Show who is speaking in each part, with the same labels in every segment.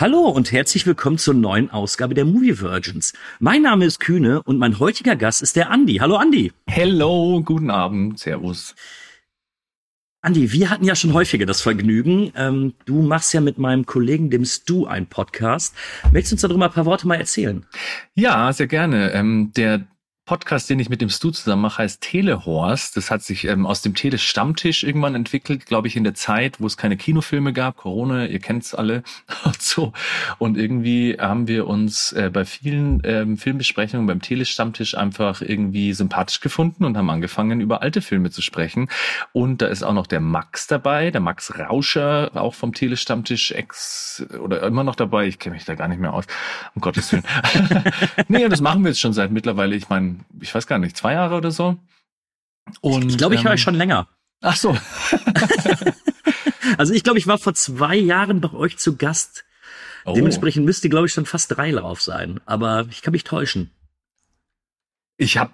Speaker 1: Hallo und herzlich willkommen zur neuen Ausgabe der Movie Virgins. Mein Name ist Kühne und mein heutiger Gast ist der Andi. Hallo Andi.
Speaker 2: Hello, guten Abend, Servus.
Speaker 1: Andi, wir hatten ja schon häufiger das Vergnügen. Ähm, du machst ja mit meinem Kollegen, dem Stu, einen Podcast. Möchtest du uns darüber ein paar Worte mal erzählen?
Speaker 2: Ja, sehr gerne. Ähm, der Podcast, den ich mit dem Stu zusammen mache, heißt Telehorst. Das hat sich ähm, aus dem Tele-Stammtisch irgendwann entwickelt, glaube ich, in der Zeit, wo es keine Kinofilme gab, Corona, ihr kennt's alle und so. Und irgendwie haben wir uns äh, bei vielen ähm, Filmbesprechungen beim Tele-Stammtisch einfach irgendwie sympathisch gefunden und haben angefangen, über alte Filme zu sprechen. Und da ist auch noch der Max dabei, der Max Rauscher, auch vom Tele-Stammtisch ex oder immer noch dabei. Ich kenne mich da gar nicht mehr aus, um Gottes Willen. nee, und das machen wir jetzt schon seit mittlerweile, ich meine, ich weiß gar nicht, zwei Jahre oder so. Und,
Speaker 1: ich glaube, ich höre euch schon länger.
Speaker 2: Ach so.
Speaker 1: Also ich glaube, ich war vor zwei Jahren bei euch zu Gast.
Speaker 2: Oh.
Speaker 1: Dementsprechend müsste, glaube ich, schon fast drei drauf sein. Aber ich kann mich täuschen.
Speaker 2: Ich habe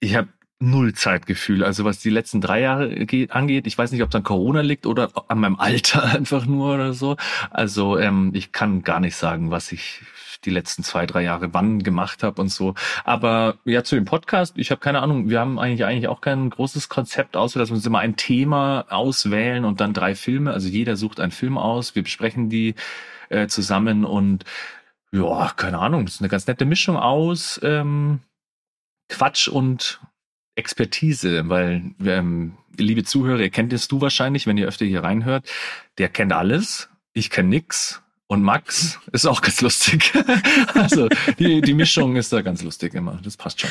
Speaker 2: ich hab null Zeitgefühl. Also was die letzten drei Jahre geht, angeht, ich weiß nicht, ob es an Corona liegt oder an meinem Alter einfach nur oder so. Also ähm, ich kann gar nicht sagen, was ich die letzten zwei, drei Jahre wann gemacht habe und so. Aber ja, zu dem Podcast, ich habe keine Ahnung, wir haben eigentlich eigentlich auch kein großes Konzept, außer dass wir uns immer ein Thema auswählen und dann drei Filme. Also jeder sucht einen Film aus, wir besprechen die äh, zusammen und ja, keine Ahnung, das ist eine ganz nette Mischung aus ähm, Quatsch und Expertise, weil ähm, liebe Zuhörer, ihr kennt es du wahrscheinlich, wenn ihr öfter hier reinhört, der kennt alles, ich kenn nix und Max ist auch ganz lustig. also die, die Mischung ist da ganz lustig immer, das passt schon.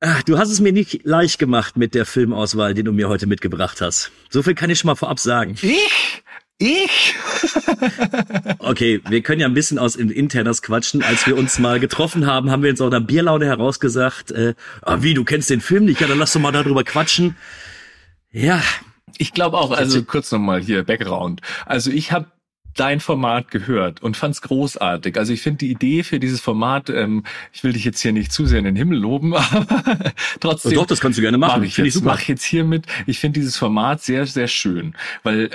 Speaker 1: Ah, Du hast es mir nicht leicht gemacht mit der Filmauswahl, den du mir heute mitgebracht hast. So viel kann ich schon mal vorab sagen.
Speaker 2: Ich? Ich?
Speaker 1: Okay, wir können ja ein bisschen aus in Internas quatschen. Als wir uns mal getroffen haben, haben wir uns auch der Bierlaune herausgesagt, äh, ah, wie, du kennst den Film nicht? Ja, dann lass doch mal darüber quatschen. Ja,
Speaker 2: Ich glaube auch, also kurz nochmal hier, Background. Also ich habe dein Format gehört und fand's großartig. Also ich finde die Idee für dieses Format, ähm, ich will dich jetzt hier nicht zu sehr in den Himmel loben, aber trotzdem.
Speaker 1: Doch, das kannst du gerne machen.
Speaker 2: Mach ich
Speaker 1: Finde ich
Speaker 2: jetzt,
Speaker 1: super.
Speaker 2: mach ich jetzt hiermit. Ich finde dieses Format sehr, sehr schön, weil äh,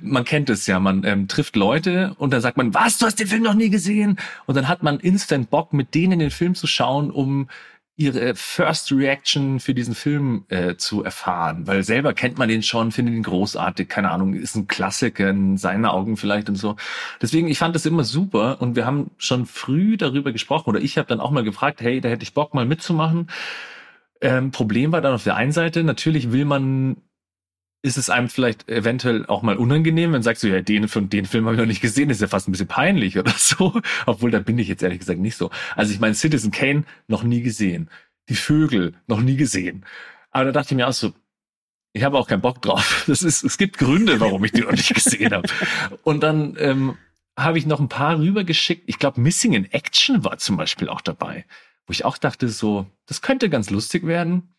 Speaker 2: man kennt es ja, man ähm, trifft Leute und dann sagt man, was, du hast den Film noch nie gesehen? Und dann hat man instant Bock, mit denen den Film zu schauen, um ihre First Reaction für diesen Film äh, zu erfahren, weil selber kennt man den schon, findet ihn großartig, keine Ahnung, ist ein Klassiker in seinen Augen vielleicht und so. Deswegen, ich fand das immer super und wir haben schon früh darüber gesprochen oder ich habe dann auch mal gefragt, hey, da hätte ich Bock mal mitzumachen. Ähm, Problem war dann auf der einen Seite, natürlich will man ist es einem vielleicht eventuell auch mal unangenehm, wenn sagst du, ja, den, von den Film habe ich noch nicht gesehen, ist ja fast ein bisschen peinlich oder so. Obwohl, da bin ich jetzt ehrlich gesagt nicht so. Also ich meine, Citizen Kane noch nie gesehen. Die Vögel noch nie gesehen. Aber da dachte ich mir auch so, ich habe auch keinen Bock drauf. Das ist, es gibt Gründe, warum ich die noch nicht gesehen habe. Und dann ähm, habe ich noch ein paar rübergeschickt. Ich glaube, Missing in Action war zum Beispiel auch dabei, wo ich auch dachte, so, das könnte ganz lustig werden.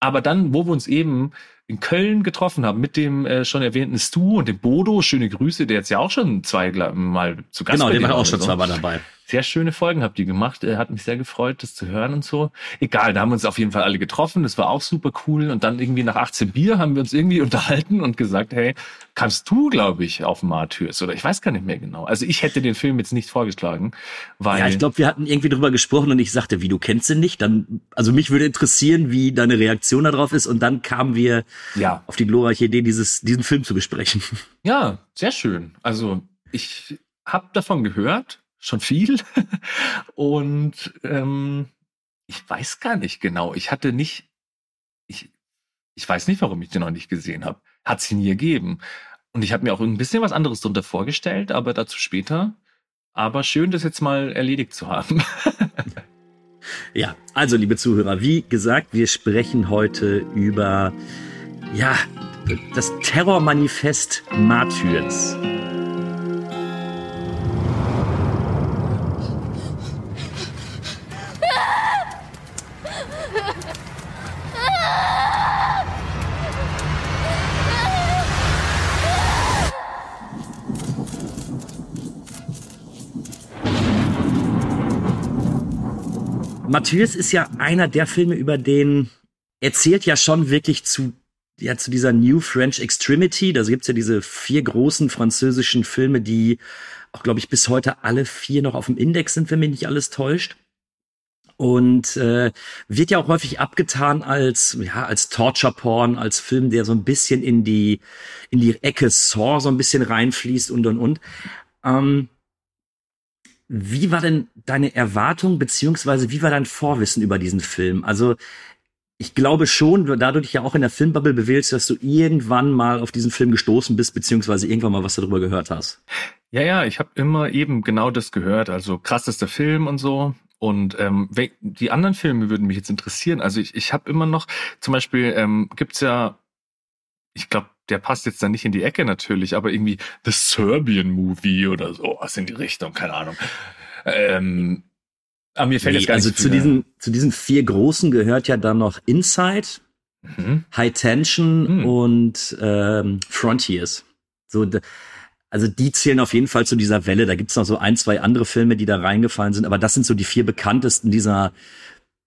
Speaker 2: Aber dann, wo wir uns eben in Köln getroffen haben mit dem äh, schon erwähnten Stu und dem Bodo, schöne Grüße, der jetzt ja auch schon zwei mal zu Gast
Speaker 1: genau, der war auch schon
Speaker 2: so.
Speaker 1: zweimal dabei.
Speaker 2: Sehr schöne Folgen habt ihr gemacht. Äh, Hat mich sehr gefreut, das zu hören und so. Egal, da haben wir uns auf jeden Fall alle getroffen. Das war auch super cool. Und dann irgendwie nach 18 Bier haben wir uns irgendwie unterhalten und gesagt, hey, kannst du, glaube ich, auf Martyrs? Oder ich weiß gar nicht mehr genau. Also ich hätte den Film jetzt nicht vorgeschlagen, weil
Speaker 1: Ja, ich glaube, wir hatten irgendwie drüber gesprochen und ich sagte, wie, du kennst ihn nicht? Dann, also mich würde interessieren, wie deine Reaktion darauf ist und dann kamen wir
Speaker 2: ja,
Speaker 1: auf die glorreiche Idee, dieses, diesen Film zu besprechen.
Speaker 2: Ja, sehr schön. Also ich habe davon gehört, schon viel. Und ähm, ich weiß gar nicht genau. Ich hatte nicht, ich, ich weiß nicht, warum ich den noch nicht gesehen habe. Hat sie nie gegeben. Und ich habe mir auch ein bisschen was anderes drunter vorgestellt, aber dazu später. Aber schön, das jetzt mal erledigt zu haben.
Speaker 1: Ja, also liebe Zuhörer, wie gesagt, wir sprechen heute über ja, das Terrormanifest Martyrs. Martyrs ist ja einer der Filme, über den erzählt ja schon wirklich zu ja zu dieser New French Extremity. Da gibt's ja diese vier großen französischen Filme, die auch, glaube ich, bis heute alle vier noch auf dem Index sind, wenn mich nicht alles täuscht. Und äh, wird ja auch häufig abgetan als ja als Torture Porn, als Film, der so ein bisschen in die in die Ecke Saw so ein bisschen reinfließt und und und. Ähm, wie war denn deine Erwartung beziehungsweise wie war dein Vorwissen über diesen Film? Also ich glaube schon, da du dich ja auch in der Filmbubble bewählst, dass du irgendwann mal auf diesen Film gestoßen bist, beziehungsweise irgendwann mal was darüber gehört hast.
Speaker 2: Ja, ja, ich habe immer eben genau das gehört. Also krassester Film und so. Und ähm, die anderen Filme würden mich jetzt interessieren. Also ich, ich habe immer noch, zum Beispiel ähm, gibt's ja, ich glaube, der passt jetzt da nicht in die Ecke natürlich, aber irgendwie The Serbian Movie oder so, was in die Richtung, keine Ahnung. Ähm, aber mir fällt nee, jetzt gar
Speaker 1: also
Speaker 2: nicht
Speaker 1: zu diesen, zu diesen vier großen gehört ja dann noch Inside, mhm. High Tension mhm. und ähm, Frontiers. So, also die zählen auf jeden Fall zu dieser Welle. Da gibt's noch so ein, zwei andere Filme, die da reingefallen sind, aber das sind so die vier bekanntesten dieser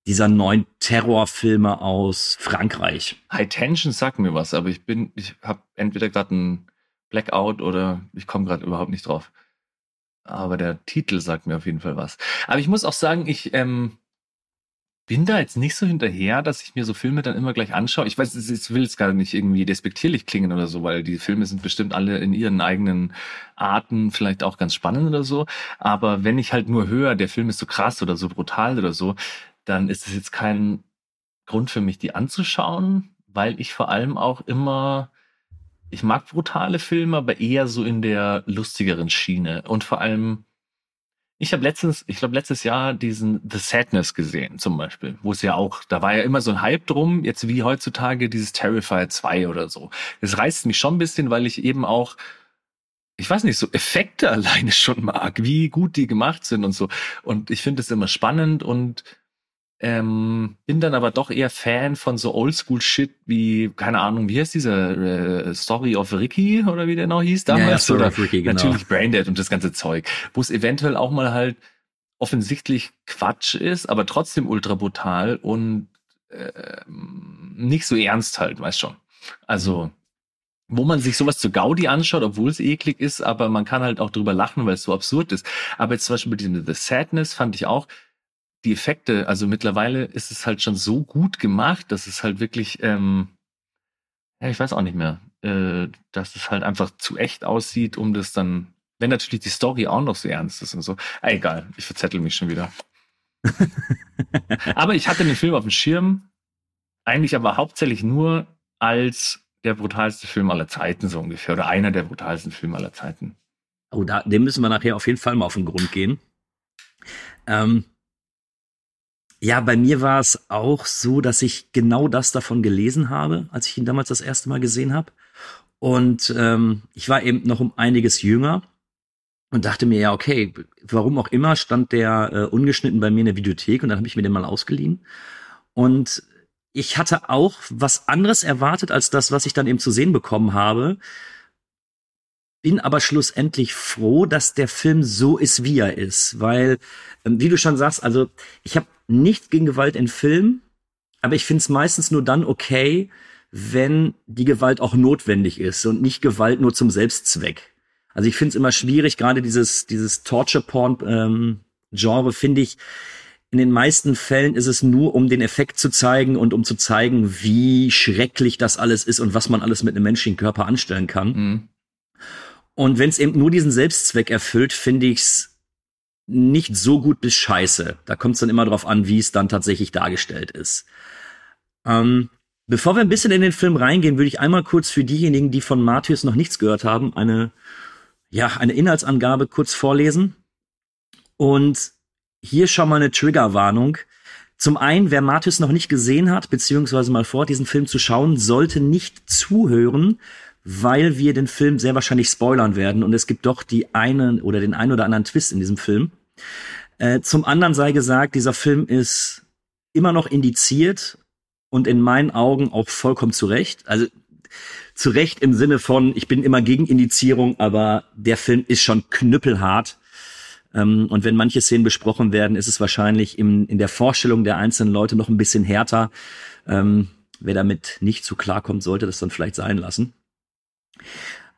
Speaker 1: dieser neuen Terrorfilme aus Frankreich.
Speaker 2: High Tension sagt mir was, aber ich bin, ich habe entweder gerade ein Blackout oder ich komme gerade überhaupt nicht drauf aber der Titel sagt mir auf jeden Fall was. Aber ich muss auch sagen, ich ähm, bin da jetzt nicht so hinterher, dass ich mir so Filme dann immer gleich anschaue. Ich weiß, ich will es gar nicht irgendwie despektierlich klingen oder so, weil die Filme sind bestimmt alle in ihren eigenen Arten vielleicht auch ganz spannend oder so. Aber wenn ich halt nur höre, der Film ist so krass oder so brutal oder so, dann ist es jetzt kein Grund für mich, die anzuschauen, weil ich vor allem auch immer ich mag brutale Filme, aber eher so in der lustigeren Schiene. Und vor allem, ich habe letztens, ich glaube letztes Jahr diesen The Sadness gesehen, zum Beispiel, wo es ja auch, da war ja immer so ein Hype drum, jetzt wie heutzutage dieses Terrifier 2 oder so. Das reißt mich schon ein bisschen, weil ich eben auch, ich weiß nicht, so Effekte alleine schon mag, wie gut die gemacht sind und so. Und ich finde es immer spannend und ähm, bin dann aber doch eher Fan von so Oldschool-Shit wie, keine Ahnung, wie heißt dieser äh, Story of Ricky oder wie der noch hieß damals? Ja,
Speaker 1: Story of Ricky,
Speaker 2: genau. Natürlich Braindead und das ganze Zeug, wo es eventuell auch mal halt offensichtlich Quatsch ist, aber trotzdem ultra brutal und äh, nicht so ernst halt, weißt schon. Also, wo man sich sowas zu Gaudi anschaut, obwohl es eklig ist, aber man kann halt auch drüber lachen, weil es so absurd ist. Aber jetzt zum Beispiel bei diesem The Sadness fand ich auch, die Effekte, also mittlerweile ist es halt schon so gut gemacht, dass es halt wirklich, ähm, ja, ich weiß auch nicht mehr, äh, dass es halt einfach zu echt aussieht, um das dann, wenn natürlich die Story auch noch so ernst ist und so. Ah, egal, ich verzettel mich schon wieder. aber ich hatte den Film auf dem Schirm, eigentlich aber hauptsächlich nur als der brutalste Film aller Zeiten, so ungefähr, oder einer der brutalsten Filme aller Zeiten.
Speaker 1: Oh, da, dem müssen wir nachher auf jeden Fall mal auf den Grund gehen. Ähm, ja, bei mir war es auch so, dass ich genau das davon gelesen habe, als ich ihn damals das erste Mal gesehen habe. Und ähm, ich war eben noch um einiges jünger und dachte mir, ja, okay, warum auch immer stand der äh, ungeschnitten bei mir in der Videothek und dann habe ich mir den mal ausgeliehen. Und ich hatte auch was anderes erwartet als das, was ich dann eben zu sehen bekommen habe. Bin aber schlussendlich froh, dass der Film so ist, wie er ist, weil, ähm, wie du schon sagst, also ich habe nichts gegen Gewalt in Filmen, aber ich finde es meistens nur dann okay, wenn die Gewalt auch notwendig ist und nicht Gewalt nur zum Selbstzweck. Also ich finde es immer schwierig, gerade dieses, dieses Torture-Porn-Genre ähm, finde ich, in den meisten Fällen ist es nur, um den Effekt zu zeigen und um zu zeigen, wie schrecklich das alles ist und was man alles mit einem menschlichen Körper anstellen kann. Mhm. Und wenn es eben nur diesen Selbstzweck erfüllt, finde ich's nicht so gut bis scheiße. Da kommt es dann immer drauf an, wie es dann tatsächlich dargestellt ist. Ähm, bevor wir ein bisschen in den Film reingehen, würde ich einmal kurz für diejenigen, die von Matthäus noch nichts gehört haben, eine, ja, eine Inhaltsangabe kurz vorlesen. Und hier schon mal eine Triggerwarnung. Zum einen, wer Matthäus noch nicht gesehen hat, beziehungsweise mal vor, diesen Film zu schauen, sollte nicht zuhören, weil wir den Film sehr wahrscheinlich spoilern werden und es gibt doch die einen oder den einen oder anderen Twist in diesem Film. Äh, zum anderen sei gesagt, dieser Film ist immer noch indiziert und in meinen Augen auch vollkommen zu Recht. Also zu Recht im Sinne von, ich bin immer gegen Indizierung, aber der Film ist schon knüppelhart. Ähm, und wenn manche Szenen besprochen werden, ist es wahrscheinlich im, in der Vorstellung der einzelnen Leute noch ein bisschen härter. Ähm, wer damit nicht zu klarkommt, sollte das dann vielleicht sein lassen.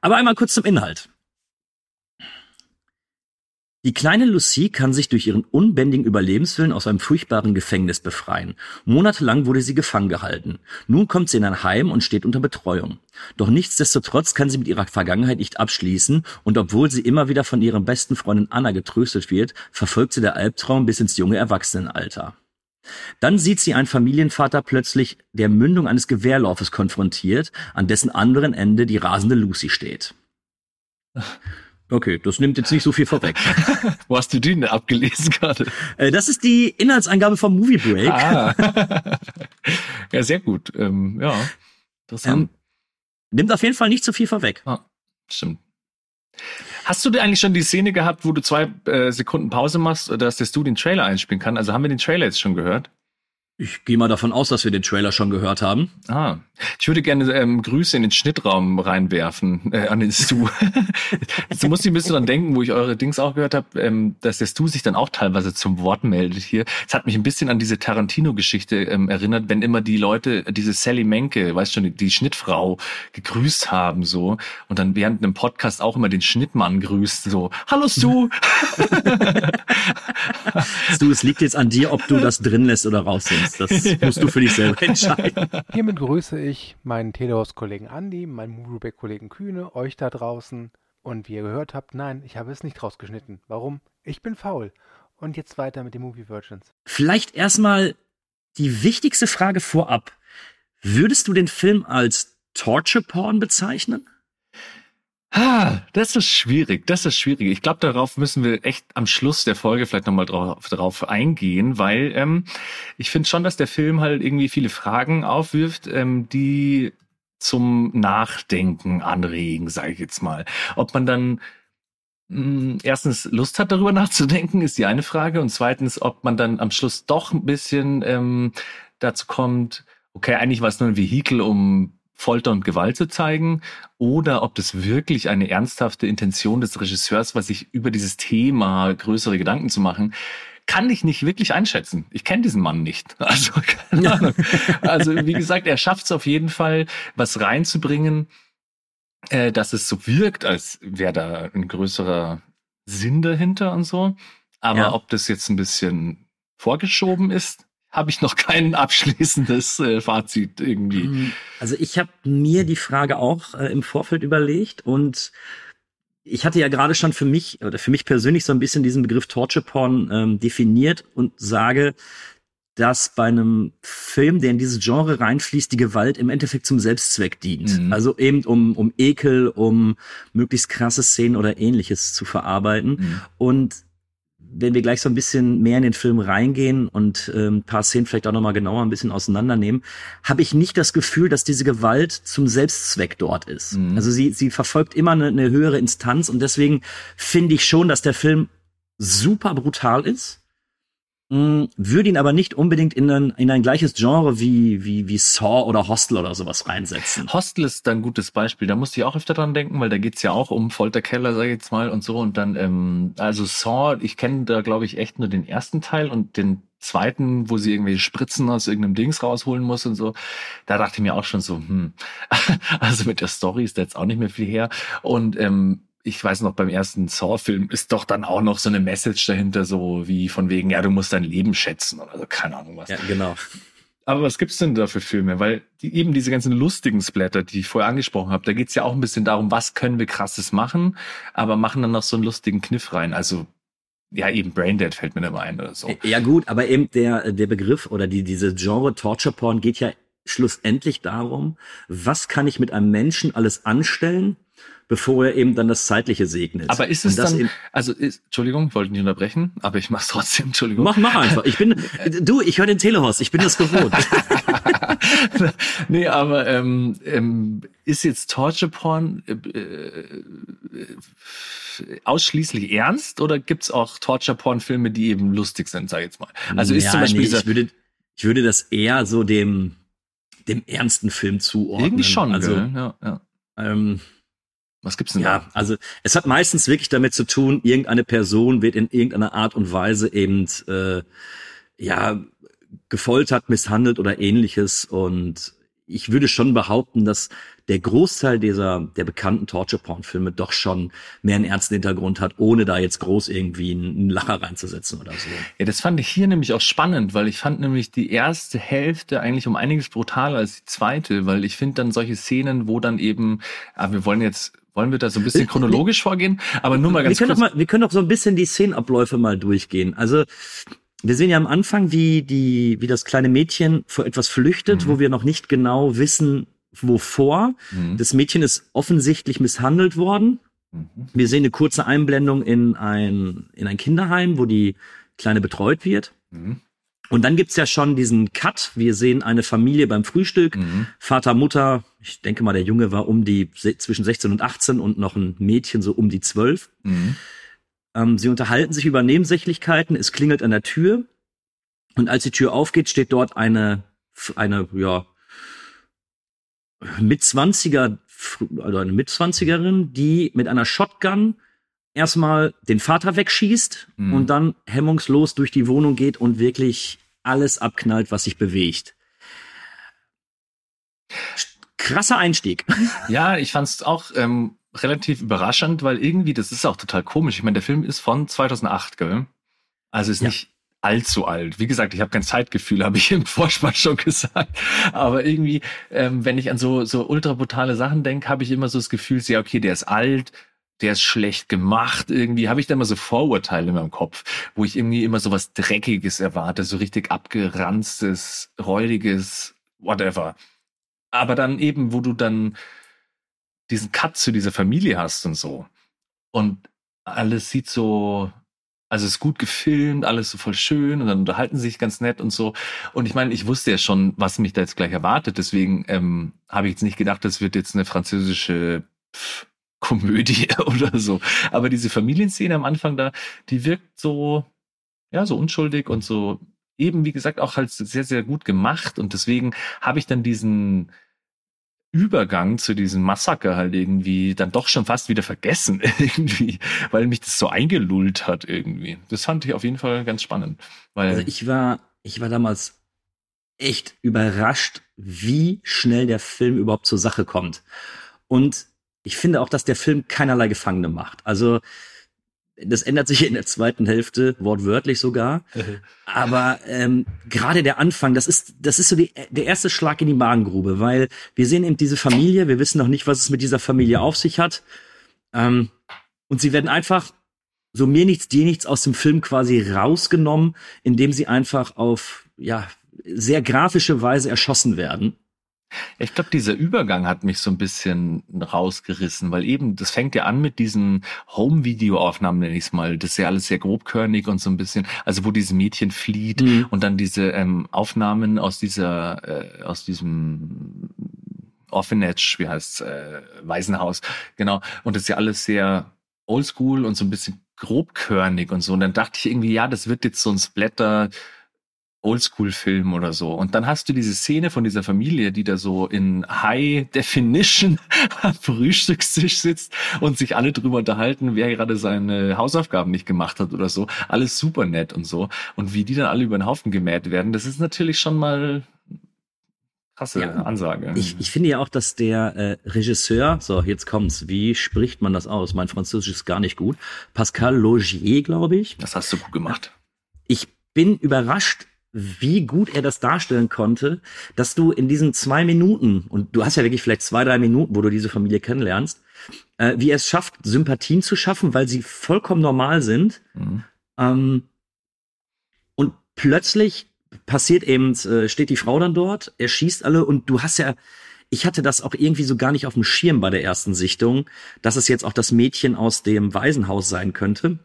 Speaker 1: Aber einmal kurz zum Inhalt. Die kleine Lucie kann sich durch ihren unbändigen Überlebenswillen aus einem furchtbaren Gefängnis befreien. Monatelang wurde sie gefangen gehalten. Nun kommt sie in ein Heim und steht unter Betreuung. Doch nichtsdestotrotz kann sie mit ihrer Vergangenheit nicht abschließen und obwohl sie immer wieder von ihrer besten Freundin Anna getröstet wird, verfolgt sie der Albtraum bis ins junge Erwachsenenalter. Dann sieht sie einen Familienvater plötzlich der Mündung eines Gewehrlaufes konfrontiert, an dessen anderen Ende die rasende Lucy steht. Okay, das nimmt jetzt nicht so viel vorweg.
Speaker 2: Wo hast du die denn abgelesen gerade?
Speaker 1: Äh, das ist die Inhaltsangabe vom Movie Break.
Speaker 2: Ah. ja, sehr gut. Ähm, ja, interessant.
Speaker 1: Ähm, nimmt auf jeden Fall nicht so viel vorweg.
Speaker 2: Ah, stimmt. Hast du denn eigentlich schon die Szene gehabt, wo du zwei äh, Sekunden Pause machst, dass Stu den Trailer einspielen kann? Also haben wir den Trailer jetzt schon gehört?
Speaker 1: Ich gehe mal davon aus, dass wir den Trailer schon gehört haben.
Speaker 2: Ah, ich würde gerne ähm, Grüße in den Schnittraum reinwerfen äh, an den Stu. du musst ein bisschen dran denken, wo ich eure Dings auch gehört habe, ähm, dass der Stu sich dann auch teilweise zum Wort meldet hier. Es hat mich ein bisschen an diese Tarantino-Geschichte ähm, erinnert, wenn immer die Leute diese Sally Menke, weißt schon, die, die Schnittfrau gegrüßt haben so und dann während einem Podcast auch immer den Schnittmann grüßt so, hallo Stu.
Speaker 1: Stu, es liegt jetzt an dir, ob du das drin lässt oder rausnimmst. Das musst du für dich selber entscheiden.
Speaker 3: Hiermit grüße ich meinen Telehaus-Kollegen Andi, meinen Moveback-Kollegen Kühne, euch da draußen. Und wie ihr gehört habt, nein, ich habe es nicht rausgeschnitten. Warum? Ich bin faul. Und jetzt weiter mit den Movie Virgins.
Speaker 1: Vielleicht erstmal die wichtigste Frage vorab. Würdest du den Film als Torture Porn bezeichnen?
Speaker 2: Ah, das ist schwierig, das ist schwierig. Ich glaube, darauf müssen wir echt am Schluss der Folge vielleicht nochmal drauf, drauf eingehen, weil ähm, ich finde schon, dass der Film halt irgendwie viele Fragen aufwirft, ähm, die zum Nachdenken anregen, sage ich jetzt mal. Ob man dann mh, hm, erstens Lust hat, darüber nachzudenken, ist die eine Frage. Und zweitens, ob man dann am Schluss doch ein bisschen ähm, dazu kommt, okay, eigentlich war es nur ein Vehikel, um Folter und Gewalt zu zeigen oder ob das wirklich eine ernsthafte Intention des Regisseurs war, sich über dieses Thema größere Gedanken zu machen, kann ich nicht wirklich einschätzen. Ich kenne diesen Mann nicht. Also, keine Ahnung. also wie gesagt, er schafft es auf jeden Fall, was reinzubringen, äh, dass es so wirkt, als wäre da ein größerer Sinn dahinter und so. Aber ja. ob das jetzt ein bisschen vorgeschoben ist, habe ich noch kein abschließendes äh, Fazit irgendwie. Ähm,
Speaker 1: also ich habe mir die Frage auch äh, im Vorfeld überlegt und ich hatte ja gerade schon für mich oder für mich persönlich so ein bisschen diesen Begriff Torture Porn ähm, definiert und sage, dass bei einem Film, der in dieses Genre reinfließt, die Gewalt im Endeffekt zum Selbstzweck dient. Mhm. Also eben um, um Ekel, um möglichst krasse Szenen oder ähnliches zu verarbeiten. Mhm. Und wenn wir gleich so ein bisschen mehr in den Film reingehen und ähm, ein paar Szenen vielleicht auch nochmal genauer ein bisschen auseinandernehmen, habe ich nicht das Gefühl, dass diese Gewalt zum Selbstzweck dort ist. Mhm. Also sie, sie verfolgt immer eine, eine höhere Instanz und deswegen finde ich schon, dass der Film super brutal ist würde ihn aber nicht unbedingt in ein, in ein gleiches Genre wie, wie, wie Saw oder Hostel oder sowas reinsetzen.
Speaker 2: Hostel ist ein gutes Beispiel. Da musste ich auch öfter dran denken, weil da geht's ja auch um Folterkeller, sag ich jetzt mal, und so. Und dann, ähm, also Saw, ich kenne da, glaube ich, echt nur den ersten Teil und den zweiten, wo sie irgendwelche Spritzen aus irgendeinem Dings rausholen muss und so. Da dachte ich mir auch schon so, hm, also mit der Story ist da jetzt auch nicht mehr viel her. Und ähm, ich weiß noch, beim ersten Saw-Film ist doch dann auch noch so eine Message dahinter, so wie von wegen, ja, du musst dein Leben schätzen oder so, keine Ahnung was.
Speaker 1: Ja, genau.
Speaker 2: Aber was gibt's denn da für Filme? Weil die, eben diese ganzen lustigen Splatter, die ich vorher angesprochen habe, da geht's ja auch ein bisschen darum, was können wir krasses machen, aber machen dann noch so einen lustigen Kniff rein. Also ja, eben Braindead fällt mir da mal ein oder so.
Speaker 1: Ja gut, aber eben der, der Begriff oder die, diese Genre Torture Porn geht ja schlussendlich darum, was kann ich mit einem Menschen alles anstellen, bevor er eben dann das Zeitliche segnet.
Speaker 2: Aber ist es dann, also ist, Entschuldigung, ich wollte nicht unterbrechen, aber ich mach's trotzdem, Entschuldigung.
Speaker 1: Mach, mach einfach. Ich bin, du, ich höre den Telehorst, ich bin das gewohnt.
Speaker 2: nee, aber ähm, ähm, ist jetzt Torture Porn äh, äh, ausschließlich ernst oder gibt's auch Torture Porn Filme, die eben lustig sind, sag ich jetzt mal?
Speaker 1: Also ist ja, zum Beispiel nee, ich würde, ich würde das eher so dem dem ernsten Film zuordnen.
Speaker 2: Irgendwie schon,
Speaker 1: also
Speaker 2: ja, ja.
Speaker 1: Ähm,
Speaker 2: Was gibt's denn
Speaker 1: Ja,
Speaker 2: da?
Speaker 1: also es hat meistens wirklich damit zu tun, irgendeine Person wird in irgendeiner Art und Weise eben äh, ja gefoltert, misshandelt oder ähnliches. Und ich würde schon behaupten, dass der Großteil dieser der bekannten Torture-Porn-Filme doch schon mehr einen ernsten Hintergrund hat, ohne da jetzt groß irgendwie einen Lacher reinzusetzen oder so.
Speaker 2: Ja, das fand ich hier nämlich auch spannend, weil ich fand nämlich die erste Hälfte eigentlich um einiges brutaler als die zweite, weil ich finde dann solche Szenen, wo dann eben, ah, wir wollen jetzt, wollen wir da so ein bisschen
Speaker 1: Äh,
Speaker 2: chronologisch vorgehen, aber nur mal
Speaker 1: wir
Speaker 2: ganz
Speaker 1: können
Speaker 2: kurz.
Speaker 1: doch mal, wir können doch so ein bisschen die Szenenabläufe mal durchgehen. Also wir sehen ja am Anfang, wie die, wie das kleine Mädchen vor etwas flüchtet, wo wir noch nicht genau wissen, wovor.
Speaker 2: Mhm.
Speaker 1: Das Mädchen ist offensichtlich misshandelt worden.
Speaker 2: Mhm.
Speaker 1: Wir sehen eine kurze Einblendung in ein, in ein Kinderheim, wo die Kleine betreut wird.
Speaker 2: Mhm.
Speaker 1: Und dann gibt's ja schon diesen Cut. Wir sehen eine Familie beim Frühstück.
Speaker 2: Mhm.
Speaker 1: Vater, Mutter. Ich denke mal, der Junge war um die zwischen 16 und 18 und noch ein Mädchen so um die 12.
Speaker 2: Mhm.
Speaker 1: Ähm, sie unterhalten sich über Nebensächlichkeiten. Es klingelt an der Tür. Und als die Tür aufgeht, steht dort eine, eine, ja, Mitzwanziger, also eine Mitzwanzigerin, die mit einer Shotgun erstmal den Vater wegschießt
Speaker 2: Mhm.
Speaker 1: und dann hemmungslos durch die Wohnung geht und wirklich alles abknallt, was sich bewegt. Krasser Einstieg.
Speaker 2: Ja, ich fand's auch ähm, relativ überraschend, weil irgendwie, das ist auch total komisch. Ich meine, der Film ist von 2008, gell? Also ist
Speaker 1: Ja.
Speaker 2: nicht allzu alt. Wie gesagt, ich habe kein Zeitgefühl, habe ich im Vorspann schon gesagt. Aber irgendwie, ähm, wenn ich an so so ultra brutale Sachen denke, habe ich immer so das Gefühl, ja, okay, der ist alt, der ist schlecht gemacht. Irgendwie habe ich da immer so Vorurteile in meinem Kopf, wo ich irgendwie immer so was Dreckiges erwarte, so richtig abgeranztes, räudiges, whatever. Aber dann eben, wo du dann diesen Cut zu dieser Familie hast und so. Und alles sieht so, also es ist gut gefilmt, alles so voll schön und dann unterhalten sie sich ganz nett und so. Und ich meine, ich wusste ja schon, was mich da jetzt gleich erwartet. Deswegen ähm, habe ich jetzt nicht gedacht, das wird jetzt eine französische pff, Komödie oder so. Aber diese Familienszene am Anfang da, die wirkt so, ja, so unschuldig und so eben, wie gesagt, auch halt sehr, sehr gut gemacht. Und deswegen habe ich dann diesen Übergang zu diesem Massaker halt irgendwie dann doch schon fast wieder vergessen irgendwie, weil mich das so eingelullt hat irgendwie. Das fand ich auf jeden Fall ganz spannend, weil
Speaker 1: Also ich war, ich war damals echt überrascht, wie schnell der Film überhaupt zur Sache kommt. Und ich finde auch, dass der Film keinerlei Gefangene macht. Also das ändert sich in der zweiten Hälfte, wortwörtlich sogar. Aber ähm, gerade der Anfang, das ist, das ist so die, der erste Schlag in die Magengrube, weil wir sehen eben diese Familie, wir wissen noch nicht, was es mit dieser Familie auf sich hat. Ähm, und sie werden einfach so mir nichts, dir nichts aus dem Film quasi rausgenommen, indem sie einfach auf ja sehr grafische Weise erschossen werden.
Speaker 2: Ich glaube, dieser Übergang hat mich so ein bisschen rausgerissen, weil eben, das fängt ja an mit diesen Home-Video-Aufnahmen, nenne ich es mal. Das ist ja alles sehr grobkörnig und so ein bisschen, also wo dieses Mädchen flieht
Speaker 1: Mhm.
Speaker 2: und dann diese ähm, Aufnahmen aus dieser, äh, aus diesem Orphanage, wie heißt äh, Waisenhaus, genau. Und das ist ja alles sehr oldschool und so ein bisschen grobkörnig und so. Und dann dachte ich irgendwie, ja, das wird jetzt so ein Splatter, Oldschool-Film oder so. Und dann hast du diese Szene von dieser Familie, die da so in High Definition am Frühstückstisch sitzt und sich alle drüber unterhalten, wer gerade seine Hausaufgaben nicht gemacht hat oder so. Alles super nett und so. Und wie die dann alle über den Haufen gemäht werden, das ist natürlich schon mal krasse
Speaker 1: Ja.
Speaker 2: Ansage.
Speaker 1: Ich, ich finde ja auch, dass der äh, Regisseur, so jetzt kommt's, wie spricht man das aus? Mein Französisch ist gar nicht gut. Pascal Logier, glaube ich.
Speaker 2: das hast du gut gemacht.
Speaker 1: Ich bin überrascht, wie gut er das darstellen konnte, dass du in diesen zwei Minuten, und du hast ja wirklich vielleicht zwei, drei Minuten, wo du diese Familie kennenlernst, äh, wie er es schafft, Sympathien zu schaffen, weil sie vollkommen normal sind.
Speaker 2: Mhm.
Speaker 1: Ähm, und plötzlich passiert eben, äh, steht die Frau dann dort, er schießt alle und du hast ja, ich hatte das auch irgendwie so gar nicht auf dem Schirm bei der ersten Sichtung, dass es jetzt auch das Mädchen aus dem Waisenhaus sein könnte.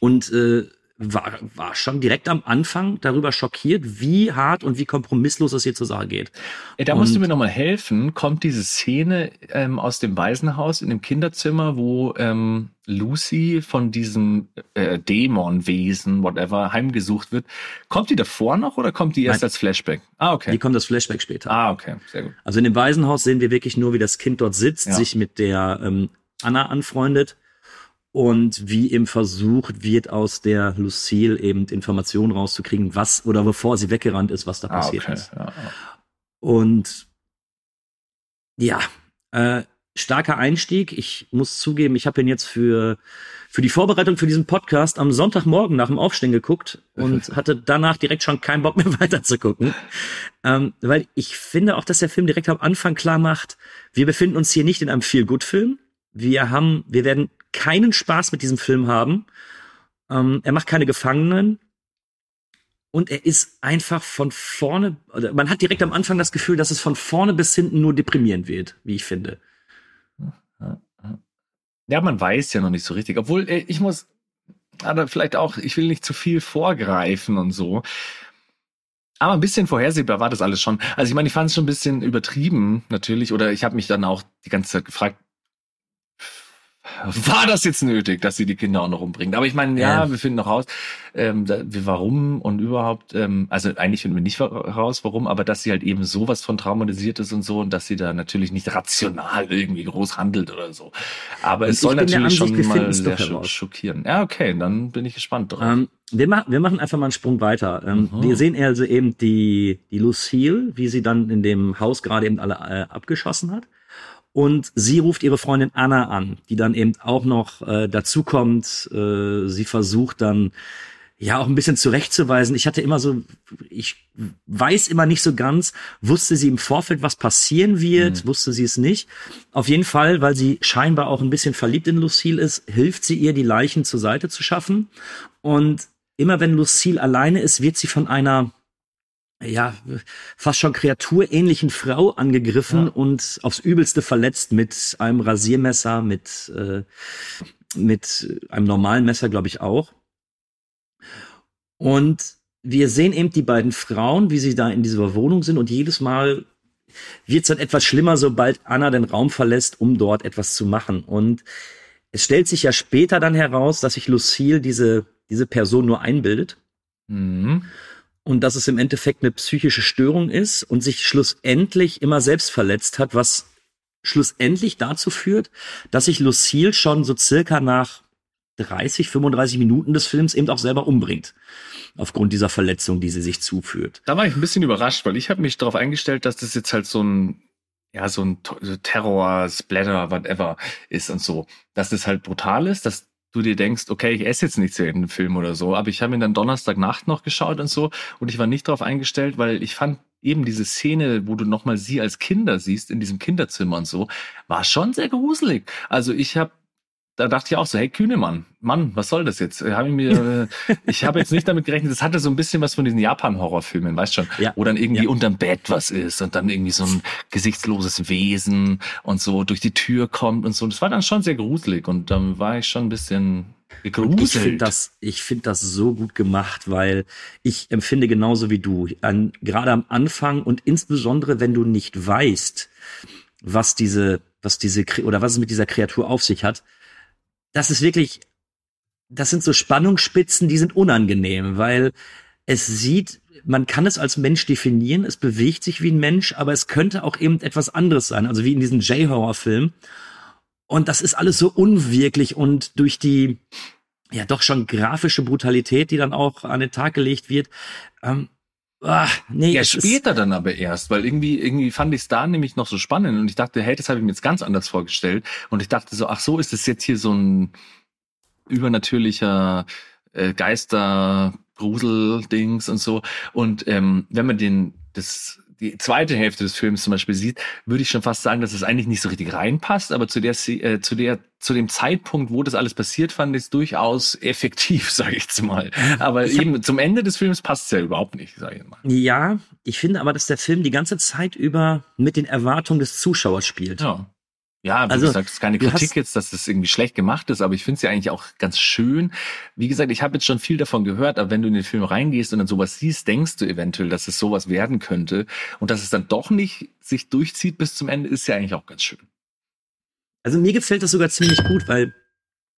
Speaker 1: Und äh, war, war schon direkt am Anfang darüber schockiert, wie hart und wie kompromisslos es hier zur Sache geht.
Speaker 2: Ey, da musst du
Speaker 1: Und-
Speaker 2: mir nochmal helfen. Kommt diese Szene ähm, aus dem Waisenhaus in dem Kinderzimmer, wo ähm, Lucy von diesem äh, Dämonwesen, whatever, heimgesucht wird. Kommt die davor noch oder kommt die erst
Speaker 1: Nein.
Speaker 2: als Flashback? Ah, okay.
Speaker 1: Wie kommt das Flashback später?
Speaker 2: ah, okay, sehr gut.
Speaker 1: Also in dem Waisenhaus sehen wir wirklich nur, wie das Kind dort sitzt,
Speaker 2: Ja.
Speaker 1: sich mit der ähm, Anna anfreundet und wie eben versucht wird, aus der Lucille eben Informationen rauszukriegen, was oder bevor sie weggerannt ist, was da
Speaker 2: Ah,
Speaker 1: passiert
Speaker 2: okay.
Speaker 1: ist.
Speaker 2: Ja, ja.
Speaker 1: Und ja, äh, starker Einstieg. Ich muss zugeben, ich habe ihn jetzt für für die Vorbereitung für diesen Podcast am Sonntagmorgen nach dem Aufstehen geguckt und hatte danach direkt schon keinen Bock mehr weiter zu gucken. Ähm, weil ich finde auch, dass der Film direkt am Anfang klar macht, wir befinden uns hier nicht in einem Feel-Good-Film. Wir haben, wir werden keinen Spaß mit diesem Film haben. Ähm, er macht keine Gefangenen. Und er ist einfach von vorne, oder man hat direkt am Anfang das Gefühl, dass es von vorne bis hinten nur deprimierend wird, wie ich finde.
Speaker 2: Ja, man weiß ja noch nicht so richtig. Obwohl, äh, ich muss, aber vielleicht auch, ich will nicht zu viel vorgreifen und so. Aber ein bisschen vorhersehbar war das alles schon. Also ich meine, ich fand es schon ein bisschen übertrieben, natürlich. Oder ich habe mich dann auch die ganze Zeit gefragt, war das jetzt nötig, dass sie die Kinder auch noch umbringt? Aber ich meine, ja,
Speaker 1: Ja.
Speaker 2: wir finden noch raus, ähm, da, wie, warum und überhaupt, ähm, also eigentlich finden wir nicht raus, warum, aber dass sie halt eben sowas von traumatisiert ist und so und dass sie da natürlich nicht rational irgendwie groß handelt oder so. Aber
Speaker 1: Und
Speaker 2: es soll natürlich
Speaker 1: Ansicht,
Speaker 2: schon mal sehr
Speaker 1: heraus.
Speaker 2: schockieren. Ja, okay, dann bin ich gespannt drauf.
Speaker 1: Ähm, wir, ma wir machen einfach mal einen Sprung weiter. Ähm,
Speaker 2: Mhm.
Speaker 1: Wir sehen also eben die, die Lucille, wie sie dann in dem Haus gerade eben alle äh, abgeschossen hat. Und sie ruft ihre Freundin Anna an, die dann eben auch noch äh, dazukommt. Äh, sie versucht dann ja auch ein bisschen zurechtzuweisen. Ich hatte immer so, ich weiß immer nicht so ganz, wusste sie im Vorfeld, was passieren wird, wusste sie es nicht. Auf jeden Fall, weil sie scheinbar auch ein bisschen verliebt in Lucille ist, hilft sie ihr, die Leichen zur Seite zu schaffen. Und immer wenn Lucille alleine ist, wird sie von einer ja, fast schon kreaturähnlichen Frau angegriffen
Speaker 2: Ja.
Speaker 1: und aufs Übelste verletzt mit einem Rasiermesser, mit, äh, mit einem normalen Messer, glaube ich, auch. Und wir sehen eben die beiden Frauen, wie sie da in dieser Wohnung sind und jedes Mal wird es dann etwas schlimmer, sobald Anna den Raum verlässt, um dort etwas zu machen. Und es stellt sich ja später dann heraus, dass sich Lucille diese, diese Person nur einbildet
Speaker 2: Mhm.
Speaker 1: Und dass es im Endeffekt eine psychische Störung ist und sich schlussendlich immer selbst verletzt hat, was schlussendlich dazu führt, dass sich Lucille schon so circa nach 30, 35 Minuten des Films eben auch selber umbringt. Aufgrund dieser Verletzung, die sie sich zuführt.
Speaker 2: Da war ich ein bisschen überrascht, weil ich habe mich darauf eingestellt, dass das jetzt halt so ein ja so ein Terror, Splatter, whatever ist und so, dass das halt brutal ist, dass du dir denkst, okay, ich esse jetzt nicht zu jedem Film oder so, aber ich habe ihn dann Donnerstagnacht noch geschaut und so und ich war nicht darauf eingestellt, weil ich fand eben diese Szene, wo du nochmal sie als Kinder siehst in diesem Kinderzimmer und so, war schon sehr gruselig. Also ich habe da dachte ich auch so, hey Kühnemann, Mann, was soll das jetzt? Hab ich mir, äh, ich habe jetzt nicht damit gerechnet, das hatte so ein bisschen was von diesen Japan-Horrorfilmen, weißt schon,
Speaker 1: Ja.
Speaker 2: wo dann irgendwie
Speaker 1: Ja.
Speaker 2: unterm Bett was ist und dann irgendwie so ein gesichtsloses Wesen und so durch die Tür kommt und so. Das war dann schon sehr gruselig und dann war ich schon ein bisschen gegruselt.
Speaker 1: Ich finde das, ich finde das so gut gemacht, weil ich empfinde genauso wie du. An, gerade am Anfang und insbesondere, wenn du nicht weißt, was diese, was diese oder was es mit dieser Kreatur auf sich hat, das ist wirklich, das sind so Spannungsspitzen, die sind unangenehm, weil es sieht, man kann es als Mensch definieren, es bewegt sich wie ein Mensch, aber es könnte auch eben etwas anderes sein, also wie in diesem J-Horror-Film. Und das ist alles so unwirklich und durch die, ja doch schon grafische Brutalität, die dann auch an den Tag gelegt wird, ähm, ah, nee,
Speaker 2: Ja, später dann aber erst, weil irgendwie, irgendwie fand ich es da nämlich noch so spannend und ich dachte, hey, das habe ich mir jetzt ganz anders vorgestellt und ich dachte so, ach so, ist das jetzt hier so ein übernatürlicher äh, Geister Grusel-Dings und so und ähm, wenn man den das die zweite Hälfte des Films zum Beispiel sieht, würde ich schon fast sagen, dass es eigentlich nicht so richtig reinpasst, aber zu der, äh, zu der, zu dem Zeitpunkt, wo das alles passiert, fand ich es durchaus effektiv, sage ich jetzt mal. Aber
Speaker 1: Ich hab-
Speaker 2: eben zum Ende des Films passt es ja überhaupt nicht, sage ich mal.
Speaker 1: Ja, ich finde aber, dass der Film die ganze Zeit über mit den Erwartungen des Zuschauers spielt.
Speaker 2: Ja. Ja, wie
Speaker 1: Also,
Speaker 2: gesagt, es ist keine
Speaker 1: du
Speaker 2: Kritik jetzt, dass das irgendwie schlecht gemacht ist, aber ich finde es ja eigentlich auch ganz schön. Wie gesagt, ich habe jetzt schon viel davon gehört, aber wenn du in den Film reingehst und dann sowas siehst, denkst du eventuell, dass es sowas werden könnte und dass es dann doch nicht sich durchzieht bis zum Ende, ist ja eigentlich auch ganz schön.
Speaker 1: Also mir gefällt das sogar ziemlich gut, weil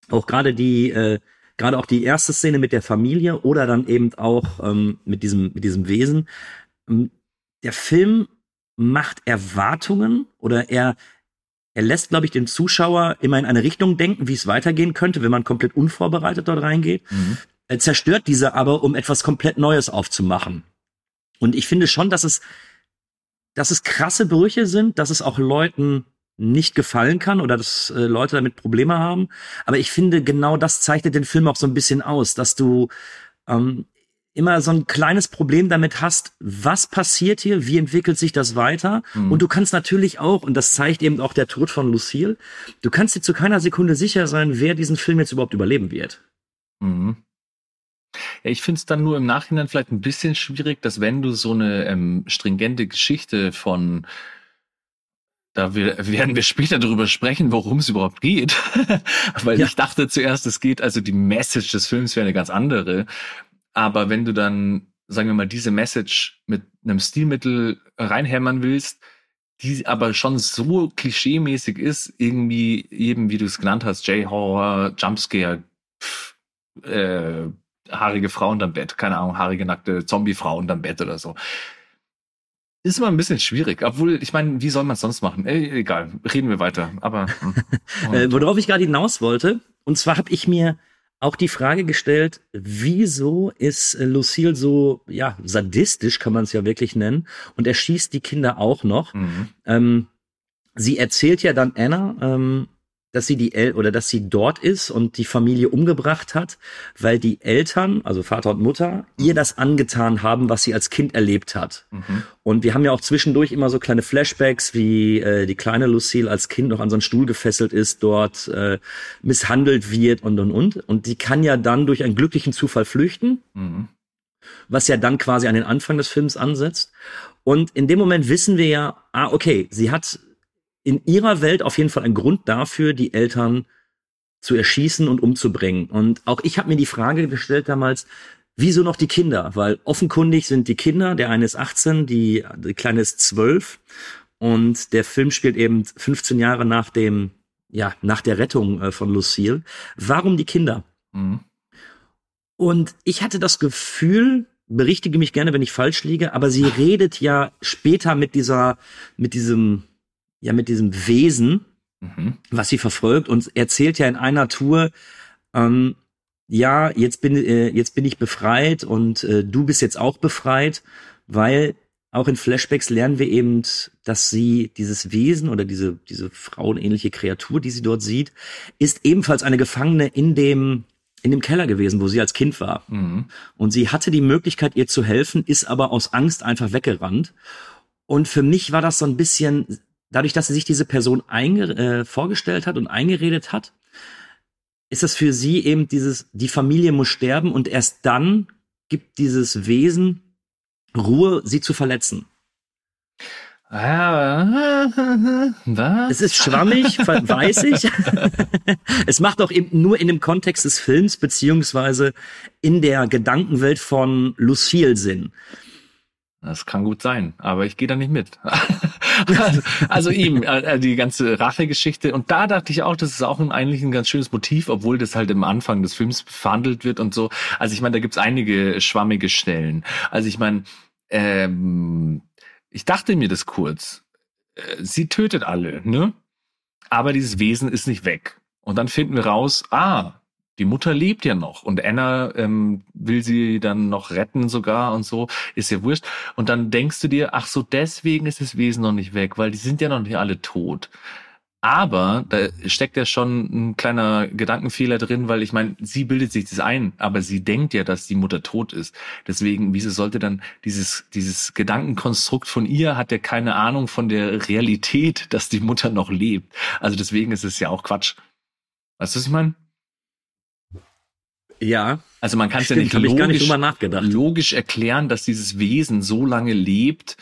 Speaker 1: auch gerade die, äh, gerade auch die erste Szene mit der Familie oder dann eben auch ähm, mit diesem, mit diesem Wesen. Ähm, der Film macht Erwartungen oder er, er lässt, glaube ich, den Zuschauer immer in eine Richtung denken, wie es weitergehen könnte, wenn man komplett unvorbereitet dort reingeht. Er zerstört diese aber, um etwas komplett Neues aufzumachen. Und ich finde schon, dass es, dass es krasse Brüche sind, dass es auch Leuten nicht gefallen kann oder dass äh, Leute damit Probleme haben. Aber ich finde, genau das zeichnet den Film auch so ein bisschen aus, dass du ähm, immer so ein kleines Problem damit hast, was passiert hier, wie entwickelt sich das weiter.
Speaker 2: Mhm.
Speaker 1: Und du kannst natürlich auch, und das zeigt eben auch der Tod von Lucille, du kannst dir zu keiner Sekunde sicher sein, wer diesen Film jetzt überhaupt überleben wird.
Speaker 2: Mhm. Ja, ich finde es dann nur im Nachhinein vielleicht ein bisschen schwierig, dass wenn du so eine ähm, stringente Geschichte von da wir, werden wir später darüber sprechen, worum es überhaupt geht. Weil
Speaker 1: Ja.
Speaker 2: ich dachte zuerst, es geht, also die Message des Films wäre eine ganz andere. Aber wenn du dann, sagen wir mal, diese Message mit einem Stilmittel reinhämmern willst, die aber schon so klischeemäßig ist, irgendwie eben, wie du es genannt hast, J-Horror, Jumpscare, pff, äh, haarige Frau unterm Bett, keine Ahnung, haarige nackte Zombie-Frau unterm Bett oder so. Ist immer ein bisschen schwierig, obwohl, ich meine, wie soll man es sonst machen? Äh, egal, reden wir weiter. Aber hm.
Speaker 1: Äh, worauf ich gerade hinaus wollte, und zwar habe ich mir auch die Frage gestellt, wieso ist äh, Lucille so, ja, sadistisch kann man es ja wirklich nennen, und er schießt die Kinder auch noch.
Speaker 2: Mhm.
Speaker 1: Ähm, sie erzählt ja dann Anna, ähm, dass sie die El oder dass sie dort ist und die Familie umgebracht hat, weil die Eltern, also Vater und Mutter, ihr das angetan haben, was sie als Kind erlebt hat.
Speaker 2: Mhm.
Speaker 1: Und wir haben ja auch zwischendurch immer so kleine Flashbacks, wie äh, die kleine Lucille als Kind noch an so einen Stuhl gefesselt ist, dort äh, misshandelt wird und und und. Und die kann ja dann durch einen glücklichen Zufall flüchten,
Speaker 2: Mhm.
Speaker 1: was ja dann quasi an den Anfang des Films ansetzt. Und in dem Moment wissen wir ja, ah, okay, sie hat in ihrer Welt auf jeden Fall einen Grund dafür, die Eltern zu erschießen und umzubringen. Und auch ich habe mir die Frage gestellt damals, wieso noch die Kinder? Weil offenkundig sind die Kinder, der eine ist 18, die, die kleine ist 12 und der Film spielt eben 15 Jahre nach dem, ja, nach der Rettung äh, von Lucille. Warum die Kinder?
Speaker 2: Mhm.
Speaker 1: Und ich hatte das Gefühl, berichtige mich gerne, wenn ich falsch liege, aber sie redet ja später mit dieser, mit diesem, ja, mit diesem Wesen,
Speaker 2: Mhm.
Speaker 1: was sie verfolgt und erzählt ja in einer Tour, ähm, ja, jetzt bin, äh, jetzt bin ich befreit und äh, du bist jetzt auch befreit, weil auch in Flashbacks lernen wir eben, dass sie dieses Wesen oder diese, diese frauenähnliche Kreatur, die sie dort sieht, ist ebenfalls eine Gefangene in dem, in dem Keller gewesen, wo sie als Kind war.
Speaker 2: Mhm.
Speaker 1: Und sie hatte die Möglichkeit, ihr zu helfen, ist aber aus Angst einfach weggerannt. Und für mich war das so ein bisschen, dadurch, dass sie sich diese Person äh, vorgestellt hat und eingeredet hat, ist das für sie eben dieses, die Familie muss sterben und erst dann gibt dieses Wesen Ruhe, sie zu verletzen.
Speaker 2: Ah, was?
Speaker 1: Es ist schwammig, weiß ich. es macht auch eben nur in dem Kontext des Films beziehungsweise in der Gedankenwelt von Lucille Sinn.
Speaker 2: Das kann gut sein, aber ich gehe da nicht mit. also, also eben, äh, die ganze Rachegeschichte. Und da dachte ich auch, das ist auch ein, eigentlich ein ganz schönes Motiv, obwohl das halt im Anfang des Films verhandelt wird und so. Also ich meine, da gibt's einige schwammige Stellen. Also ich meine, ähm, ich dachte mir das kurz. Äh, Sie tötet alle, ne? Aber dieses Wesen ist nicht weg. Und dann finden wir raus, ah, die Mutter lebt ja noch und Anna ähm, will sie dann noch retten sogar und so, ist ja wurscht. Und dann denkst du dir, ach so, deswegen ist das Wesen noch nicht weg, weil die sind ja noch nicht alle tot. Aber da steckt ja schon ein kleiner Gedankenfehler drin, weil ich meine, sie bildet sich das ein, aber sie denkt ja, dass die Mutter tot ist. Deswegen, wieso sollte dann dieses, dieses Gedankenkonstrukt von ihr hat ja keine Ahnung von der Realität, dass die Mutter noch lebt. Also deswegen ist es ja auch Quatsch. Weißt du, was ich meine?
Speaker 1: Ja,
Speaker 2: Also man kann es ja nicht
Speaker 1: gar nicht
Speaker 2: logisch, logisch erklären, dass dieses Wesen so lange lebt,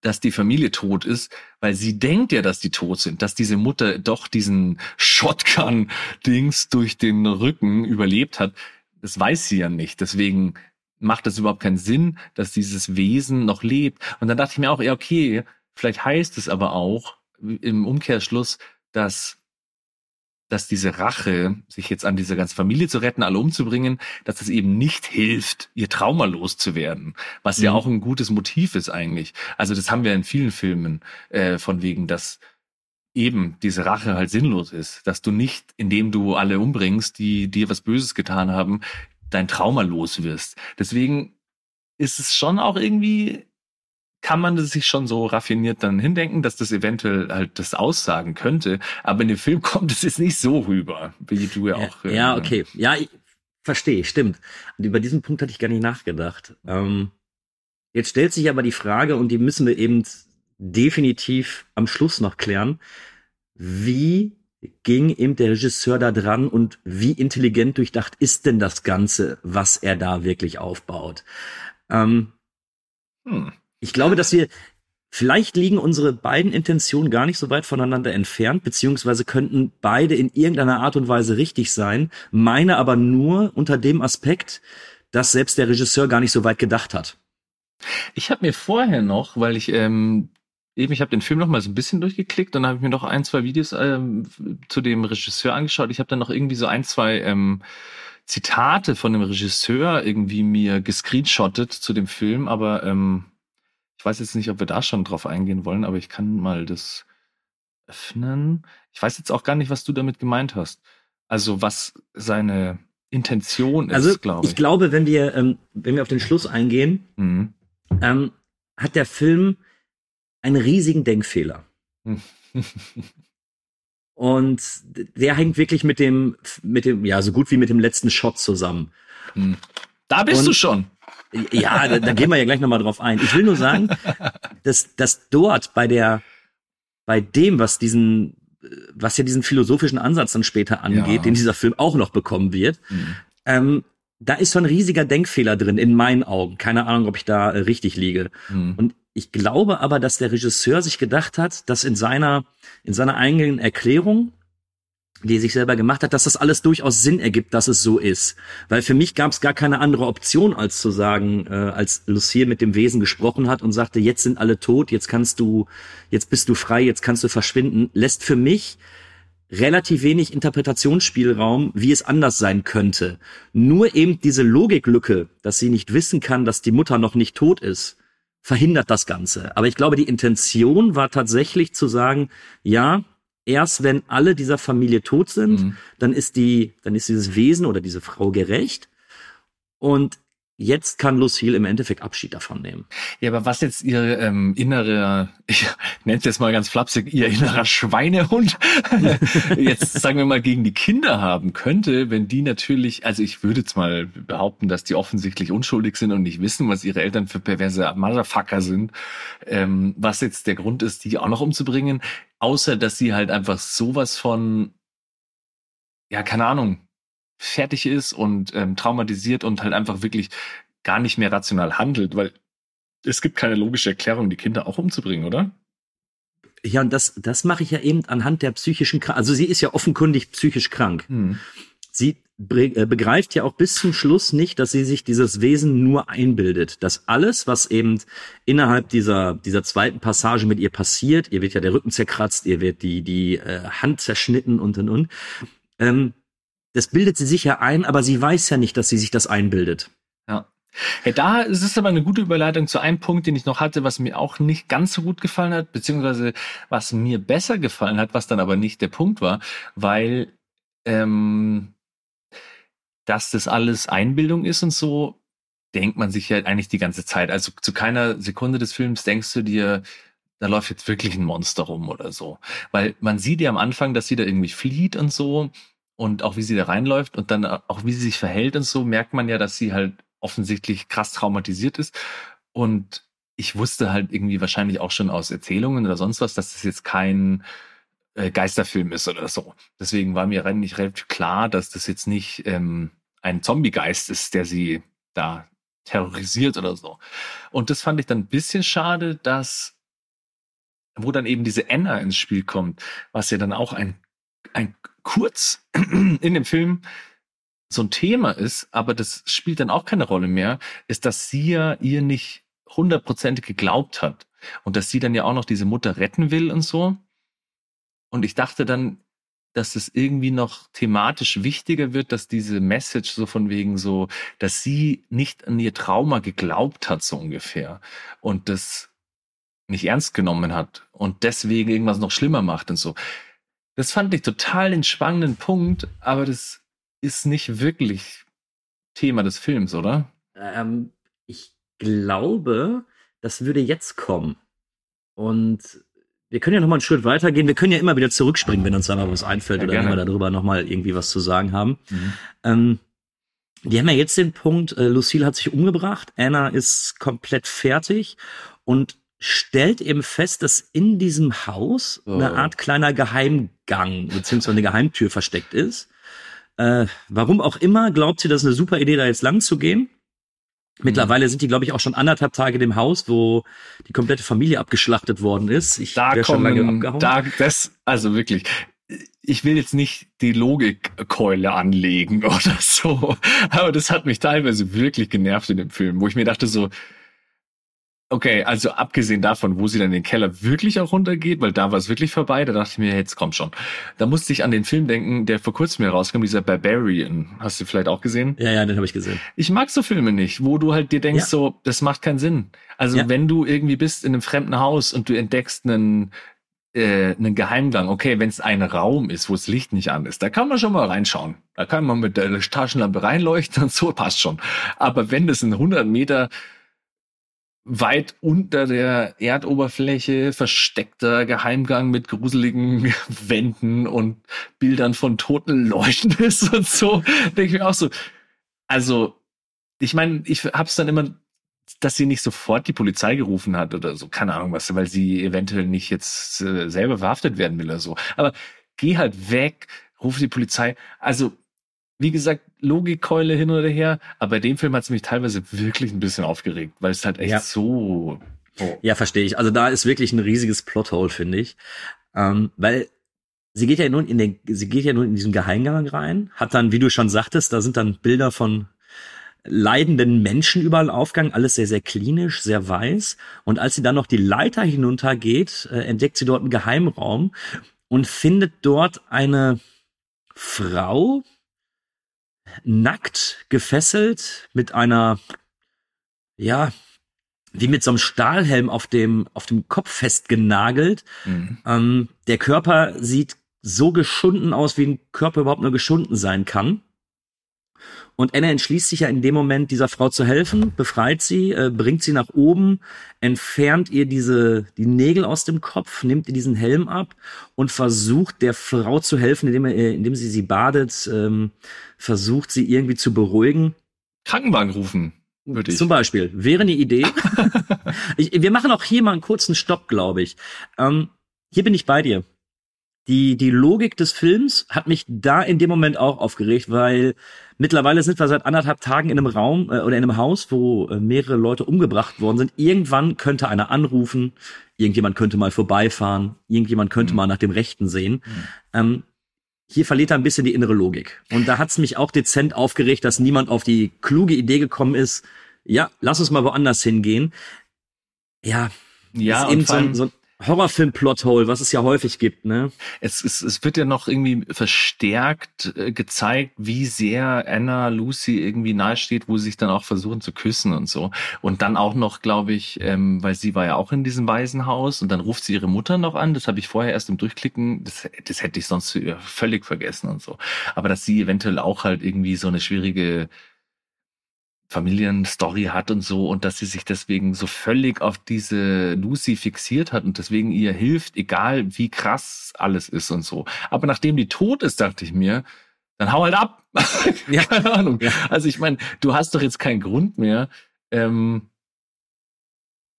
Speaker 2: dass die Familie tot ist, weil sie denkt ja, dass die tot sind, dass diese Mutter doch diesen Shotgun-Dings durch den Rücken überlebt hat. Das weiß sie ja nicht. Deswegen macht es überhaupt keinen Sinn, dass dieses Wesen noch lebt. Und dann dachte ich mir auch, ja, okay, vielleicht heißt es aber auch im Umkehrschluss, dass dass diese Rache, sich jetzt an diese ganze Familie zu retten, alle umzubringen, dass es eben nicht hilft, ihr Trauma loszuwerden, was mhm. ja auch ein gutes Motiv ist eigentlich. Also das haben wir in vielen Filmen äh, von wegen, dass eben diese Rache halt sinnlos ist, dass du nicht, indem du alle umbringst, die dir was Böses getan haben, dein Trauma los wirst. Deswegen ist es schon auch irgendwie kann man das sich schon so raffiniert dann hindenken, dass das eventuell halt das aussagen könnte. Aber in dem Film kommt es jetzt nicht so rüber, wie du ja, auch.
Speaker 1: Ja, ja okay. Ja, ich verstehe, stimmt. Und über diesen Punkt hatte ich gar nicht nachgedacht. Ähm, jetzt stellt sich aber die Frage, und die müssen wir eben definitiv am Schluss noch klären. Wie ging eben der Regisseur da dran und wie intelligent durchdacht ist denn das Ganze, was er da wirklich aufbaut? Ähm, hm. Ich glaube, dass wir, vielleicht liegen unsere beiden Intentionen gar nicht so weit voneinander entfernt, beziehungsweise könnten beide in irgendeiner Art und Weise richtig sein, meine aber nur unter dem Aspekt, dass selbst der Regisseur gar nicht so weit gedacht hat.
Speaker 2: Ich habe mir vorher noch, weil ich ähm, eben, ich habe den Film noch mal so ein bisschen durchgeklickt und habe ich mir noch ein, zwei Videos ähm, zu dem Regisseur angeschaut. Ich habe dann noch irgendwie so ein, zwei ähm, Zitate von dem Regisseur irgendwie mir gescreenshottet zu dem Film, aber ähm, ich weiß jetzt nicht, ob wir da schon drauf eingehen wollen, aber ich kann mal das öffnen. Ich weiß jetzt auch gar nicht, was du damit gemeint hast. Also was seine Intention ist,
Speaker 1: also, glaube ich. Ich glaube, wenn wir, ähm, wenn wir auf den Schluss eingehen, mhm. ähm, hat der Film einen riesigen Denkfehler. Und der hängt wirklich mit dem, mit dem, ja, so gut wie mit dem letzten Shot zusammen.
Speaker 2: Mhm. Da bist Und, du schon.
Speaker 1: Ja, da, da gehen wir ja gleich nochmal drauf ein. Ich will nur sagen, dass, dass dort bei der, bei dem, was diesen, was ja diesen philosophischen Ansatz dann später angeht, ja. den dieser Film auch noch bekommen wird, mhm. ähm, da ist so ein riesiger Denkfehler drin, in meinen Augen. Keine Ahnung, ob ich da äh, richtig liege. Mhm. Und ich glaube aber, dass der Regisseur sich gedacht hat, dass in seiner, in seiner eigenen Erklärung die sich selber gemacht hat, dass das alles durchaus Sinn ergibt, dass es so ist. Weil für mich gab es gar keine andere Option, als zu sagen, äh, als Lucille mit dem Wesen gesprochen hat und sagte, jetzt sind alle tot, jetzt kannst du, jetzt bist du frei, jetzt kannst du verschwinden, lässt für mich relativ wenig Interpretationsspielraum, wie es anders sein könnte. Nur eben diese Logiklücke, dass sie nicht wissen kann, dass die Mutter noch nicht tot ist, verhindert das Ganze. Aber ich glaube, die Intention war tatsächlich zu sagen, ja, erst wenn alle dieser Familie tot sind, mhm. dann ist die, dann ist dieses Wesen oder diese Frau gerecht. Und jetzt kann Lucille im Endeffekt Abschied davon nehmen.
Speaker 2: Ja, aber was jetzt ihr ähm, innerer, ich nenne es jetzt mal ganz flapsig, ihr innerer Schweinehund jetzt sagen wir mal gegen die Kinder haben könnte, wenn die natürlich, also ich würde jetzt mal behaupten, dass die offensichtlich unschuldig sind und nicht wissen, was ihre Eltern für perverse Motherfucker sind, ähm, was jetzt der Grund ist, die auch noch umzubringen, außer dass sie halt einfach sowas von, ja, keine Ahnung, fertig ist und ähm, traumatisiert und halt einfach wirklich gar nicht mehr rational handelt, weil es gibt keine logische Erklärung, die Kinder auch umzubringen, oder?
Speaker 1: Ja, und das, das mache ich ja eben anhand der psychischen Krankheit. Also sie ist ja offenkundig psychisch krank. Hm. Sie äh, begreift ja auch bis zum Schluss nicht, dass sie sich dieses Wesen nur einbildet. Dass alles, was eben innerhalb dieser, dieser zweiten Passage mit ihr passiert, ihr wird ja der Rücken zerkratzt, ihr wird die, die äh, Hand zerschnitten und und und, ähm, das bildet sie sich ja ein, aber sie weiß ja nicht, dass sie sich das einbildet.
Speaker 2: Ja. Hey, da ist es aber eine gute Überleitung zu einem Punkt, den ich noch hatte, was mir auch nicht ganz so gut gefallen hat, beziehungsweise was mir besser gefallen hat, was dann aber nicht der Punkt war, weil ähm, dass das alles Einbildung ist und so, denkt man sich ja eigentlich die ganze Zeit. Also zu keiner Sekunde des Films denkst du dir, da läuft jetzt wirklich ein Monster rum oder so. Weil man sieht ja am Anfang, dass sie da irgendwie flieht und so und auch wie sie da reinläuft und dann auch wie sie sich verhält und so, merkt man ja, dass sie halt offensichtlich krass traumatisiert ist. Und ich wusste halt irgendwie wahrscheinlich auch schon aus Erzählungen oder sonst was, dass das jetzt kein äh, Geisterfilm ist oder so. Deswegen war mir eigentlich relativ klar, dass das jetzt nicht ähm, ein Zombie-Geist ist, der sie da terrorisiert oder so. Und das fand ich dann ein bisschen schade, dass wo dann eben diese Anna ins Spiel kommt, was ja dann auch ein, ein kurz in dem Film so ein Thema ist, aber das spielt dann auch keine Rolle mehr, ist, dass sie ja ihr nicht hundertprozentig geglaubt hat und dass sie dann ja auch noch diese Mutter retten will und so. Und ich dachte dann, dass es irgendwie noch thematisch wichtiger wird, dass diese Message so von wegen so, dass sie nicht an ihr Trauma geglaubt hat, so ungefähr. Und das nicht ernst genommen hat und deswegen irgendwas noch schlimmer macht und so. Das fand ich total den spannenden Punkt, aber das ist nicht wirklich Thema des Films, oder?
Speaker 1: Ähm, ich glaube, das würde jetzt kommen. Und wir können ja noch mal einen Schritt weitergehen. Wir können ja immer wieder zurückspringen, wenn uns da mal was einfällt
Speaker 2: Ja,
Speaker 1: oder wenn
Speaker 2: gerne.
Speaker 1: wir darüber noch mal irgendwie was zu sagen haben.
Speaker 2: Mhm.
Speaker 1: Ähm, die haben ja jetzt den Punkt, äh, Lucille hat sich umgebracht, Anna ist komplett fertig und stellt eben fest, dass in diesem Haus eine
Speaker 2: Oh.
Speaker 1: Art kleiner Geheimgang beziehungsweise eine Geheimtür versteckt ist. Äh, warum auch immer, glaubt sie, das ist eine super Idee, da jetzt lang zu gehen. Mittlerweile sind die, glaube ich, auch schon anderthalb Tage in dem Haus, wo die komplette Familie abgeschlachtet worden ist. Ich
Speaker 2: Da
Speaker 1: wär schon lange
Speaker 2: kommen,
Speaker 1: abgehauen.
Speaker 2: da, das, also wirklich, ich will jetzt nicht die Logikkeule anlegen oder so, aber das hat mich teilweise wirklich genervt in dem Film, wo ich mir dachte so, okay, also abgesehen davon, wo sie dann in den Keller wirklich auch runtergeht, weil da war es wirklich vorbei, da dachte ich mir, jetzt kommt schon. Da musste ich an den Film denken, der vor kurzem herauskam, dieser Barbarian. Hast du vielleicht auch gesehen?
Speaker 1: ja, ja, den habe ich gesehen.
Speaker 2: Ich mag so Filme nicht, wo du halt dir denkst,
Speaker 1: Ja.
Speaker 2: so, das macht keinen Sinn. Also
Speaker 1: Ja.
Speaker 2: wenn du irgendwie bist in einem fremden Haus und du entdeckst einen, äh, einen Geheimgang, okay, wenn es ein Raum ist, wo das Licht nicht an ist, da kann man schon mal reinschauen. Da kann man mit der Taschenlampe reinleuchten und so passt schon. Aber wenn das ein 100 Meter weit unter der Erdoberfläche versteckter Geheimgang mit gruseligen Wänden und Bildern von toten Leuten ist und so, denke ich mir auch so, also, ich meine, ich hab's dann immer, dass sie nicht sofort die Polizei gerufen hat oder so, keine Ahnung was, weil sie eventuell nicht jetzt äh, selber verhaftet werden will oder so. Aber geh halt weg, ruf die Polizei. Also, wie gesagt, Logikkeule hin oder her, aber bei dem Film hat's mich teilweise wirklich ein bisschen aufgeregt, weil es halt echt
Speaker 1: Ja.
Speaker 2: so. Oh.
Speaker 1: Ja, verstehe ich. Also da ist wirklich ein riesiges Plothole, finde ich. Ähm, weil sie geht ja nun in den, sie geht ja nun in diesen Geheimgang rein, hat dann, wie du schon sagtest, da sind dann Bilder von leidenden Menschen überall aufgegangen, alles sehr, sehr klinisch, sehr weiß. Und als sie dann noch die Leiter hinuntergeht, äh, entdeckt sie dort einen Geheimraum und findet dort eine Frau, nackt, gefesselt, mit einer, ja, wie mit so einem Stahlhelm auf dem, auf dem Kopf festgenagelt.
Speaker 2: Mhm.
Speaker 1: Ähm, der Körper sieht so geschunden aus, wie ein Körper überhaupt nur geschunden sein kann. Und Anna entschließt sich ja in dem Moment, dieser Frau zu helfen, befreit sie, äh, bringt sie nach oben, entfernt ihr diese, die Nägel aus dem Kopf, nimmt ihr diesen Helm ab und versucht der Frau zu helfen, indem, er, äh, indem sie sie badet, ähm, versucht sie irgendwie zu beruhigen.
Speaker 2: Krankenwagen rufen, würde ich.
Speaker 1: Zum Beispiel. Wäre eine Idee. ich, wir machen auch hier mal einen kurzen Stopp, glaube ich. Ähm, hier bin ich bei dir. Die, die Logik des Films hat mich da in dem Moment auch aufgeregt, weil mittlerweile sind wir seit anderthalb Tagen in einem Raum äh, oder in einem Haus, wo äh, mehrere Leute umgebracht worden sind. Irgendwann könnte einer anrufen, irgendjemand könnte mal vorbeifahren, irgendjemand könnte
Speaker 2: Mhm.
Speaker 1: mal nach dem Rechten sehen. Ähm, hier verliert er ein bisschen die innere Logik. Und da hat's mich auch dezent aufgeregt, dass niemand auf die kluge Idee gekommen ist, ja, lass uns mal woanders hingehen. Ja,
Speaker 2: ja,
Speaker 1: ist eben so ein, so ein Horrorfilm-Plothole, was es ja häufig gibt, ne?
Speaker 2: es, es, es wird ja noch irgendwie verstärkt äh, gezeigt, wie sehr Anna Lucy irgendwie nahesteht, wo sie sich dann auch versuchen zu küssen und so. Und dann auch noch, glaube ich, ähm, weil sie war ja auch in diesem Waisenhaus und dann ruft sie ihre Mutter noch an. Das habe ich vorher erst im Durchklicken, das, das hätte ich sonst äh, völlig vergessen und so. Aber dass sie eventuell auch halt irgendwie so eine schwierige Familienstory hat und so und dass sie sich deswegen so völlig auf diese Lucy fixiert hat und deswegen ihr hilft, egal wie krass alles ist und so. Aber nachdem die tot ist, dachte ich mir, dann hau halt ab.
Speaker 1: Ja.
Speaker 2: Keine Ahnung.
Speaker 1: Ja.
Speaker 2: Also ich meine, du hast doch jetzt keinen Grund mehr, ähm,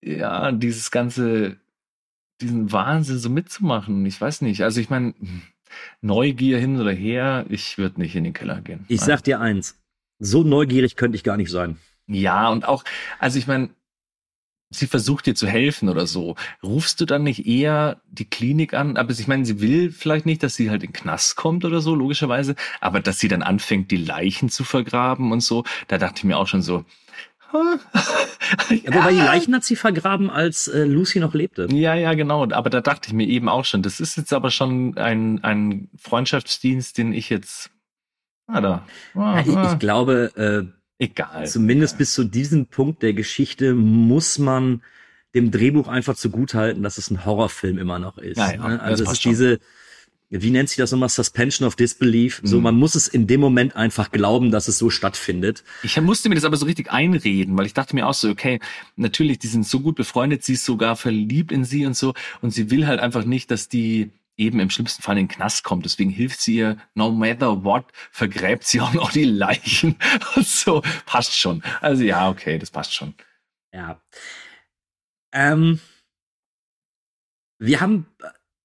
Speaker 2: ja, dieses ganze, diesen Wahnsinn so mitzumachen. Ich weiß nicht. Also ich meine, Neugier hin oder her, ich würde nicht in den Keller gehen.
Speaker 1: Ich sag dir eins, so neugierig könnte ich gar nicht sein.
Speaker 2: Ja, und auch, also ich meine, sie versucht dir zu helfen oder so, rufst du dann nicht eher die Klinik an? Aber ich meine, sie will vielleicht nicht, dass sie halt in den Knast kommt oder so, logischerweise, aber dass sie dann anfängt, die Leichen zu vergraben und so, da dachte ich mir auch schon so,
Speaker 1: ja, wobei die Leichen hat sie vergraben, als äh, Lucy noch lebte.
Speaker 2: Ja, ja, genau. Aber da dachte ich mir eben auch schon, das ist jetzt aber schon ein, ein Freundschaftsdienst, den ich jetzt. Ah, da.
Speaker 1: Ah, ich, ich, glaube, äh,
Speaker 2: egal.
Speaker 1: Zumindest bis zu diesem Punkt der Geschichte muss man dem Drehbuch einfach zugutehalten, dass es ein Horrorfilm immer noch ist.
Speaker 2: Ja, ja,
Speaker 1: ne? Also es ist diese, wie nennt sich das nochmal, Suspension of Disbelief. Mhm. So, man muss es in dem Moment einfach glauben, dass es so stattfindet.
Speaker 2: Ich musste mir das aber so richtig einreden, weil ich dachte mir auch so, okay, natürlich, die sind so gut befreundet, sie ist sogar verliebt in sie und so, und sie will halt einfach nicht, dass die eben im schlimmsten Fall in den Knast kommt. Deswegen hilft sie ihr, no matter what, vergräbt sie auch noch die Leichen so. Passt schon. Also ja, okay, das passt schon.
Speaker 1: Ja. Ähm, wir haben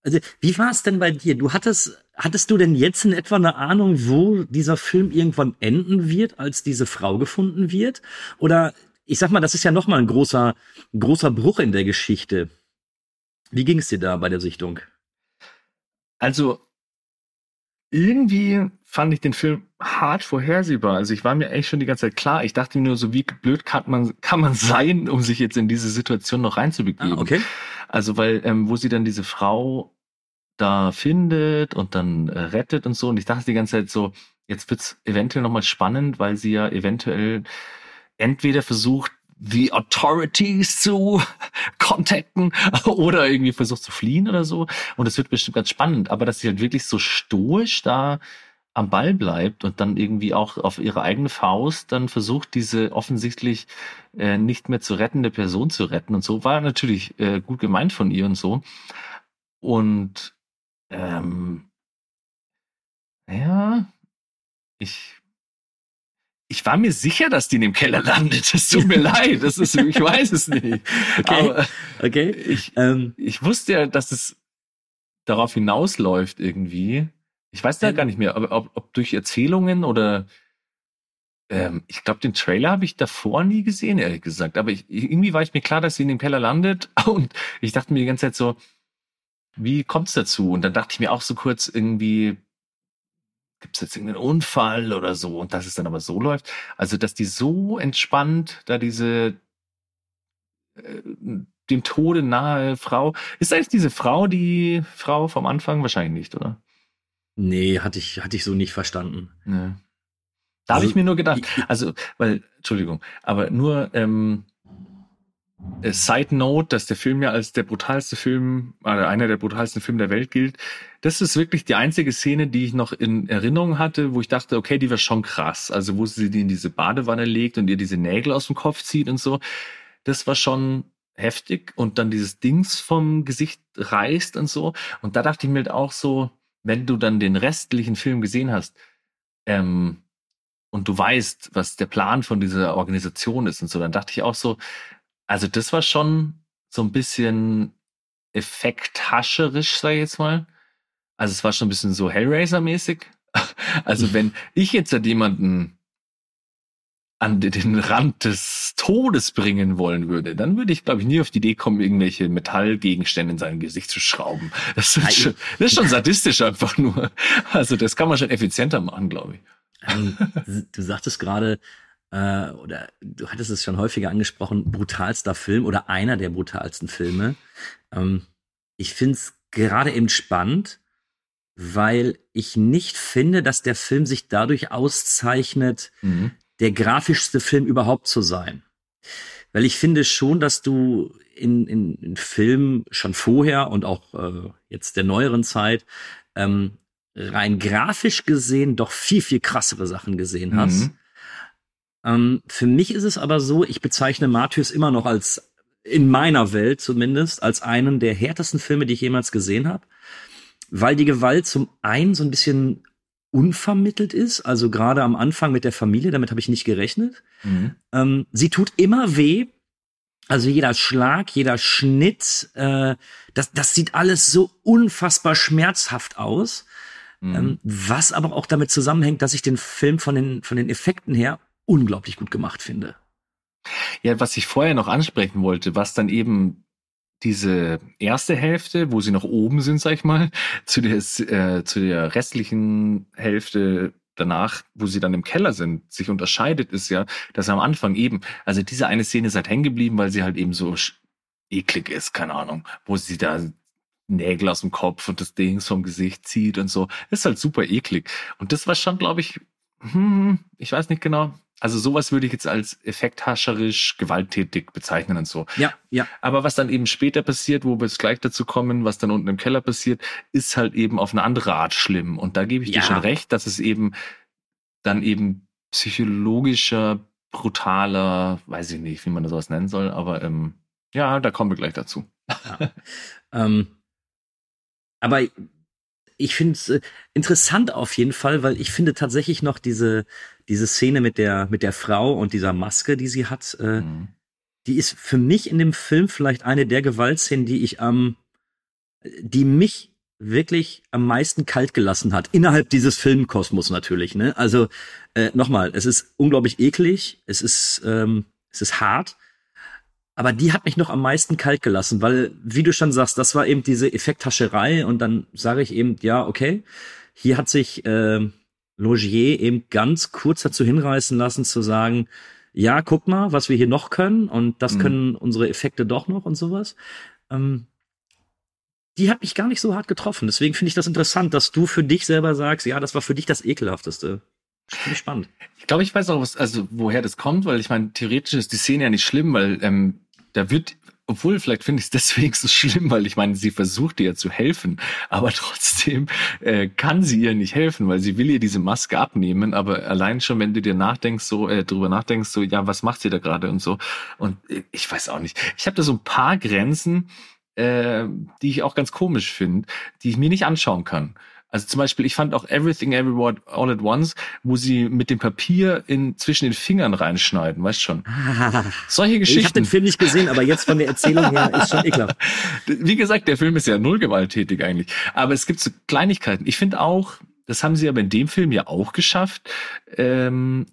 Speaker 1: also, wie war es denn bei dir? Du hattest, hattest du denn jetzt in etwa eine Ahnung, wo dieser Film irgendwann enden wird, als diese Frau gefunden wird? Oder ich sag mal, das ist ja noch mal ein großer, großer Bruch in der Geschichte. Wie ging es dir da bei der Sichtung?
Speaker 2: Also irgendwie fand ich den Film hart vorhersehbar. Also ich war mir echt schon die ganze Zeit klar. Ich dachte mir nur so, wie blöd kann man, kann man sein, um sich jetzt in diese Situation noch reinzubegeben. Ah,
Speaker 1: okay.
Speaker 2: Also weil, ähm, wo sie dann diese Frau da findet und dann äh, rettet und so. Und ich dachte die ganze Zeit so, jetzt wird's eventuell nochmal spannend, weil sie ja eventuell entweder versucht, die Authorities zu contacten oder irgendwie versucht zu fliehen oder so. Und es wird bestimmt ganz spannend. Aber dass sie halt wirklich so stoisch da am Ball bleibt und dann irgendwie auch auf ihre eigene Faust dann versucht, diese offensichtlich äh, nicht mehr zu rettende Person zu retten und so, war natürlich äh, gut gemeint von ihr und so. Und ähm, ja, ich ich war mir sicher, dass die in dem Keller landet. Es tut mir leid. Das ist, ich weiß es nicht.
Speaker 1: Okay. Aber
Speaker 2: okay. Ich, ähm, ich wusste ja, dass es darauf hinausläuft irgendwie. Ich weiß ja gar nicht mehr, ob, ob, ob durch Erzählungen oder ähm, ich glaube, den Trailer habe ich davor nie gesehen, ehrlich gesagt. Aber ich, irgendwie war ich mir klar, dass sie in dem Keller landet. Und ich dachte mir die ganze Zeit so, wie kommt es dazu? Und dann dachte ich mir auch so kurz irgendwie, gibt es jetzt irgendeinen Unfall oder so? Und dass es dann aber so läuft. Also, dass die so entspannt da diese äh, dem Tode nahe Frau. Ist eigentlich diese Frau die Frau vom Anfang? Wahrscheinlich nicht, oder?
Speaker 1: Nee, hatte ich, hatte ich so nicht verstanden.
Speaker 2: Nee. Da also, habe ich mir nur gedacht, also, weil, Entschuldigung, aber nur, ähm, äh, Side Note, dass der Film ja als der brutalste Film, oder einer der brutalsten Filme der Welt gilt. Das ist wirklich die einzige Szene, die ich noch in Erinnerung hatte, wo ich dachte, okay, die war schon krass. Also wo sie die in diese Badewanne legt und ihr diese Nägel aus dem Kopf zieht und so. Das war schon heftig und dann dieses Dings vom Gesicht reißt und so. Und da dachte ich mir halt auch so, wenn du dann den restlichen Film gesehen hast, ähm, und du weißt, was der Plan von dieser Organisation ist und so, dann dachte ich auch so, also das war schon so ein bisschen effekthascherisch, sag ich jetzt mal. Also es war schon ein bisschen so Hellraiser-mäßig. Also wenn ich jetzt halt jemanden an den Rand des Todes bringen wollen würde, dann würde ich, glaube ich, nie auf die Idee kommen, irgendwelche Metallgegenstände in sein Gesicht zu schrauben. Das ist, schon, das ist schon sadistisch einfach nur. Also das kann man schon effizienter machen, glaube ich.
Speaker 1: Du sagtest gerade, äh, oder du hattest es schon häufiger angesprochen, brutalster Film oder einer der brutalsten Filme. Ähm, ich finde es gerade eben spannend, weil ich nicht finde, dass der Film sich dadurch auszeichnet, mhm. der grafischste Film überhaupt zu sein. Weil ich finde schon, dass du in, in, in Filmen schon vorher und auch äh, jetzt der neueren Zeit ähm, rein grafisch gesehen doch viel, viel krassere Sachen gesehen hast. Mhm. Ähm, für mich ist es aber so, ich bezeichne Matthäus immer noch als, in meiner Welt zumindest, als einen der härtesten Filme, die ich jemals gesehen habe, weil die Gewalt zum einen so ein bisschen unvermittelt ist, also gerade am Anfang mit der Familie, damit habe ich nicht gerechnet. Mhm. Ähm, sie tut immer weh, also jeder Schlag, jeder Schnitt, äh, das, das sieht alles so unfassbar schmerzhaft aus. Mhm. Ähm, was aber auch damit zusammenhängt, dass ich den Film von den, von den Effekten her unglaublich gut gemacht finde.
Speaker 2: Ja, was ich vorher noch ansprechen wollte, was dann eben diese erste Hälfte, wo sie noch oben sind, sag ich mal, zu der, äh, zu der restlichen Hälfte danach, wo sie dann im Keller sind, sich unterscheidet, ist ja, dass am Anfang eben, also diese eine Szene ist halt hängen geblieben, weil sie halt eben so eklig ist, keine Ahnung, wo sie da Nägel aus dem Kopf und das Ding vom Gesicht zieht und so. ist halt super eklig. Und das war schon, glaube ich, hm, ich weiß nicht genau. Also sowas würde ich jetzt als effekthascherisch gewalttätig bezeichnen und so.
Speaker 1: Ja, ja.
Speaker 2: Aber was dann eben später passiert, wo wir jetzt gleich dazu kommen, was dann unten im Keller passiert, ist halt eben auf eine andere Art schlimm. Und da gebe ich
Speaker 1: Ja.
Speaker 2: dir schon recht, dass es eben dann eben psychologischer, brutaler, weiß ich nicht, wie man das sowas nennen soll, aber ähm, ja, da kommen wir gleich dazu.
Speaker 1: Ähm, aber ich finde es äh, interessant auf jeden Fall, weil ich finde tatsächlich noch diese, diese Szene mit der, mit der Frau und dieser Maske, die sie hat, äh,
Speaker 2: Mhm.
Speaker 1: die ist für mich in dem Film vielleicht eine der Gewaltszenen, die ich am, die mich wirklich am meisten kalt gelassen hat. Innerhalb dieses Filmkosmos natürlich, ne? Also, äh, nochmal, es ist unglaublich eklig, es ist, ähm, es ist hart, aber die hat mich noch am meisten kalt gelassen, weil, wie du schon sagst, das war eben diese Effekthascherei und dann sage ich eben, ja, okay, hier hat sich äh, Logier eben ganz kurz dazu hinreißen lassen zu sagen, ja, guck mal, was wir hier noch können und das
Speaker 2: Mhm.
Speaker 1: können unsere Effekte doch noch und sowas. Ähm, die hat mich gar nicht so hart getroffen. Deswegen finde ich das interessant, dass du für dich selber sagst, ja, das war für dich das ekelhafteste. Finde ich spannend.
Speaker 2: Ich glaube, ich weiß auch, was, also woher das kommt, weil ich meine, theoretisch ist die Szene ja nicht schlimm, weil ähm, da wird, obwohl vielleicht finde ich es deswegen so schlimm, weil ich meine, sie versucht ihr zu helfen, aber trotzdem äh, kann sie ihr nicht helfen, weil sie will ihr diese Maske abnehmen, aber allein schon, wenn du dir nachdenkst, so äh, drüber nachdenkst, so ja, was macht sie da gerade und so und ich weiß auch nicht. Ich habe da so ein paar Grenzen, äh, die ich auch ganz komisch finde, die ich mir nicht anschauen kann. Also zum Beispiel, ich fand auch Everything Everywhere All at Once, wo sie mit dem Papier in zwischen den Fingern reinschneiden, weißt schon. Solche
Speaker 1: Ich habe
Speaker 2: Geschichten.
Speaker 1: den Film nicht gesehen, aber jetzt von der Erzählung her ist schon ekelhaft.
Speaker 2: Wie gesagt, der Film ist ja null gewalttätig eigentlich. Aber es gibt so Kleinigkeiten. Ich finde auch, das haben sie aber in dem Film ja auch geschafft, ähm,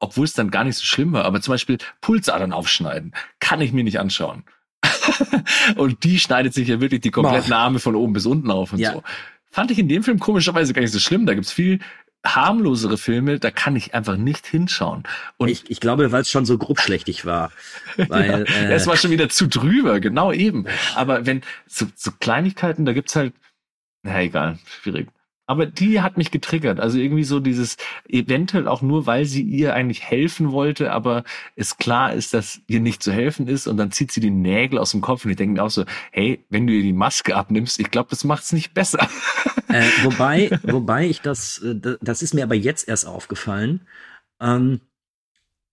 Speaker 2: obwohl es dann gar nicht so schlimm war. Aber zum Beispiel Pulsadern aufschneiden, kann ich mir nicht anschauen. und die schneidet sich ja wirklich die kompletten Arme von oben bis unten auf und
Speaker 1: Ja.
Speaker 2: so. Fand ich in dem Film komischerweise gar nicht so schlimm. Da gibt's viel harmlosere Filme, da kann ich einfach nicht hinschauen. Und
Speaker 1: Ich, ich glaube, weil es schon so grobschlächtig war. Weil,
Speaker 2: ja,
Speaker 1: äh,
Speaker 2: es war schon wieder zu drüber, genau eben. Aber wenn so, so Kleinigkeiten, da gibt's halt, na egal, schwierig. Aber die hat mich getriggert. Also irgendwie so dieses, eventuell auch nur, weil sie ihr eigentlich helfen wollte, aber es klar ist, dass ihr nicht zu helfen ist und dann zieht sie die Nägel aus dem Kopf und ich denke mir auch so, hey, wenn du ihr die Maske abnimmst, ich glaube, das macht's nicht besser.
Speaker 1: Äh, wobei, wobei ich das, äh, da- das ist mir aber jetzt erst aufgefallen. Ähm,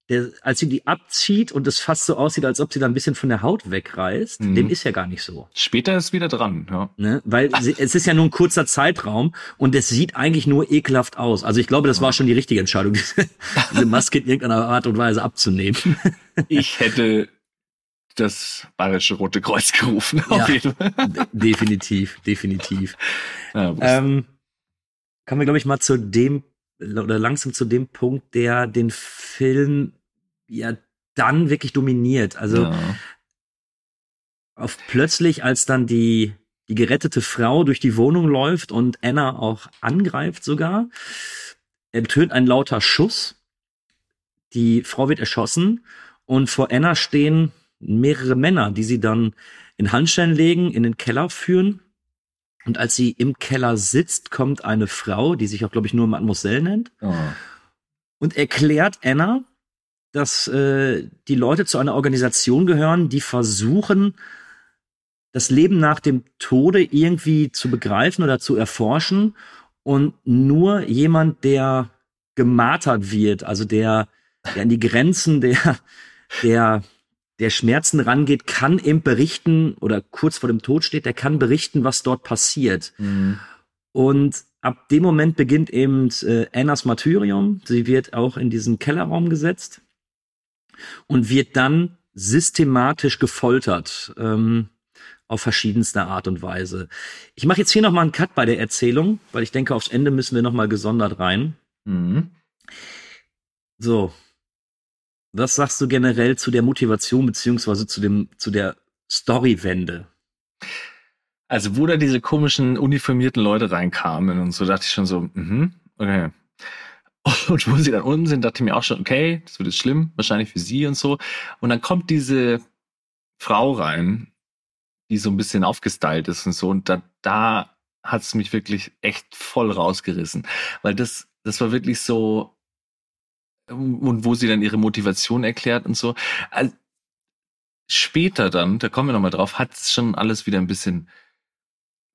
Speaker 1: der, als sie die abzieht und es fast so aussieht, als ob sie da ein bisschen von der Haut wegreißt,
Speaker 2: Mhm.
Speaker 1: dem ist ja gar nicht so.
Speaker 2: Später ist wieder dran, ja.
Speaker 1: Ne? Weil sie, es ist ja nur ein kurzer Zeitraum und es sieht eigentlich nur ekelhaft aus. Also ich glaube, das war schon die richtige Entscheidung, diese, diese Maske in irgendeiner Art und Weise abzunehmen.
Speaker 2: Ich hätte das Bayerische Rote Kreuz gerufen, auf
Speaker 1: Ja.
Speaker 2: jeden Fall.
Speaker 1: De- definitiv, definitiv.
Speaker 2: Ja,
Speaker 1: Ähm, kommen wir, glaube ich, mal zu dem, oder langsam zu dem Punkt, der den Film ja dann wirklich dominiert. Also
Speaker 2: ja.
Speaker 1: auf plötzlich, als dann die, die gerettete Frau durch die Wohnung läuft und Anna auch angreift sogar, ertönt ein lauter Schuss. Die Frau wird erschossen und vor Anna stehen mehrere Männer, die sie dann in Handschellen legen, in den Keller führen. Und als sie im Keller sitzt, kommt eine Frau, die sich auch, glaube ich, nur Mademoiselle nennt,
Speaker 2: Oh.
Speaker 1: und erklärt Anna, dass äh, die Leute zu einer Organisation gehören, die versuchen, das Leben nach dem Tode irgendwie zu begreifen oder zu erforschen und nur jemand, der gemartert wird, also der, der an die Grenzen der, der, der Schmerzen rangeht, kann eben berichten oder kurz vor dem Tod steht, der kann berichten, was dort passiert.
Speaker 2: Mhm.
Speaker 1: Und ab dem Moment beginnt eben äh, Annas Martyrium. Sie wird auch in diesen Kellerraum gesetzt und wird dann systematisch gefoltert ähm, auf verschiedenste Art und Weise. Ich mache jetzt hier noch mal einen Cut bei der Erzählung, weil ich denke, aufs Ende müssen wir noch mal gesondert rein.
Speaker 2: Mhm.
Speaker 1: So. was sagst du generell zu der Motivation beziehungsweise zu dem zu der Storywende?
Speaker 2: Also, wo da diese komischen uniformierten Leute reinkamen und so, dachte ich schon so, mhm, okay. Und wo sie dann unten sind, dachte ich mir auch schon, okay, das wird jetzt schlimm, wahrscheinlich für sie und so. Und dann kommt diese Frau rein, die so ein bisschen aufgestylt ist und so. Und da, da hat es mich wirklich echt voll rausgerissen. Weil das, das war wirklich so, und wo sie dann ihre Motivation erklärt und so. Also, später dann, da kommen wir nochmal drauf, hat es schon alles wieder ein bisschen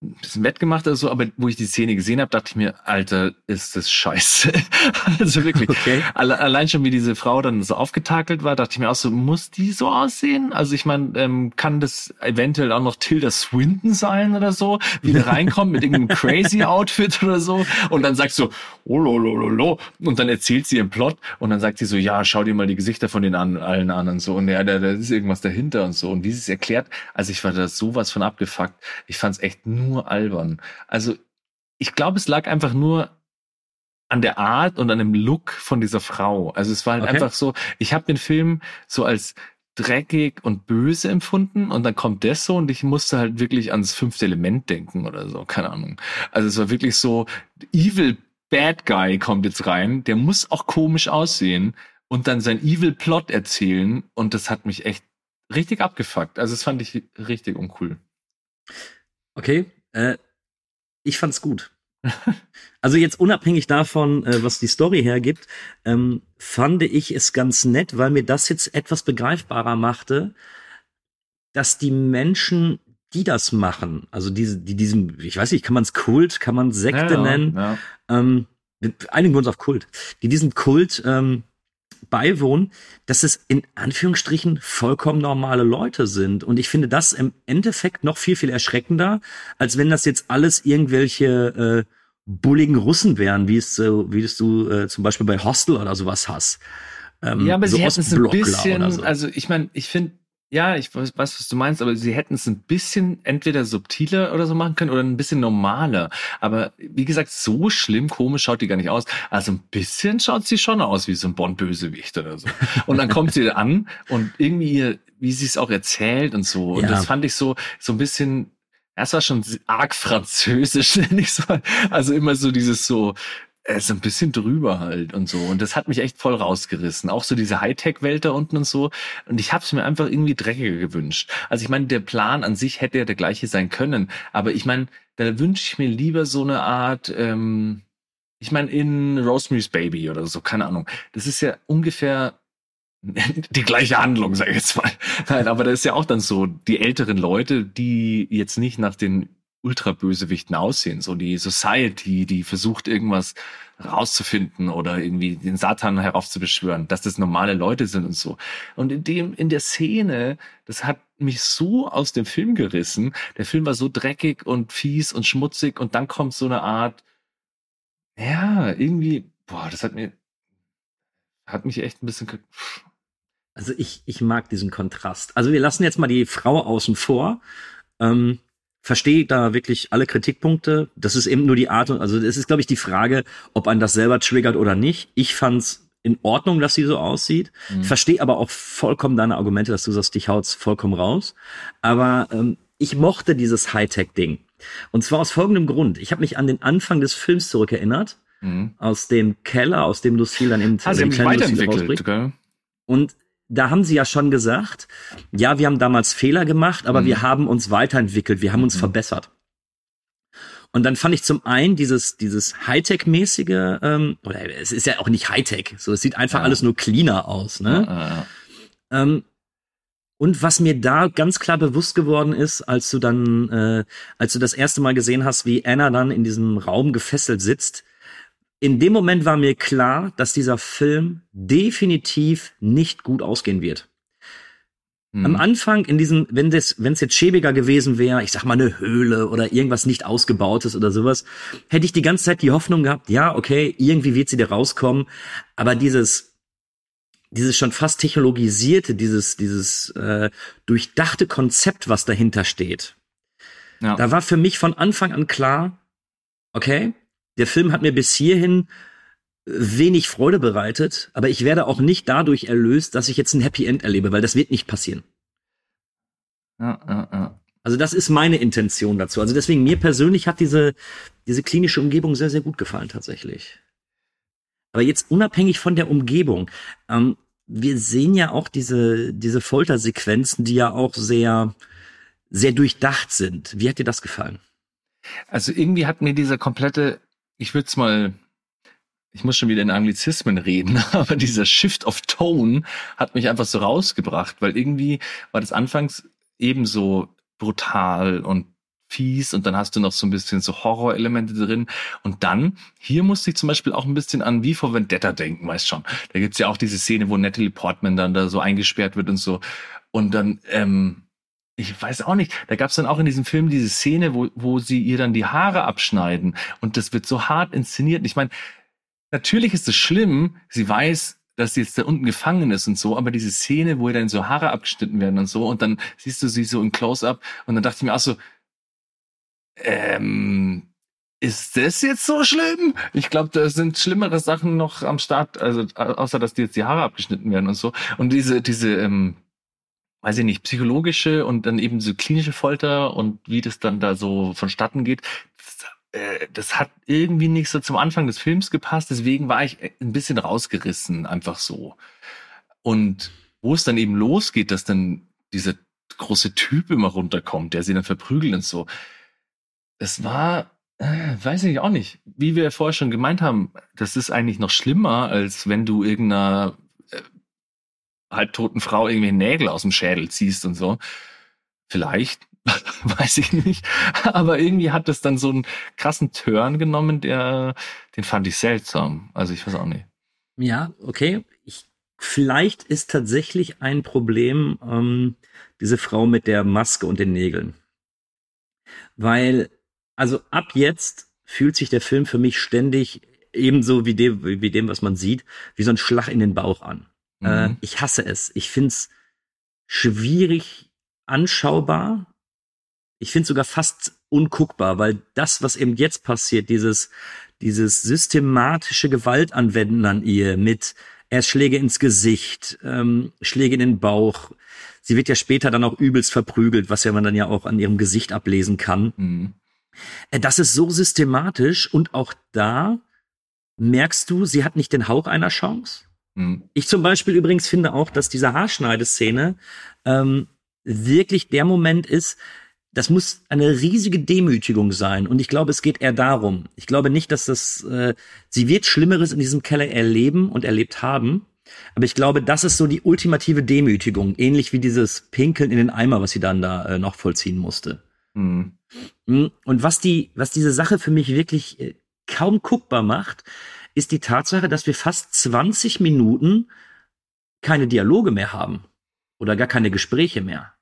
Speaker 2: ein bisschen wettgemacht oder so, aber wo ich die Szene gesehen habe, dachte ich mir, Alter, ist das scheiße. also wirklich.
Speaker 1: Okay.
Speaker 2: Alle, allein schon, wie diese Frau dann so aufgetakelt war, dachte ich mir auch so, muss die so aussehen? Also ich meine, ähm, kann das eventuell auch noch Tilda Swinton sein oder so, wie der reinkommt mit irgendeinem crazy Outfit oder so und dann sagst du, oh lo, lo, lo, lo. und dann erzählt sie ihren Plot und dann sagt sie so, ja, schau dir mal die Gesichter von den an, allen an und so und ja, da, da ist irgendwas dahinter und so und wie sie es erklärt, also ich war da sowas von abgefuckt. Ich fand es echt nur nur albern. Also ich glaube, es lag einfach nur an der Art und an dem Look von dieser Frau. Also es war halt
Speaker 1: Okay.
Speaker 2: einfach so, ich habe den Film so als dreckig und böse empfunden und dann kommt das so und ich musste halt wirklich ans fünfte Element denken oder so, keine Ahnung. Also es war wirklich so, evil bad guy kommt jetzt rein, der muss auch komisch aussehen und dann sein evil Plot erzählen und das hat mich echt richtig abgefuckt. Also das fand ich richtig uncool.
Speaker 1: Okay, äh, ich fand's gut. Also jetzt unabhängig davon, äh, was die Story hergibt, ähm, fand ich es ganz nett, weil mir das jetzt etwas begreifbarer machte, dass die Menschen, die das machen, also diese, die diesem, ich weiß nicht, kann man es Kult, kann man Sekte nennen,
Speaker 2: Ja.
Speaker 1: ähm, einigen wir uns auf Kult, die diesem Kult ähm, beiwohnen, dass es in Anführungsstrichen vollkommen normale Leute sind. Und ich finde das im Endeffekt noch viel, viel erschreckender, als wenn das jetzt alles irgendwelche äh, bulligen Russen wären, wie es, so, wie es du äh, zum Beispiel bei Hostel oder sowas hast. Ähm,
Speaker 2: Ja, aber
Speaker 1: so
Speaker 2: sie hätten es ein bisschen,
Speaker 1: so.
Speaker 2: also ich meine, ich finde, ja, ich weiß, was du meinst, aber sie hätten es ein bisschen entweder subtiler oder so machen können oder ein bisschen normaler. Aber wie gesagt, so schlimm, komisch schaut die gar nicht aus. Also ein bisschen schaut sie schon aus wie so ein Bond-Bösewicht oder so. Und dann kommt sie an und irgendwie, ihr- wie sie es auch erzählt und so. Und
Speaker 1: Ja.
Speaker 2: das fand ich so, so ein bisschen, das war schon arg französisch, nenne ich so. Also immer so dieses so, er ist ein bisschen drüber halt und so. Und das hat mich echt voll rausgerissen. Auch so diese Hightech-Welt da unten und so. Und ich habe es mir einfach irgendwie dreckiger gewünscht. Also ich meine, der Plan an sich hätte ja der gleiche sein können. Aber ich meine, da wünsche ich mir lieber so eine Art, ähm, ich meine, in Rosemary's Baby oder so, keine Ahnung. Das ist ja ungefähr die gleiche Handlung, sag ich jetzt mal. Nein, aber da ist ja auch dann so, die älteren Leute, die jetzt nicht nach den Ultrabösewichten aussehen, so die Society, die versucht irgendwas rauszufinden oder irgendwie den Satan heraufzubeschwören, dass das normale Leute sind und so. Und in dem, in der Szene, das hat mich so aus dem Film gerissen. Der Film war so dreckig und fies und schmutzig und dann kommt so eine Art, ja, irgendwie, boah, das hat mir, hat mich echt ein bisschen,
Speaker 1: Also ich, ich mag diesen Kontrast. Also wir lassen jetzt mal die Frau außen vor. Ähm, Verstehe da wirklich alle Kritikpunkte. Das ist eben nur die Art und also es ist, glaube ich, die Frage, ob einen das selber triggert oder nicht. Ich fand's in Ordnung, dass sie so aussieht.
Speaker 2: Mhm.
Speaker 1: Verstehe aber auch vollkommen deine Argumente, dass du sagst, dich haut's vollkommen raus. Aber ähm, ich mochte dieses Hightech-Ding. Und zwar aus folgendem Grund. Ich habe mich an den Anfang des Films zurückerinnert,
Speaker 2: Mhm.
Speaker 1: aus dem Keller, aus dem Lucille dann eben
Speaker 2: Ah, sie
Speaker 1: die kleine Lucille rausbringt.
Speaker 2: gell?
Speaker 1: Und da haben sie ja schon gesagt, ja, wir haben damals Fehler gemacht, aber
Speaker 2: Mhm.
Speaker 1: wir haben uns weiterentwickelt, wir haben uns
Speaker 2: Mhm.
Speaker 1: verbessert. Und dann fand ich zum einen dieses, dieses Hightech-mäßige, ähm, oder es ist ja auch nicht Hightech, so es sieht einfach
Speaker 2: Ja.
Speaker 1: alles nur cleaner aus, ne?
Speaker 2: Ja, ja.
Speaker 1: Ähm, und was mir da ganz klar bewusst geworden ist, als du dann, äh, als du das erste Mal gesehen hast, wie Anna dann in diesem Raum gefesselt sitzt, in dem Moment war mir klar, dass dieser Film definitiv nicht gut ausgehen wird.
Speaker 2: Mhm.
Speaker 1: Am Anfang in diesem, wenn das, wenn es jetzt schäbiger gewesen wäre, ich sag mal eine Höhle oder irgendwas nicht ausgebautes oder sowas, hätte ich die ganze Zeit die Hoffnung gehabt, ja, okay, irgendwie wird sie da rauskommen, aber dieses, dieses schon fast technologisierte, dieses, dieses äh, durchdachte Konzept, was dahinter steht,
Speaker 2: ja.
Speaker 1: da war für mich von Anfang an klar, okay, der Film hat mir bis hierhin wenig Freude bereitet, aber ich werde auch nicht dadurch erlöst, dass ich jetzt ein Happy End erlebe, weil das wird nicht passieren.
Speaker 2: Ja, ja, ja.
Speaker 1: Also das ist meine Intention dazu. Also deswegen, mir persönlich hat diese, diese klinische Umgebung sehr, sehr gut gefallen tatsächlich. Aber jetzt unabhängig von der Umgebung, ähm, wir sehen ja auch diese, diese Foltersequenzen, die ja auch sehr, sehr durchdacht sind. Wie hat dir das gefallen?
Speaker 2: Also irgendwie hat mir dieser komplette, ich würde es mal, ich muss schon wieder in Anglizismen reden, aber dieser Shift of Tone hat mich einfach so rausgebracht, weil irgendwie war das anfangs ebenso brutal und fies und dann hast du noch so ein bisschen so Horrorelemente drin und dann, hier musste ich zum Beispiel auch ein bisschen an wie vor Vendetta denken, weißt schon. Da gibt's ja auch diese Szene, wo Natalie Portman dann da so eingesperrt wird und so und dann, ähm, ich weiß auch nicht, da gab's dann auch in diesem Film diese Szene, wo, wo sie ihr dann die Haare abschneiden. Und das wird so hart inszeniert. Ich meine, natürlich ist es schlimm, sie weiß, dass sie jetzt da unten gefangen ist und so, aber diese Szene, wo ihr dann so Haare abgeschnitten werden und so, und dann siehst du sie so im Close-up, und dann dachte ich mir auch so, ähm, ist das jetzt so schlimm? Ich glaube, da sind schlimmere Sachen noch am Start, also außer dass die jetzt die Haare abgeschnitten werden und so. Und diese, diese, ähm, weiß ich nicht, psychologische und dann eben so klinische Folter und wie das dann da so vonstatten geht, das, äh, das hat irgendwie nicht so zum Anfang des Films gepasst, deswegen war ich ein bisschen rausgerissen, einfach so. Und wo es dann eben losgeht, dass dann dieser große Typ immer runterkommt, der sie dann verprügelt und so, das war, äh, weiß ich auch nicht, wie wir vorher schon gemeint haben, das ist eigentlich noch schlimmer, als wenn du irgendeiner äh, halbtoten Frau irgendwie Nägel aus dem Schädel ziehst und so. Vielleicht, weiß ich nicht. Aber irgendwie hat das dann so einen krassen Turn genommen, der, den fand ich seltsam. Also ich weiß auch nicht.
Speaker 1: Ja, okay. Ich, vielleicht ist tatsächlich ein Problem ähm, diese Frau mit der Maske und den Nägeln. Weil, also ab jetzt fühlt sich der Film für mich ständig ebenso wie dem, wie dem, was man sieht, wie so ein Schlag in den Bauch an.
Speaker 2: Mhm.
Speaker 1: Äh, ich hasse es. Ich find's schwierig anschaubar. Ich find's sogar fast unguckbar, weil das, was eben jetzt passiert, dieses, dieses systematische Gewaltanwenden an ihr mit erst Schläge ins Gesicht, ähm, Schläge in den Bauch. Sie wird ja später dann auch übelst verprügelt, was ja man dann ja auch an ihrem Gesicht ablesen kann.
Speaker 2: Mhm.
Speaker 1: Äh, Das ist so systematisch und auch da merkst du, sie hat nicht den Hauch einer Chance.
Speaker 2: Mhm.
Speaker 1: Ich zum Beispiel übrigens finde auch, dass diese Haarschneideszene ähm, wirklich der Moment ist, das muss eine riesige Demütigung sein. Und ich glaube, es geht eher darum. Ich glaube nicht, dass das, äh, sie wird Schlimmeres in diesem Keller erleben und erlebt haben. Aber ich glaube, das ist so die ultimative Demütigung. Ähnlich wie dieses Pinkeln in den Eimer, was sie dann da äh, noch vollziehen musste.
Speaker 2: Mhm.
Speaker 1: Mm, Und was die, was diese Sache für mich wirklich äh, kaum guckbar macht, ist die Tatsache, dass wir fast 20 Minuten keine Dialoge mehr haben. Oder gar keine Gespräche mehr.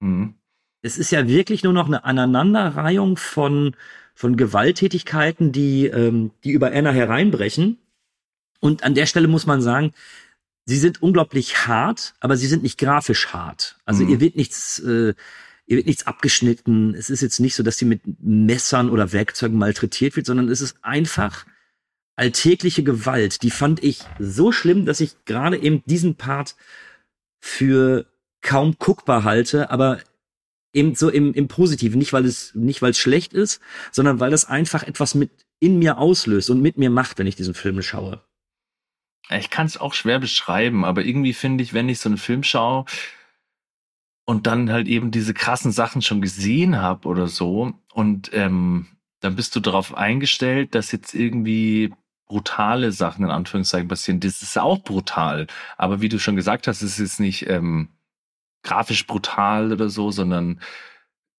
Speaker 2: Mhm.
Speaker 1: Es ist ja wirklich nur noch eine Aneinanderreihung von, von Gewalttätigkeiten, die, ähm, die über Anna hereinbrechen. Und an der Stelle muss man sagen, sie sind unglaublich hart, aber sie sind nicht grafisch hart. Also
Speaker 2: Mhm.
Speaker 1: ihr wird nichts, äh, ihr wird nichts abgeschnitten. Es ist jetzt nicht so, dass sie mit Messern oder Werkzeugen malträtiert wird, sondern es ist einfach alltägliche Gewalt. Die fand ich so schlimm, dass ich gerade eben diesen Part für kaum guckbar halte, aber eben so im, im Positiven, nicht weil es nicht weil es schlecht ist, sondern weil es einfach etwas mit in mir auslöst und mit mir macht, wenn ich diesen Film schaue.
Speaker 2: Ich kann es auch schwer beschreiben, aber irgendwie finde ich, wenn ich so einen Film schaue und dann halt eben diese krassen Sachen schon gesehen habe oder so und ähm, dann bist du darauf eingestellt, dass jetzt irgendwie brutale Sachen in Anführungszeichen passieren. Das ist auch brutal, aber wie du schon gesagt hast, es ist nicht ähm, grafisch brutal oder so, sondern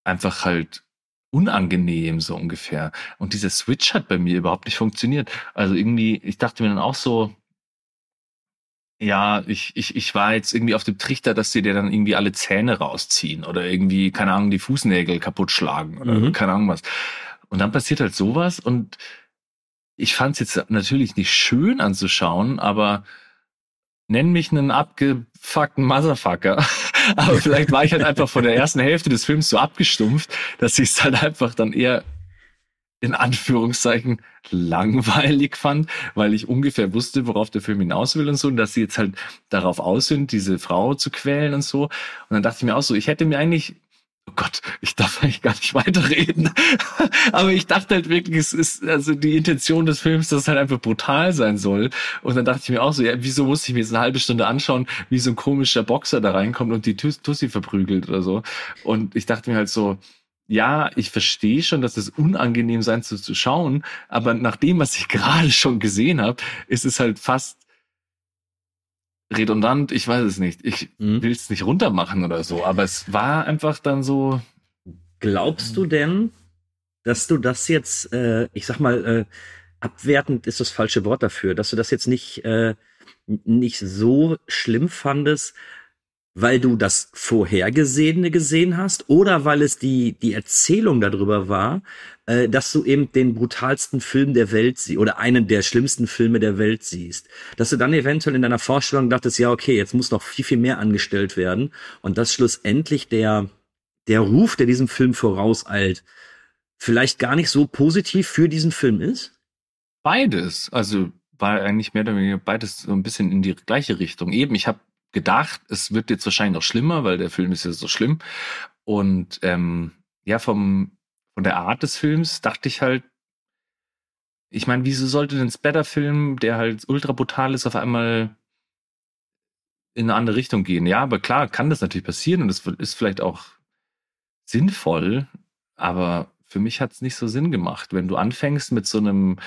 Speaker 2: einfach halt unangenehm so ungefähr. Und dieser Switch hat bei mir überhaupt nicht funktioniert. Also irgendwie, ich dachte mir dann auch so, ja, ich, ich, ich war jetzt irgendwie auf dem Trichter, dass sie dir dann irgendwie alle Zähne rausziehen oder irgendwie, keine Ahnung, die Fußnägel kaputt schlagen oder
Speaker 1: Mhm.
Speaker 2: keine Ahnung was. Und dann passiert halt sowas und ich fand es jetzt natürlich nicht schön anzuschauen, aber nenn mich einen abgefuckten Motherfucker. aber vielleicht war ich halt einfach von der ersten Hälfte des Films so abgestumpft, dass ich es halt einfach dann eher in Anführungszeichen langweilig fand, weil ich ungefähr wusste, worauf der Film hinaus will und so, und dass sie jetzt halt darauf aus sind, diese Frau zu quälen und so. Und dann dachte ich mir auch so, ich hätte mir eigentlich Oh Gott, ich darf eigentlich gar nicht weiterreden. Aber ich dachte halt wirklich, es ist also die Intention des Films, dass es halt einfach brutal sein soll. Und dann dachte ich mir auch so, ja, wieso muss ich mir jetzt eine halbe Stunde anschauen, wie so ein komischer Boxer da reinkommt und die Tussi verprügelt oder so. Und ich dachte mir halt so, ja, ich verstehe schon, dass es unangenehm sein zu, zu schauen, aber nach dem, was ich gerade schon gesehen habe, ist es halt fast redundant, ich weiß es nicht. Ich mhm. will es nicht runtermachen oder so, aber es war einfach dann so.
Speaker 1: Glaubst du denn, dass du das jetzt, äh, ich sag mal, äh, abwertend ist das falsche Wort dafür, dass du das jetzt nicht, äh, nicht so schlimm fandest, weil du das Vorhergesehene gesehen hast oder weil es die, die Erzählung darüber war, äh, dass du eben den brutalsten Film der Welt siehst oder einen der schlimmsten Filme der Welt siehst. Dass du dann eventuell in deiner Vorstellung dachtest, ja, okay, jetzt muss noch viel, viel mehr angestellt werden und dass schlussendlich der, der Ruf, der diesem Film vorauseilt, vielleicht gar nicht so positiv für diesen Film ist?
Speaker 2: Beides. Also war eigentlich mehr oder weniger beides so ein bisschen in die gleiche Richtung. Eben, ich habe gedacht, es wird jetzt wahrscheinlich noch schlimmer, weil der Film ist ja so schlimm. Und ähm, ja, vom, von der Art des Films dachte ich halt, ich meine, wieso sollte denn Splatter-Film, der halt ultra brutal ist, auf einmal in eine andere Richtung gehen? Ja, aber klar, kann das natürlich passieren und das ist vielleicht auch sinnvoll, aber für mich hat es nicht so Sinn gemacht. Wenn du anfängst mit so einem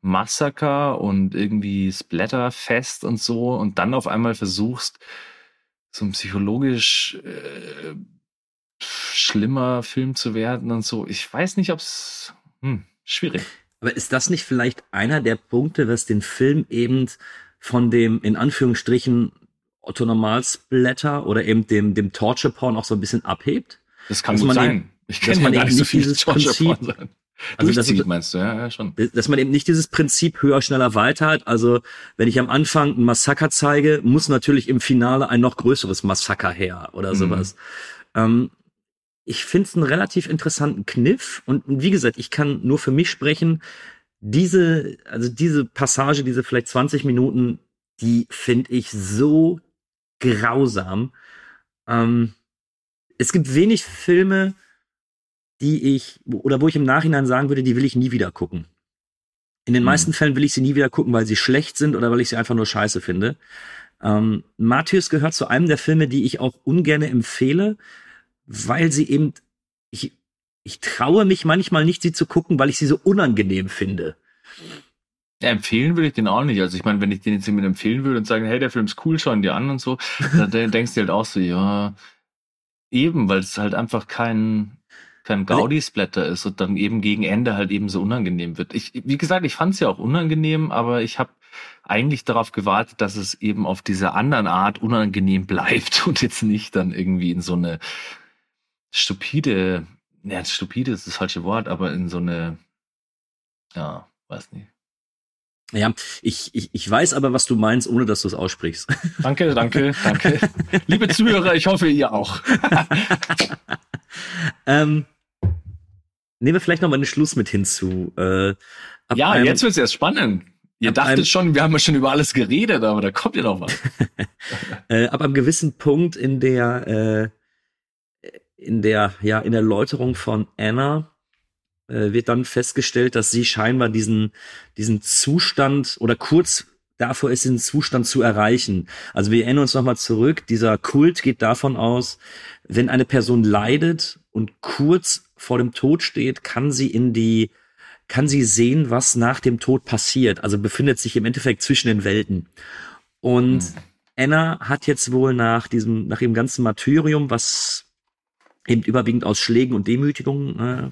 Speaker 2: Massaker und irgendwie Splatterfest und so und dann auf einmal versuchst, so ein psychologisch äh, schlimmer Film zu werden und so. Ich weiß nicht, ob es hm, schwierig.
Speaker 1: Aber ist das nicht vielleicht einer der Punkte, was den Film eben von dem in Anführungsstrichen Otto Normalsplatter oder eben dem dem Torture Porn auch so ein bisschen abhebt?
Speaker 2: Das kann gut sein. Eben,
Speaker 1: ich kenne ja gar nicht so viel Torture Porn sein.
Speaker 2: Also das, meinst du, ja, ja, schon.
Speaker 1: Dass man eben nicht dieses Prinzip höher, schneller, weiter hat. Also wenn ich am Anfang ein Massaker zeige, muss natürlich im Finale ein noch größeres Massaker her oder mhm. sowas. Mhm. Ähm, ich finde es einen relativ interessanten Kniff und wie gesagt, ich kann nur für mich sprechen. Diese, also diese Passage, diese vielleicht 20 Minuten, die finde ich so grausam. Ähm, es gibt wenig Filme, die ich, oder wo ich im Nachhinein sagen würde, die will ich nie wieder gucken. In den mhm. meisten Fällen will ich sie nie wieder gucken, weil sie schlecht sind oder weil ich sie einfach nur scheiße finde. Ähm, Matthäus gehört zu einem der Filme, die ich auch ungern empfehle, weil sie eben, ich, ich traue mich manchmal nicht, sie zu gucken, weil ich sie so unangenehm finde.
Speaker 2: Ja, empfehlen würde ich den auch nicht. Also ich meine, wenn ich den jetzt jemand empfehlen würde und sagen, hey, der Film ist cool, schauen dir an und so, dann denkst du halt auch so, ja, eben, weil es halt einfach kein, kein Gaudi-Splatter ist und dann eben gegen Ende halt eben so unangenehm wird. Ich, wie gesagt, ich fand es ja auch unangenehm, aber ich habe eigentlich darauf gewartet, dass es eben auf dieser anderen Art unangenehm bleibt und jetzt nicht dann irgendwie in so eine stupide, ja, stupide ist das falsche Wort, aber in so eine, ja, weiß nicht.
Speaker 1: Ja, ich, ich, ich weiß aber, was du meinst, ohne dass du es aussprichst.
Speaker 2: Danke, danke, danke. Liebe Zuhörer, ich hoffe, ihr auch.
Speaker 1: ähm, nehmen wir vielleicht noch mal einen Schluss mit hinzu. Äh,
Speaker 2: ja, einem, jetzt wird's erst spannend. Ihr dachtet einem, schon, wir haben ja schon über alles geredet, aber da kommt ja noch was.
Speaker 1: äh, ab einem gewissen Punkt in der, äh, in der, ja, in der Läuterung von Anna äh, wird dann festgestellt, dass sie scheinbar diesen, diesen Zustand oder kurz davor ist, diesen Zustand zu erreichen. Also wir erinnern uns nochmal zurück, dieser Kult geht davon aus, wenn eine Person leidet und kurz vor dem Tod steht, kann sie in die, kann sie sehen, was nach dem Tod passiert. Also befindet sich im Endeffekt zwischen den Welten. Und mhm. Anna hat jetzt wohl nach diesem, nach ihrem ganzen Martyrium, was eben überwiegend aus Schlägen und Demütigungen äh,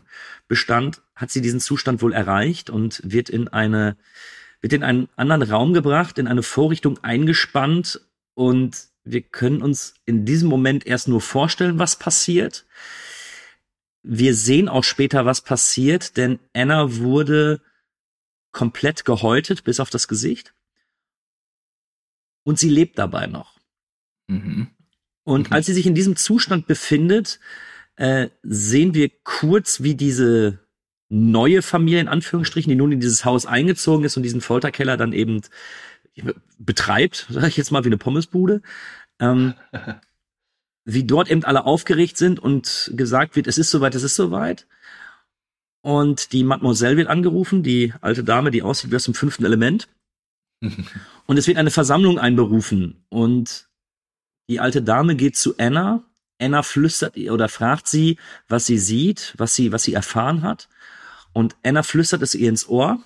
Speaker 1: bestand, hat sie diesen Zustand wohl erreicht und wird in eine, wird in einen anderen Raum gebracht, in eine Vorrichtung eingespannt und wir können uns in diesem Moment erst nur vorstellen, was passiert. Wir sehen auch später, was passiert, denn Anna wurde komplett gehäutet bis auf das Gesicht. Und sie lebt dabei noch. Mhm. Und mhm. als sie sich in diesem Zustand befindet, äh, sehen wir kurz, wie diese, neue Familie in Anführungsstrichen, die nun in dieses Haus eingezogen ist und diesen Folterkeller dann eben betreibt, sage ich jetzt mal wie eine Pommesbude. Ähm, wie dort eben alle aufgeregt sind und gesagt wird, es ist soweit, es ist soweit. Und die Mademoiselle wird angerufen, die alte Dame, die aussieht wie aus dem fünften Element. und es wird eine Versammlung einberufen. Und die alte Dame geht zu Anna. Anna flüstert oder fragt sie, was sie sieht, was sie, was sie erfahren hat. Und Anna flüstert es ihr ins Ohr.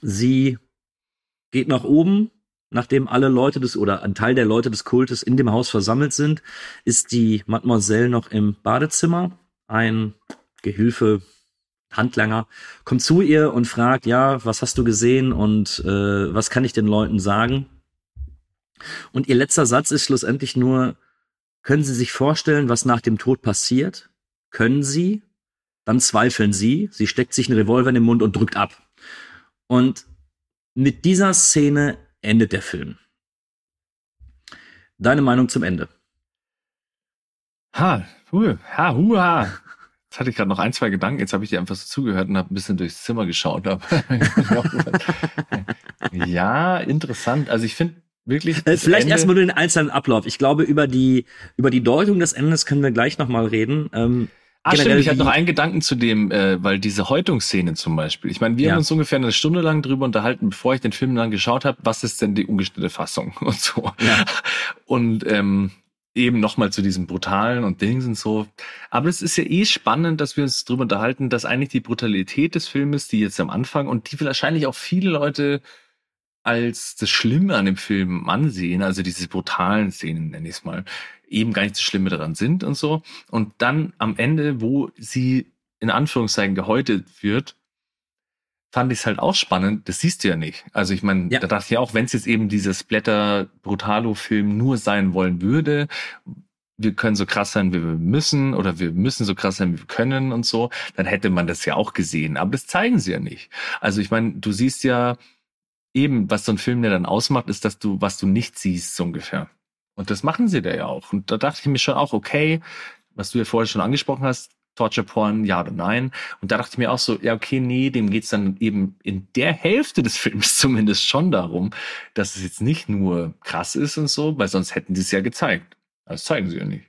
Speaker 1: Sie geht nach oben, nachdem alle Leute des oder ein Teil der Leute des Kultes in dem Haus versammelt sind, ist die Mademoiselle noch im Badezimmer. Ein Gehilfe, Handlanger, kommt zu ihr und fragt, ja, was hast du gesehen und äh, was kann ich den Leuten sagen? Und ihr letzter Satz ist schlussendlich nur, können Sie sich vorstellen, was nach dem Tod passiert? Können Sie? Dann zweifeln sie, sie steckt sich einen Revolver in den Mund und drückt ab. Und mit dieser Szene endet der Film. Deine Meinung zum Ende?
Speaker 2: Ha, hu, ha, hu, ha. Jetzt hatte ich gerade noch ein, zwei Gedanken. Jetzt habe ich dir einfach so zugehört und habe ein bisschen durchs Zimmer geschaut. ja, interessant. Also ich finde wirklich.
Speaker 1: Äh, vielleicht erstmal nur den einzelnen Ablauf. Ich glaube, über die, über die Deutung des Endes können wir gleich nochmal reden. Ähm,
Speaker 2: Ah, stimmt, ich hatte noch einen Gedanken zu dem, äh, weil diese Häutungsszene zum Beispiel. Ich meine, wir ja. haben uns ungefähr eine Stunde lang drüber unterhalten, bevor ich den Film dann geschaut habe, was ist denn die ungeschnittene Fassung und so. Ja. Und ähm, eben nochmal zu diesem brutalen und Dings und so. Aber es ist ja eh spannend, dass wir uns drüber unterhalten, dass eigentlich die Brutalität des Filmes, die jetzt am Anfang und die wahrscheinlich auch viele Leute als das Schlimme an dem Film ansehen, also diese brutalen Szenen, nenne ich es mal, eben gar nicht das Schlimme daran sind und so. Und dann am Ende, wo sie in Anführungszeichen gehäutet wird, fand ich es halt auch spannend. Das siehst du ja nicht. Also ich meine, ja. da dachte ich ja auch, wenn es jetzt eben dieses Blätter Brutalo-Film nur sein wollen würde, wir können so krass sein, wie wir müssen, oder wir müssen so krass sein, wie wir können und so, dann hätte man das ja auch gesehen. Aber das zeigen sie ja nicht. Also ich meine, du siehst ja eben, was so ein Film ja dann ausmacht, ist, dass du, was du nicht siehst, so ungefähr. Und das machen sie da ja auch. Und da dachte ich mir schon auch, okay, was du ja vorher schon angesprochen hast, Torture Porn, ja oder nein. Und da dachte ich mir auch so, ja, okay, nee, dem geht's dann eben in der Hälfte des Films zumindest schon darum, dass es jetzt nicht nur krass ist und so, weil sonst hätten sie es ja gezeigt. Das zeigen sie ja nicht.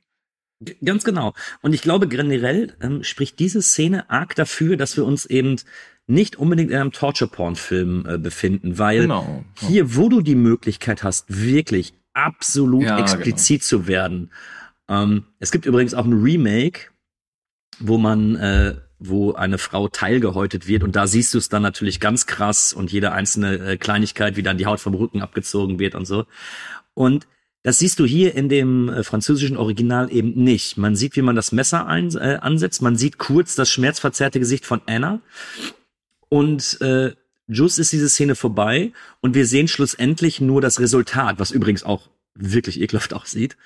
Speaker 1: Ganz genau. Und ich glaube, generell ähm, spricht diese Szene arg dafür, dass wir uns eben nicht unbedingt in einem Torture-Porn-Film äh, befinden, weil genau. hier, wo du die Möglichkeit hast, wirklich absolut ja, explizit genau. zu werden. Ähm, es gibt übrigens auch ein Remake, wo man, äh, wo eine Frau teilgehäutet wird und da siehst du es dann natürlich ganz krass und jede einzelne äh, Kleinigkeit, wie dann die Haut vom Rücken abgezogen wird und so. Und das siehst du hier in dem äh, französischen Original eben nicht. Man sieht, wie man das Messer ein, äh, ansetzt. Man sieht kurz das schmerzverzerrte Gesicht von Anna. Und äh, just ist diese Szene vorbei und wir sehen schlussendlich nur das Resultat, was übrigens auch wirklich ekelhaft aussieht.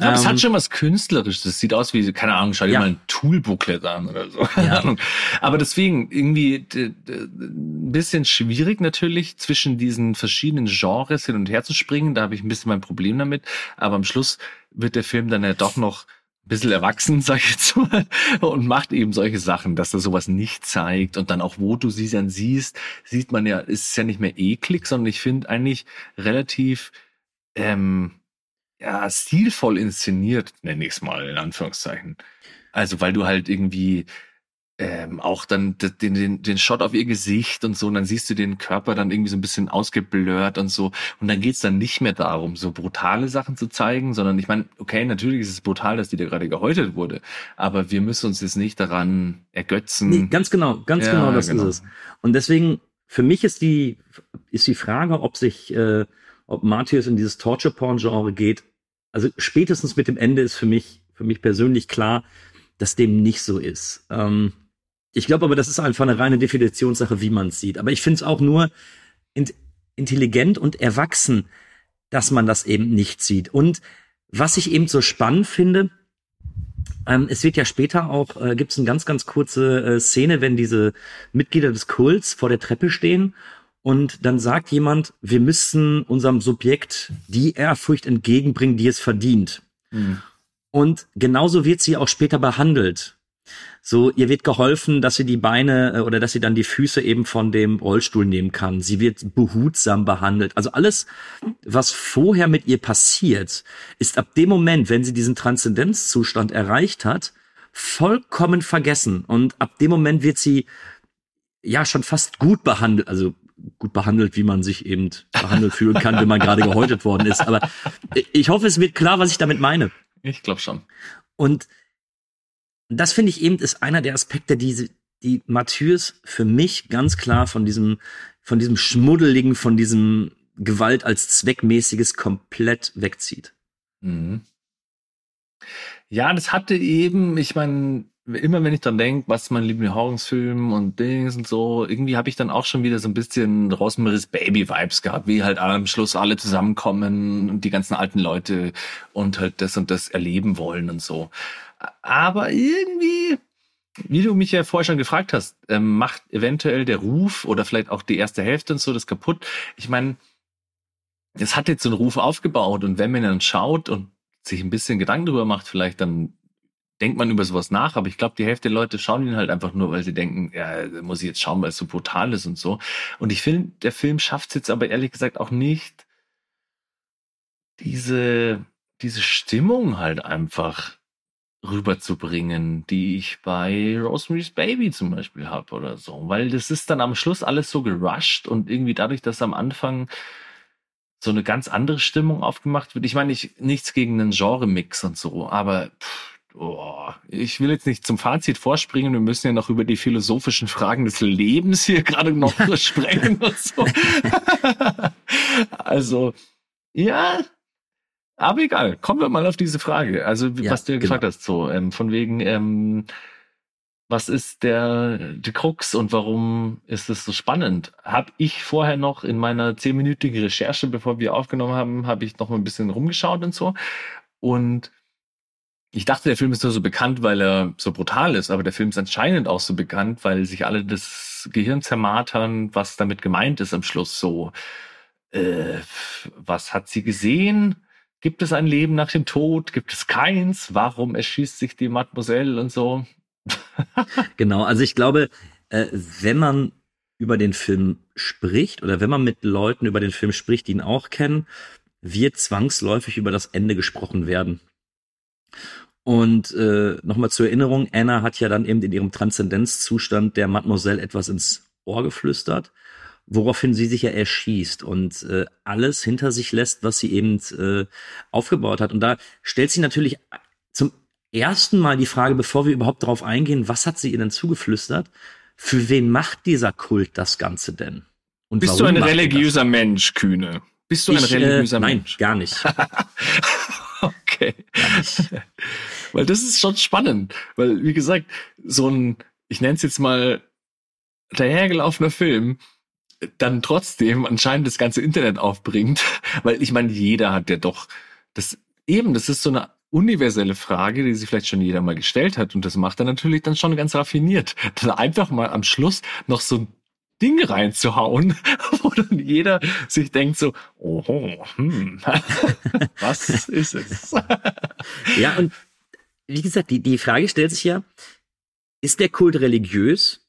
Speaker 2: Ja, ähm, es hat ähm, schon was Künstlerisches. Das sieht aus wie, keine Ahnung, schau dir ja. mal ein Toolbooklet an oder so. Ja. Aber deswegen irgendwie ein bisschen schwierig natürlich zwischen diesen verschiedenen Genres hin und her zu springen. Da habe ich ein bisschen mein Problem damit. Aber am Schluss wird der Film dann ja doch noch bisschen erwachsen, sag ich jetzt mal, und macht eben solche Sachen, dass er sowas nicht zeigt und dann auch, wo du sie dann siehst, sieht man ja, ist ja nicht mehr eklig, sondern ich finde eigentlich relativ ähm, ja, stilvoll inszeniert, nenne ich es mal in Anführungszeichen. Also weil du halt irgendwie ähm, auch dann den, den, den Shot auf ihr Gesicht und so, und dann siehst du den Körper dann irgendwie so ein bisschen ausgeblurrt und so. Und dann geht's dann nicht mehr darum, so brutale Sachen zu zeigen, sondern ich meine, okay, natürlich ist es brutal, dass die da gerade gehäutet wurde, aber wir müssen uns jetzt nicht daran ergötzen. Nee,
Speaker 1: ganz genau, ganz ja, genau, das genau. ist es. Und deswegen, für mich ist die, ist die Frage, ob sich, äh, ob Matthias in dieses Torture-Porn-Genre geht. Also spätestens mit dem Ende ist für mich, für mich persönlich klar, dass dem nicht so ist. Ähm, ich glaube aber, das ist einfach eine reine Definitionssache, wie man es sieht. Aber ich finde es auch nur in, intelligent und erwachsen, dass man das eben nicht sieht. Und was ich eben so spannend finde, ähm, es wird ja später auch, äh, gibt es eine ganz, ganz kurze äh, Szene, wenn diese Mitglieder des Kults vor der Treppe stehen und dann sagt jemand, wir müssen unserem Subjekt die Ehrfurcht entgegenbringen, die es verdient. Mhm. Und genauso wird sie auch später behandelt So, ihr wird geholfen, dass sie die Beine äh, oder dass sie dann die Füße eben von dem Rollstuhl nehmen kann. Sie wird behutsam behandelt. Also alles, was vorher mit ihr passiert, ist ab dem Moment, wenn sie diesen Transzendenzzustand erreicht hat, vollkommen vergessen. Und ab dem Moment wird sie ja schon fast gut behandelt, also gut behandelt, wie man sich eben behandelt fühlen kann, wenn man gerade gehäutet worden ist. Aber ich hoffe, es wird klar, was ich damit meine.
Speaker 2: Ich glaube schon.
Speaker 1: Und das finde ich eben ist einer der Aspekte, die, die Matthäus für mich ganz klar von diesem, von diesem Schmuddeligen, von diesem Gewalt als zweckmäßiges komplett wegzieht.
Speaker 2: Mhm. Ja, das hatte eben, ich meine, immer wenn ich dann denke, was mein Lieblingsfilm und Dings und so, irgendwie habe ich dann auch schon wieder so ein bisschen Rosemary's Baby-Vibes gehabt, wie halt am Schluss alle zusammenkommen und die ganzen alten Leute und halt das und das erleben wollen und so. Aber irgendwie, wie du mich ja vorher schon gefragt hast, ähm, macht eventuell der Ruf oder vielleicht auch die erste Hälfte und so das kaputt. Ich meine, es hat jetzt so einen Ruf aufgebaut und wenn man dann schaut und sich ein bisschen Gedanken darüber macht, vielleicht dann denkt man über sowas nach, aber ich glaube, die Hälfte der Leute schauen ihn halt einfach nur, weil sie denken, ja, muss ich jetzt schauen, weil es so brutal ist und so. Und ich finde, der Film schafft es jetzt aber ehrlich gesagt auch nicht, diese, diese Stimmung halt einfach rüberzubringen, die ich bei Rosemary's Baby zum Beispiel habe oder so. Weil das ist dann am Schluss alles so gerusht und irgendwie dadurch, dass am Anfang so eine ganz andere Stimmung aufgemacht wird. Ich meine, ich, nichts gegen einen Genre-Mix und so, aber pff, Oh, ich will jetzt nicht zum Fazit vorspringen. Wir müssen ja noch über die philosophischen Fragen des Lebens hier gerade noch sprechen und so. also, ja, aber egal. Kommen wir mal auf diese Frage. Also, ja, was du ja genau. gefragt hast, so, ähm, von wegen, ähm, was ist der, die Krux und warum ist es so spannend? Hab ich vorher noch in meiner zehnminütigen Recherche, bevor wir aufgenommen haben, habe ich noch mal ein bisschen rumgeschaut und so. Und ich dachte, der Film ist nur so bekannt, weil er so brutal ist, aber der Film ist anscheinend auch so bekannt, weil sich alle das Gehirn zermartern, was damit gemeint ist am Schluss so. Äh, was hat sie gesehen? Gibt es ein Leben nach dem Tod? Gibt es keins? Warum erschießt sich die Mademoiselle und so?
Speaker 1: genau, also ich glaube, äh, wenn man über den Film spricht oder wenn man mit Leuten über den Film spricht, die ihn auch kennen, wird zwangsläufig über das Ende gesprochen werden. Und äh, nochmal zur Erinnerung, Anna hat ja dann eben in ihrem Transzendenzzustand der Mademoiselle etwas ins Ohr geflüstert, woraufhin sie sich ja erschießt und äh, alles hinter sich lässt, was sie eben äh, aufgebaut hat. Und da stellt sie natürlich zum ersten Mal die Frage, bevor wir überhaupt darauf eingehen, was hat sie ihr denn zugeflüstert? Für wen macht dieser Kult das Ganze denn?
Speaker 2: Und Bist du ein religiöser Mensch, Kühne? Bist du
Speaker 1: ich,
Speaker 2: ein religiöser
Speaker 1: äh, nein,
Speaker 2: Mensch?
Speaker 1: Nein, gar nicht.
Speaker 2: okay. weil das ist schon spannend. Weil, wie gesagt, so ein, ich nenne es jetzt mal dahergelaufener Film, dann trotzdem anscheinend das ganze Internet aufbringt. Weil ich meine, jeder hat ja doch das eben, das ist so eine universelle Frage, die sich vielleicht schon jeder mal gestellt hat. Und das macht er natürlich dann schon ganz raffiniert. Dann einfach mal am Schluss noch so ein Ding reinzuhauen, wo dann jeder sich denkt so, oh, hm, was ist es?
Speaker 1: ja, und wie gesagt, die, die Frage stellt sich ja, ist der Kult religiös?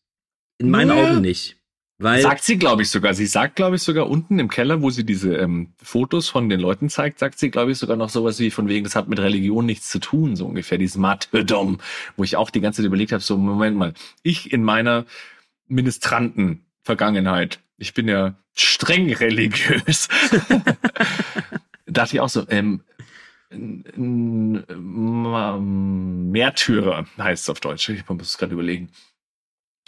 Speaker 1: In meinen ja. Augen nicht. Weil
Speaker 2: sagt sie, glaube ich, sogar. Sie sagt, glaube ich, sogar unten im Keller, wo sie diese ähm, Fotos von den Leuten zeigt, sagt sie, glaube ich, sogar noch sowas wie von wegen, das hat mit Religion nichts zu tun, so ungefähr, dieses Martyrdom, wo ich auch die ganze Zeit überlegt habe, so, Moment mal, ich in meiner Ministranten Vergangenheit. Ich bin ja streng religiös. dachte ich auch so, ähm, Märtyrer heißt es auf Deutsch. Ich muss es gerade überlegen.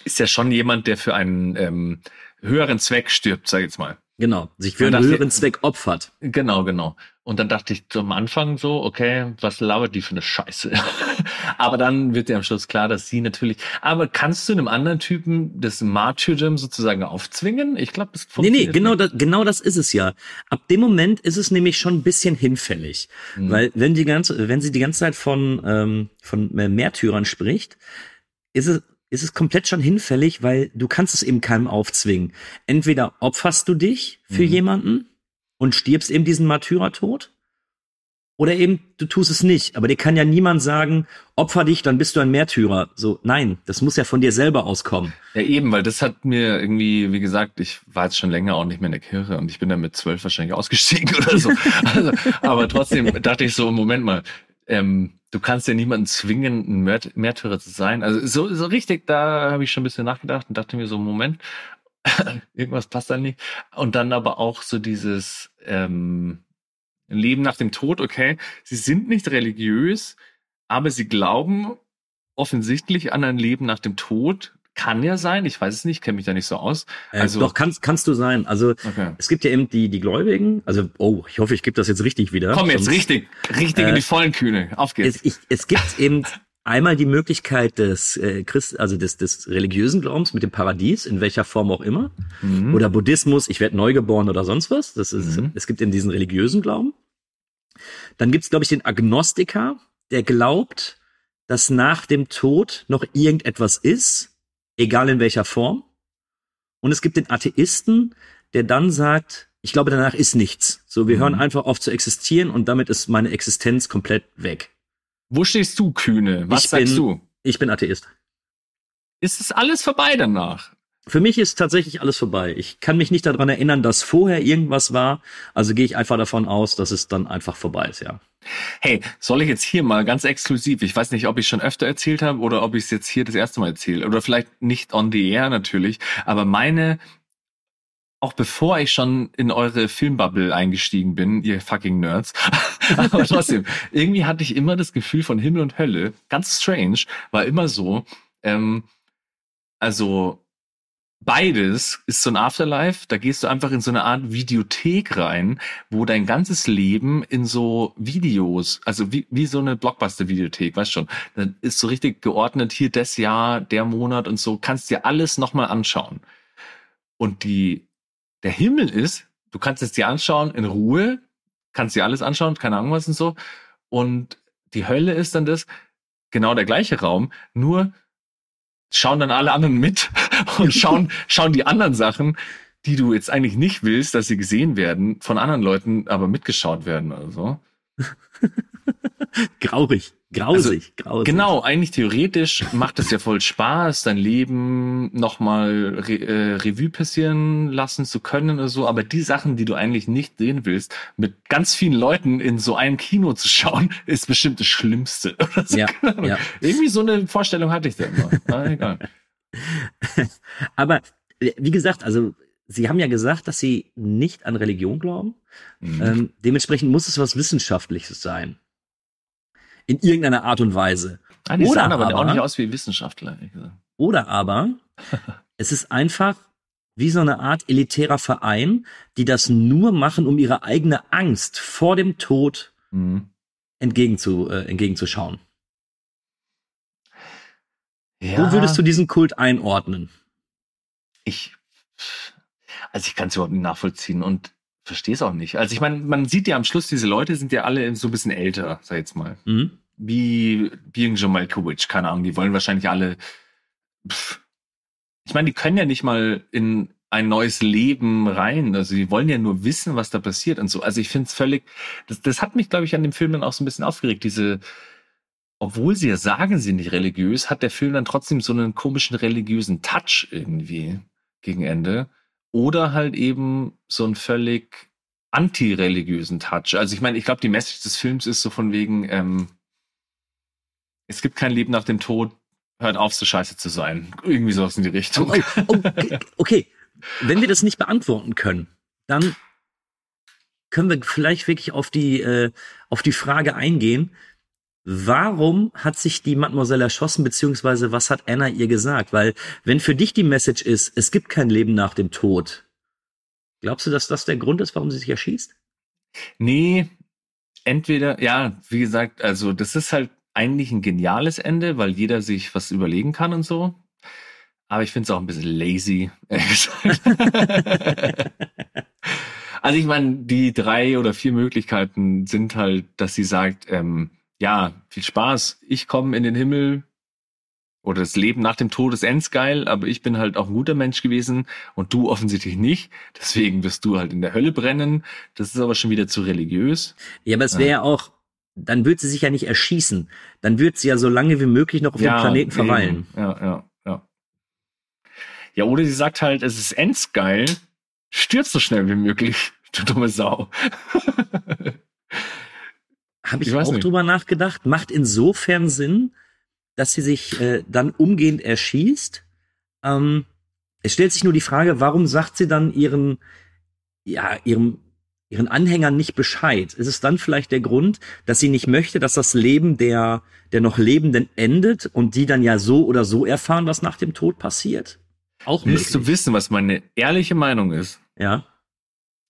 Speaker 2: Ist ja schon jemand, der für einen ähm, höheren Zweck stirbt, sag ich jetzt mal.
Speaker 1: Genau, sich für einen höheren Zweck opfert.
Speaker 2: Genau, genau. Und dann dachte ich zum Anfang so, okay, was labert die für eine Scheiße? aber dann wird dir am Schluss klar, dass sie natürlich. Aber kannst du einem anderen Typen das Martyrdom sozusagen aufzwingen? Ich glaube, das
Speaker 1: funktioniert. Nee, nee, genau das, genau das ist es ja. Ab dem Moment ist es nämlich schon ein bisschen hinfällig. Mhm. Weil wenn die ganze, wenn sie die ganze Zeit von, ähm, von Märtyrern spricht, ist es ist es komplett schon hinfällig, weil du kannst es eben keinem aufzwingen. Entweder opferst du dich für mhm. jemanden und stirbst eben diesen Martyrertod, Oder eben, du tust es nicht. Aber dir kann ja niemand sagen, opfer dich, dann bist du ein Märtyrer. So, nein, das muss ja von dir selber auskommen.
Speaker 2: Ja, eben, weil das hat mir irgendwie, wie gesagt, ich war jetzt schon länger auch nicht mehr in der Kirche und ich bin dann mit zwölf wahrscheinlich ausgestiegen oder so. also, aber trotzdem dachte ich so, Moment mal, ähm, du kannst ja niemanden zwingen, ein Märt Märtyrer zu sein. Also so, so richtig, da habe ich schon ein bisschen nachgedacht und dachte mir so, Moment, irgendwas passt da nicht. Und dann aber auch so dieses, ähm, Leben nach dem Tod, okay, sie sind nicht religiös, aber sie glauben offensichtlich an ein Leben nach dem Tod. Kann ja sein, ich weiß es nicht, kenne mich da nicht so aus.
Speaker 1: Also, äh, doch, kannst, kannst du sein. Also okay. es gibt ja eben die, die Gläubigen, also, oh, ich hoffe, ich gebe das jetzt richtig wieder.
Speaker 2: Komm jetzt, Sonst, richtig, richtig äh, in die vollen Kühne. Auf geht's.
Speaker 1: Es, ich, es gibt eben einmal die Möglichkeit des äh, Christ, also des, des religiösen Glaubens mit dem Paradies, in welcher Form auch immer, mhm. oder Buddhismus, ich werde neugeboren oder sonst was. Das ist, mhm. es gibt eben diesen religiösen Glauben. Dann gibt's, glaube ich, den Agnostiker, der glaubt, dass nach dem Tod noch irgendetwas ist, egal in welcher Form. Und es gibt den Atheisten, der dann sagt, ich glaube, danach ist nichts. So, wir mhm. hören einfach auf zu existieren und damit ist meine Existenz komplett weg.
Speaker 2: Wo stehst du, Kühne? Was
Speaker 1: ich
Speaker 2: sagst
Speaker 1: bin,
Speaker 2: du?
Speaker 1: Ich bin Atheist.
Speaker 2: Ist es alles vorbei danach?
Speaker 1: Für mich ist tatsächlich alles vorbei. Ich kann mich nicht daran erinnern, dass vorher irgendwas war. Also gehe ich einfach davon aus, dass es dann einfach vorbei ist, ja.
Speaker 2: Hey, soll ich jetzt hier mal ganz exklusiv, ich weiß nicht, ob ich schon öfter erzählt habe oder ob ich es jetzt hier das erste Mal erzähle oder vielleicht nicht on the air natürlich, aber meine auch bevor ich schon in eure Filmbubble eingestiegen bin, ihr fucking Nerds. Aber trotzdem, irgendwie hatte ich immer das Gefühl von Himmel und Hölle, ganz strange, war immer so, ähm, also beides ist so ein Afterlife, da gehst du einfach in so eine Art Videothek rein, wo dein ganzes Leben in so Videos, also wie, wie so eine Blockbuster-Videothek, weißt schon, dann ist so richtig geordnet, hier das Jahr, der Monat und so, kannst dir alles nochmal anschauen. Und die der Himmel ist, du kannst es dir anschauen in Ruhe, kannst dir alles anschauen, keine Ahnung was und so. Und die Hölle ist dann das, genau der gleiche Raum, nur schauen dann alle anderen mit und schauen, schauen die anderen Sachen, die du jetzt eigentlich nicht willst, dass sie gesehen werden, von anderen Leuten aber mitgeschaut werden oder so.
Speaker 1: Graurig. Grausig, also, grausig.
Speaker 2: Genau, eigentlich theoretisch macht es ja voll Spaß, dein Leben nochmal Re äh, Revue passieren lassen zu können oder so, aber die Sachen, die du eigentlich nicht sehen willst, mit ganz vielen Leuten in so einem Kino zu schauen, ist bestimmt das Schlimmste. So. Ja, ja. Irgendwie so eine Vorstellung hatte ich da immer. Aber egal.
Speaker 1: aber wie gesagt, also Sie haben ja gesagt, dass Sie nicht an Religion glauben. Mhm. Ähm, dementsprechend muss es was Wissenschaftliches sein in irgendeiner Art und Weise.
Speaker 2: Ah, die oder sahen aber, aber auch nicht aus wie Wissenschaftler.
Speaker 1: Oder aber es ist einfach wie so eine Art elitärer Verein, die das nur machen, um ihre eigene Angst vor dem Tod mhm. entgegenzu, äh, entgegenzuschauen. Ja. Wo würdest du diesen Kult einordnen?
Speaker 2: Ich, also ich kann es überhaupt nicht nachvollziehen und verstehe es auch nicht. Also ich meine, man sieht ja am Schluss, diese Leute sind ja alle so ein bisschen älter, sag ich jetzt mal. Mhm. Wie Bijan Malkovich, keine Ahnung, die wollen wahrscheinlich alle. Pff. Ich meine, die können ja nicht mal in ein neues Leben rein. Also die wollen ja nur wissen, was da passiert und so. Also ich finde es völlig. Das, das hat mich, glaube ich, an dem Film dann auch so ein bisschen aufgeregt. Diese, obwohl sie ja sagen, sie nicht religiös, hat der Film dann trotzdem so einen komischen religiösen Touch irgendwie gegen Ende oder halt eben so einen völlig antireligiösen Touch. Also ich meine, ich glaube, die Message des Films ist so von wegen, ähm, es gibt kein Leben nach dem Tod, hört auf, so scheiße zu sein. Irgendwie sowas in die Richtung.
Speaker 1: Okay, okay, wenn wir das nicht beantworten können, dann können wir vielleicht wirklich auf die, äh, auf die Frage eingehen, warum hat sich die Mademoiselle erschossen, beziehungsweise was hat Anna ihr gesagt? Weil wenn für dich die Message ist, es gibt kein Leben nach dem Tod, glaubst du, dass das der Grund ist, warum sie sich erschießt?
Speaker 2: Nee, entweder, ja, wie gesagt, also das ist halt eigentlich ein geniales Ende, weil jeder sich was überlegen kann und so. Aber ich finde es auch ein bisschen lazy, also ich meine, die drei oder vier Möglichkeiten sind halt, dass sie sagt, ähm, ja, viel Spaß. Ich komme in den Himmel oder das Leben nach dem Tod ist endgeil, aber ich bin halt auch ein guter Mensch gewesen und du offensichtlich nicht. Deswegen wirst du halt in der Hölle brennen. Das ist aber schon wieder zu religiös.
Speaker 1: Ja, aber es wäre ja auch, dann wird sie sich ja nicht erschießen. Dann wird sie ja so lange wie möglich noch auf dem Planeten verweilen.
Speaker 2: eben. Ja, ja, ja. Ja, oder sie sagt halt, es ist endsgeil, stirb so schnell wie möglich, du dumme Sau.
Speaker 1: Habe ich,
Speaker 2: Ich
Speaker 1: auch
Speaker 2: nicht.
Speaker 1: drüber nachgedacht. Macht insofern Sinn, dass sie sich äh, dann umgehend erschießt. Ähm, es stellt sich nur die Frage, warum sagt sie dann ihren, ja, ihrem, ihren Anhängern nicht Bescheid? Ist es dann vielleicht der Grund, dass sie nicht möchte, dass das Leben der, der noch Lebenden endet und die dann ja so oder so erfahren, was nach dem Tod passiert? Auch
Speaker 2: Willst du
Speaker 1: möglich.
Speaker 2: wissen, was meine ehrliche Meinung ist?
Speaker 1: Ja.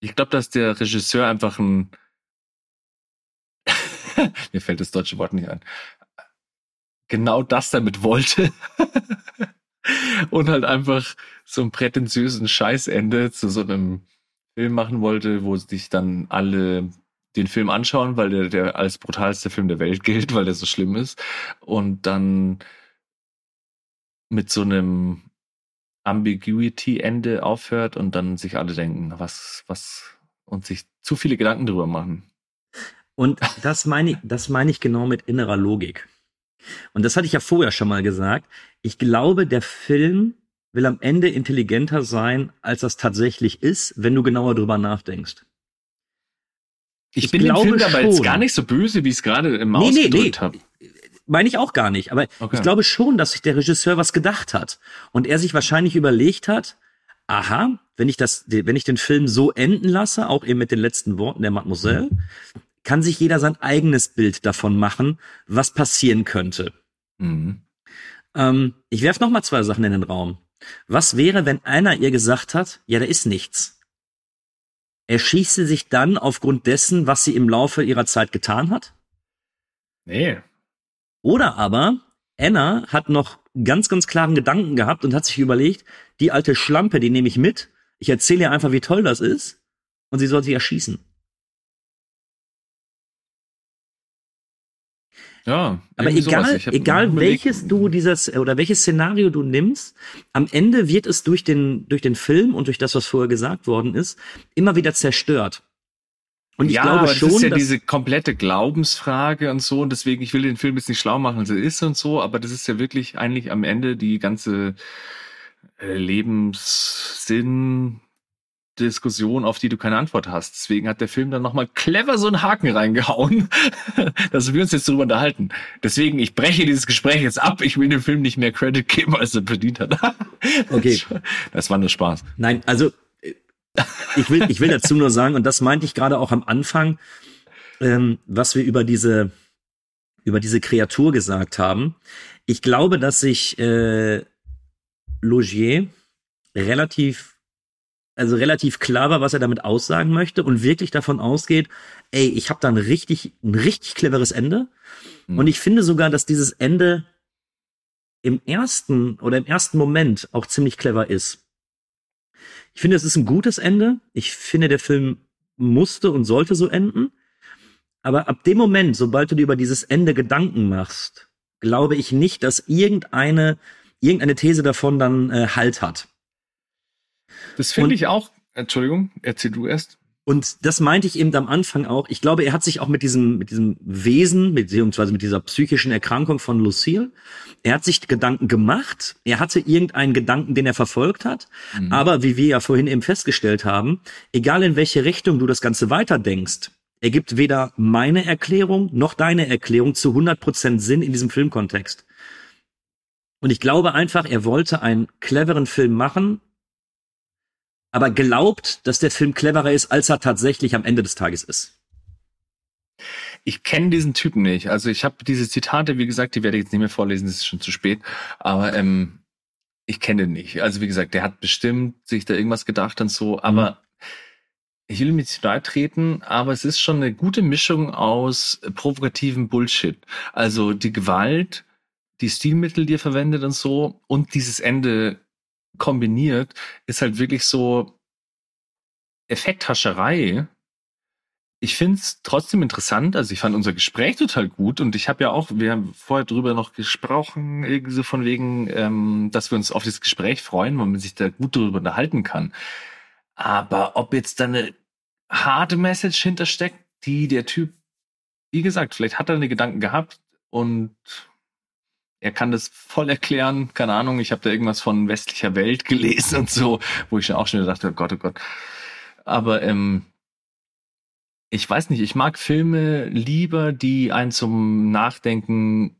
Speaker 2: Ich glaube, dass der Regisseur einfach ein. Mir fällt das deutsche Wort nicht ein. Genau das damit wollte. Und halt einfach so einen prätentiösen Scheißende zu so einem Film machen wollte, wo sich dann alle den Film anschauen, weil der, der als brutalste Film der Welt gilt, weil der so schlimm ist. Und dann mit so einem Ambiguity-Ende aufhört und dann sich alle denken, was, was, und sich zu viele Gedanken drüber machen.
Speaker 1: Und das meine ich, das meine ich genau mit innerer Logik. Und das hatte ich ja vorher schon mal gesagt. Ich glaube, der Film will am Ende intelligenter sein, als das tatsächlich ist, wenn du genauer drüber nachdenkst.
Speaker 2: Ich,
Speaker 1: Ich
Speaker 2: bin dem
Speaker 1: glaube
Speaker 2: Film aber jetzt
Speaker 1: schon.
Speaker 2: gar nicht so böse, wie ich es gerade im
Speaker 1: Nee,
Speaker 2: Maus
Speaker 1: nee,
Speaker 2: gedrückt
Speaker 1: nee.
Speaker 2: habe.
Speaker 1: Meine ich auch gar nicht. Aber
Speaker 2: Okay.
Speaker 1: ich glaube schon, dass sich der Regisseur was gedacht hat. Und er sich wahrscheinlich überlegt hat, aha, wenn ich das, wenn ich den Film so enden lasse, auch eben mit den letzten Worten der Mademoiselle, kann sich jeder sein eigenes Bild davon machen, was passieren könnte.
Speaker 2: Mhm.
Speaker 1: Ähm, ich werf noch mal zwei Sachen in den Raum. Was wäre, wenn einer ihr gesagt hat, ja, da ist nichts? Erschießt sie sich dann aufgrund dessen, was sie im Laufe ihrer Zeit getan hat?
Speaker 2: Nee.
Speaker 1: Oder aber Anna hat noch ganz, ganz klaren Gedanken gehabt und hat sich überlegt, die alte Schlampe, die nehme ich mit. Ich erzähle ihr einfach, wie toll das ist. Und sie soll sich erschießen.
Speaker 2: Ja.
Speaker 1: Aber egal, egal welches du dieses oder welches Szenario du nimmst, am Ende wird es durch den durch den Film und durch das, was vorher gesagt worden ist, immer wieder zerstört. Und ich
Speaker 2: ja,
Speaker 1: glaube
Speaker 2: aber
Speaker 1: schon,
Speaker 2: das ist ja diese komplette Glaubensfrage und so und deswegen, ich will den Film jetzt nicht schlau machen, er ist und so, aber das ist ja wirklich eigentlich am Ende die ganze äh, Lebenssinn Diskussion, auf die du keine Antwort hast. Deswegen hat der Film dann nochmal clever so einen Haken reingehauen, dass wir uns jetzt darüber unterhalten. Deswegen, ich breche dieses Gespräch jetzt ab. Ich will dem Film nicht mehr Credit geben, als er verdient hat.
Speaker 1: Okay.
Speaker 2: Das war nur Spaß.
Speaker 1: Nein, also ich will, ich will dazu nur sagen, und das meinte ich gerade auch am Anfang, ähm, was wir über diese, über diese Kreatur gesagt haben. Ich glaube, dass sich äh, Logier relativ, also relativ klar war, was er damit aussagen möchte und wirklich davon ausgeht, ey, ich habe da ein richtig, ein richtig cleveres Ende.
Speaker 2: Hm.
Speaker 1: Und ich finde sogar, dass dieses Ende im ersten oder im ersten Moment auch ziemlich clever ist. Ich finde, es ist ein gutes Ende. Ich finde, der Film musste und sollte so enden. Aber ab dem Moment, sobald du dir über dieses Ende Gedanken machst, glaube ich nicht, dass irgendeine, irgendeine These davon dann äh, Halt hat.
Speaker 2: Das finde ich auch. Entschuldigung, erzähl du erst.
Speaker 1: Und das meinte ich eben am Anfang auch. Ich glaube, er hat sich auch mit diesem, mit diesem Wesen, beziehungsweise mit dieser psychischen Erkrankung von Lucille, er hat sich Gedanken gemacht. Er hatte irgendeinen Gedanken, den er verfolgt hat.
Speaker 2: Mhm.
Speaker 1: Aber wie wir ja vorhin eben festgestellt haben, egal in welche Richtung du das Ganze weiterdenkst, ergibt weder meine Erklärung noch deine Erklärung zu 100% Sinn in diesem Filmkontext. Und ich glaube einfach, er wollte einen cleveren Film machen, aber glaubt, dass der Film cleverer ist, als er tatsächlich am Ende des Tages ist.
Speaker 2: Ich kenne diesen Typen nicht. Also ich habe diese Zitate, wie gesagt, die werde ich jetzt nicht mehr vorlesen, das ist schon zu spät. Aber ähm, ich kenne den nicht. Also wie gesagt, der hat bestimmt sich da irgendwas gedacht und so. Aber ich will ihm nicht nahe treten, aber es ist schon eine gute Mischung aus provokativem Bullshit. Also die Gewalt, die Stilmittel, die er verwendet und so und dieses Ende kombiniert, ist halt wirklich so Effekthascherei. Ich finde es trotzdem interessant. Also ich fand unser Gespräch total gut und ich habe ja auch, wir haben vorher drüber noch gesprochen, irgendwie so von wegen, ähm, dass wir uns auf das Gespräch freuen, weil man sich da gut darüber unterhalten kann. Aber ob jetzt da eine harte Message hintersteckt, die der Typ wie gesagt, vielleicht hat er eine Gedanken gehabt und er kann das voll erklären. Keine Ahnung, ich habe da irgendwas von westlicher Welt gelesen und so, wo ich auch schon dachte, oh Gott, oh Gott. Aber ähm, ich weiß nicht, ich mag Filme lieber, die einen zum Nachdenken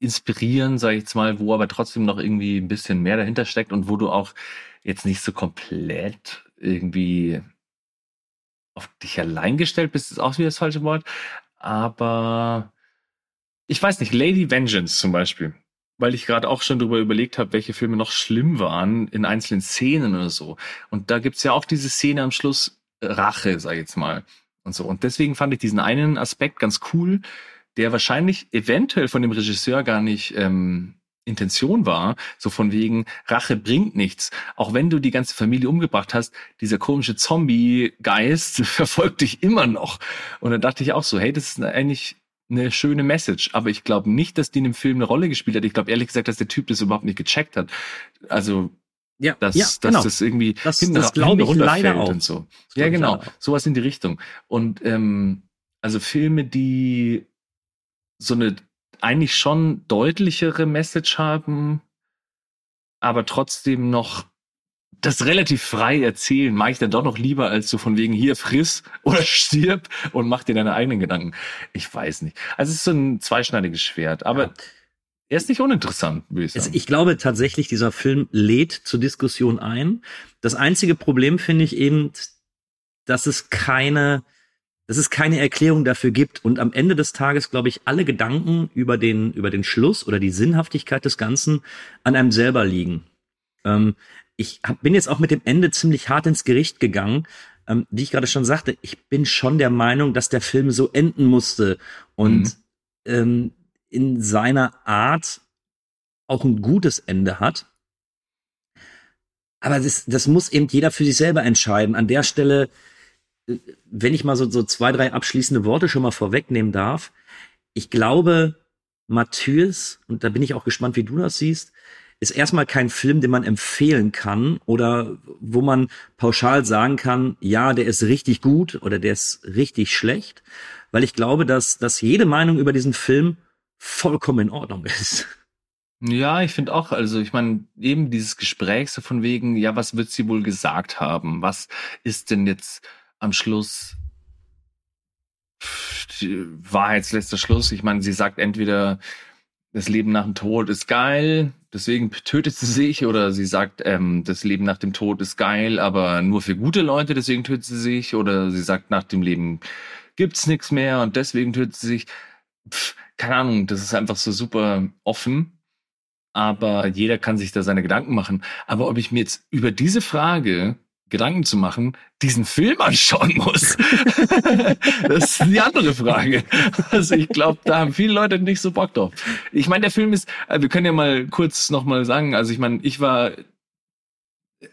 Speaker 2: inspirieren, sage ich jetzt mal, wo aber trotzdem noch irgendwie ein bisschen mehr dahinter steckt und wo du auch jetzt nicht so komplett irgendwie auf dich allein gestellt bist, ist auch wieder das falsche Wort. Aber ich weiß nicht, Lady Vengeance zum Beispiel, weil ich gerade auch schon darüber überlegt habe, welche Filme noch schlimm waren in einzelnen Szenen oder so. Und da gibt's ja auch diese Szene am Schluss, äh, Rache, sag ich jetzt mal. Und so. Und deswegen fand ich diesen einen Aspekt ganz cool, der wahrscheinlich eventuell von dem Regisseur gar nicht ähm, Intention war, so von wegen, Rache bringt nichts. Auch wenn du die ganze Familie umgebracht hast, dieser komische Zombie-Geist verfolgt dich immer noch. Und dann dachte ich auch so, hey, das ist eigentlich eine schöne Message. Aber ich glaube nicht, dass die in dem Film eine Rolle gespielt hat. Ich glaube ehrlich gesagt, dass der Typ das überhaupt nicht gecheckt hat. Also
Speaker 1: Ja,
Speaker 2: dass,
Speaker 1: ja,
Speaker 2: dass
Speaker 1: genau.
Speaker 2: das irgendwie
Speaker 1: Das-
Speaker 2: hinten-
Speaker 1: das glaube ich leider auch.
Speaker 2: und so. Ja, genau. Sowas in die Richtung. Und ähm, also Filme, die so eine eigentlich schon deutlichere Message haben, aber trotzdem noch das relativ frei erzählen, mag ich dann doch noch lieber als so von wegen hier friss oder stirb und mach dir deine eigenen Gedanken. Ich weiß nicht. Also es ist so ein zweischneidiges Schwert, aber
Speaker 1: Ja.
Speaker 2: er ist nicht uninteressant, würde ich
Speaker 1: Also
Speaker 2: sagen.
Speaker 1: ich glaube tatsächlich, dieser Film lädt zur Diskussion ein. Das einzige Problem finde ich eben, dass es keine, dass es keine Erklärung dafür gibt und am Ende des Tages, glaube ich, alle Gedanken über den, über den Schluss oder die Sinnhaftigkeit des Ganzen an einem selber liegen. Ähm, ich hab, bin jetzt auch mit dem Ende ziemlich hart ins Gericht gegangen. Ähm, wie ich gerade schon sagte, ich bin schon der Meinung, dass der Film so enden musste und
Speaker 2: Mhm.
Speaker 1: ähm, in seiner Art auch ein gutes Ende hat. Aber das, das muss eben jeder für sich selber entscheiden. An der Stelle, äh, wenn ich mal so, so zwei, drei abschließende Worte schon mal vorwegnehmen darf, ich glaube, Matthäus, und da bin ich auch gespannt, wie du das siehst, ist erstmal kein Film, den man empfehlen kann oder wo man pauschal sagen kann, ja, der ist richtig gut oder der ist richtig schlecht, weil ich glaube, dass, dass jede Meinung über diesen Film vollkommen in Ordnung ist.
Speaker 2: Ja, ich finde auch, also ich meine, eben dieses Gespräch so von wegen, ja, was wird sie wohl gesagt haben? Was ist denn jetzt am Schluss Wahrheitsletzter Schluss? Ich meine, sie sagt entweder, das Leben nach dem Tod ist geil, deswegen tötet sie sich, oder sie sagt, ähm, das Leben nach dem Tod ist geil, aber nur für gute Leute, deswegen tötet sie sich, oder sie sagt, nach dem Leben gibt's nichts mehr und deswegen tötet sie sich. Pff, keine Ahnung, das ist einfach so super offen aber jeder kann sich da seine Gedanken machen. Aber ob ich mir jetzt über diese Frage Gedanken zu machen, diesen Film anschauen muss, das ist die andere Frage. Also ich glaube, da haben viele Leute nicht so Bock drauf. Ich meine, der Film ist, äh, wir können ja mal kurz noch mal sagen, also ich meine, ich war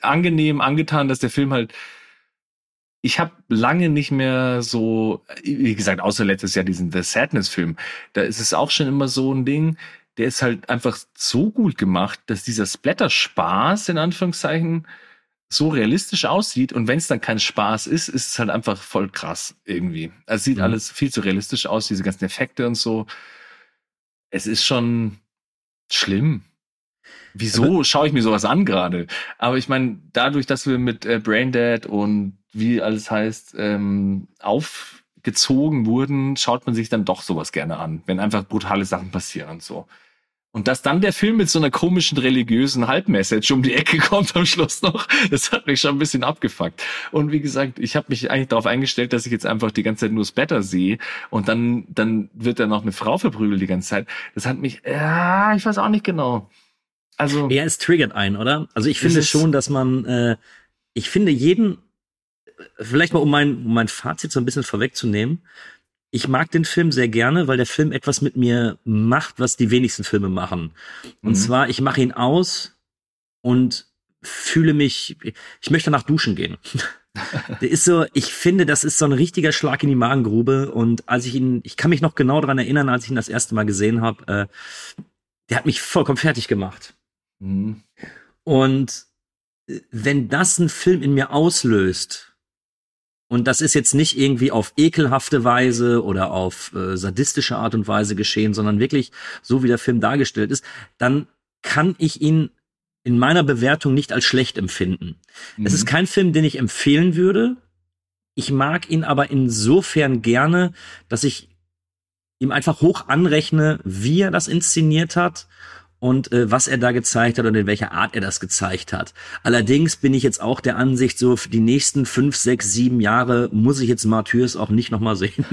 Speaker 2: angenehm angetan, dass der Film halt ich habe lange nicht mehr so, wie gesagt, außer letztes Jahr diesen The Sadness-Film, da ist es auch schon immer so ein Ding, der ist halt einfach so gut gemacht, dass dieser Splatter-Spaß in Anführungszeichen so realistisch aussieht und wenn es dann kein Spaß ist, ist es halt einfach voll krass irgendwie. Also es sieht
Speaker 1: Mhm.
Speaker 2: alles viel zu realistisch aus, diese ganzen Effekte und so. Es ist schon schlimm. Wieso schaue ich mir sowas an gerade? Aber ich meine, dadurch, dass wir mit äh, Braindead und wie alles heißt, ähm, aufgezogen wurden, schaut man sich dann doch sowas gerne an, wenn einfach brutale Sachen passieren und so. Und dass dann der Film mit so einer komischen religiösen Halbmessage um die Ecke kommt am Schluss noch, das hat mich schon ein bisschen abgefuckt. Und wie gesagt, ich habe mich eigentlich darauf eingestellt, dass ich jetzt einfach die ganze Zeit nur Splatter sehe und dann, dann wird da noch eine Frau verprügelt die ganze Zeit. Das hat mich, ja, ich weiß auch nicht genau. Also,
Speaker 1: Ja, es triggert einen, oder? Also ich finde schon, dass man, äh, ich finde jeden, vielleicht mal um mein, um mein Fazit so ein bisschen vorwegzunehmen, ich mag den Film sehr gerne, weil der Film etwas mit mir macht, was die wenigsten Filme machen. Und
Speaker 2: Mhm.
Speaker 1: zwar, ich mache ihn aus und fühle mich, ich möchte nach duschen gehen. Der ist so, ich finde, das ist so ein richtiger Schlag in die Magengrube. Und als ich ihn, ich kann mich noch genau daran erinnern, als ich ihn das erste Mal gesehen habe, äh, der hat mich vollkommen fertig gemacht.
Speaker 2: mhm.
Speaker 1: Und äh, wenn das ein Film in mir auslöst, Und das ist jetzt nicht irgendwie auf ekelhafte Weise oder auf äh, sadistische Art und Weise geschehen, sondern wirklich so, wie der Film dargestellt ist, dann kann ich ihn in meiner Bewertung nicht als schlecht empfinden. Mhm. Es ist kein Film, den ich empfehlen würde. Ich mag ihn aber insofern gerne, dass ich ihm einfach hoch anrechne, wie er das inszeniert hat und äh, was er da gezeigt hat und in welcher Art er das gezeigt hat. Allerdings bin ich jetzt auch der Ansicht, so für die nächsten fünf, sechs, sieben Jahre muss ich jetzt Martyrs auch nicht nochmal sehen.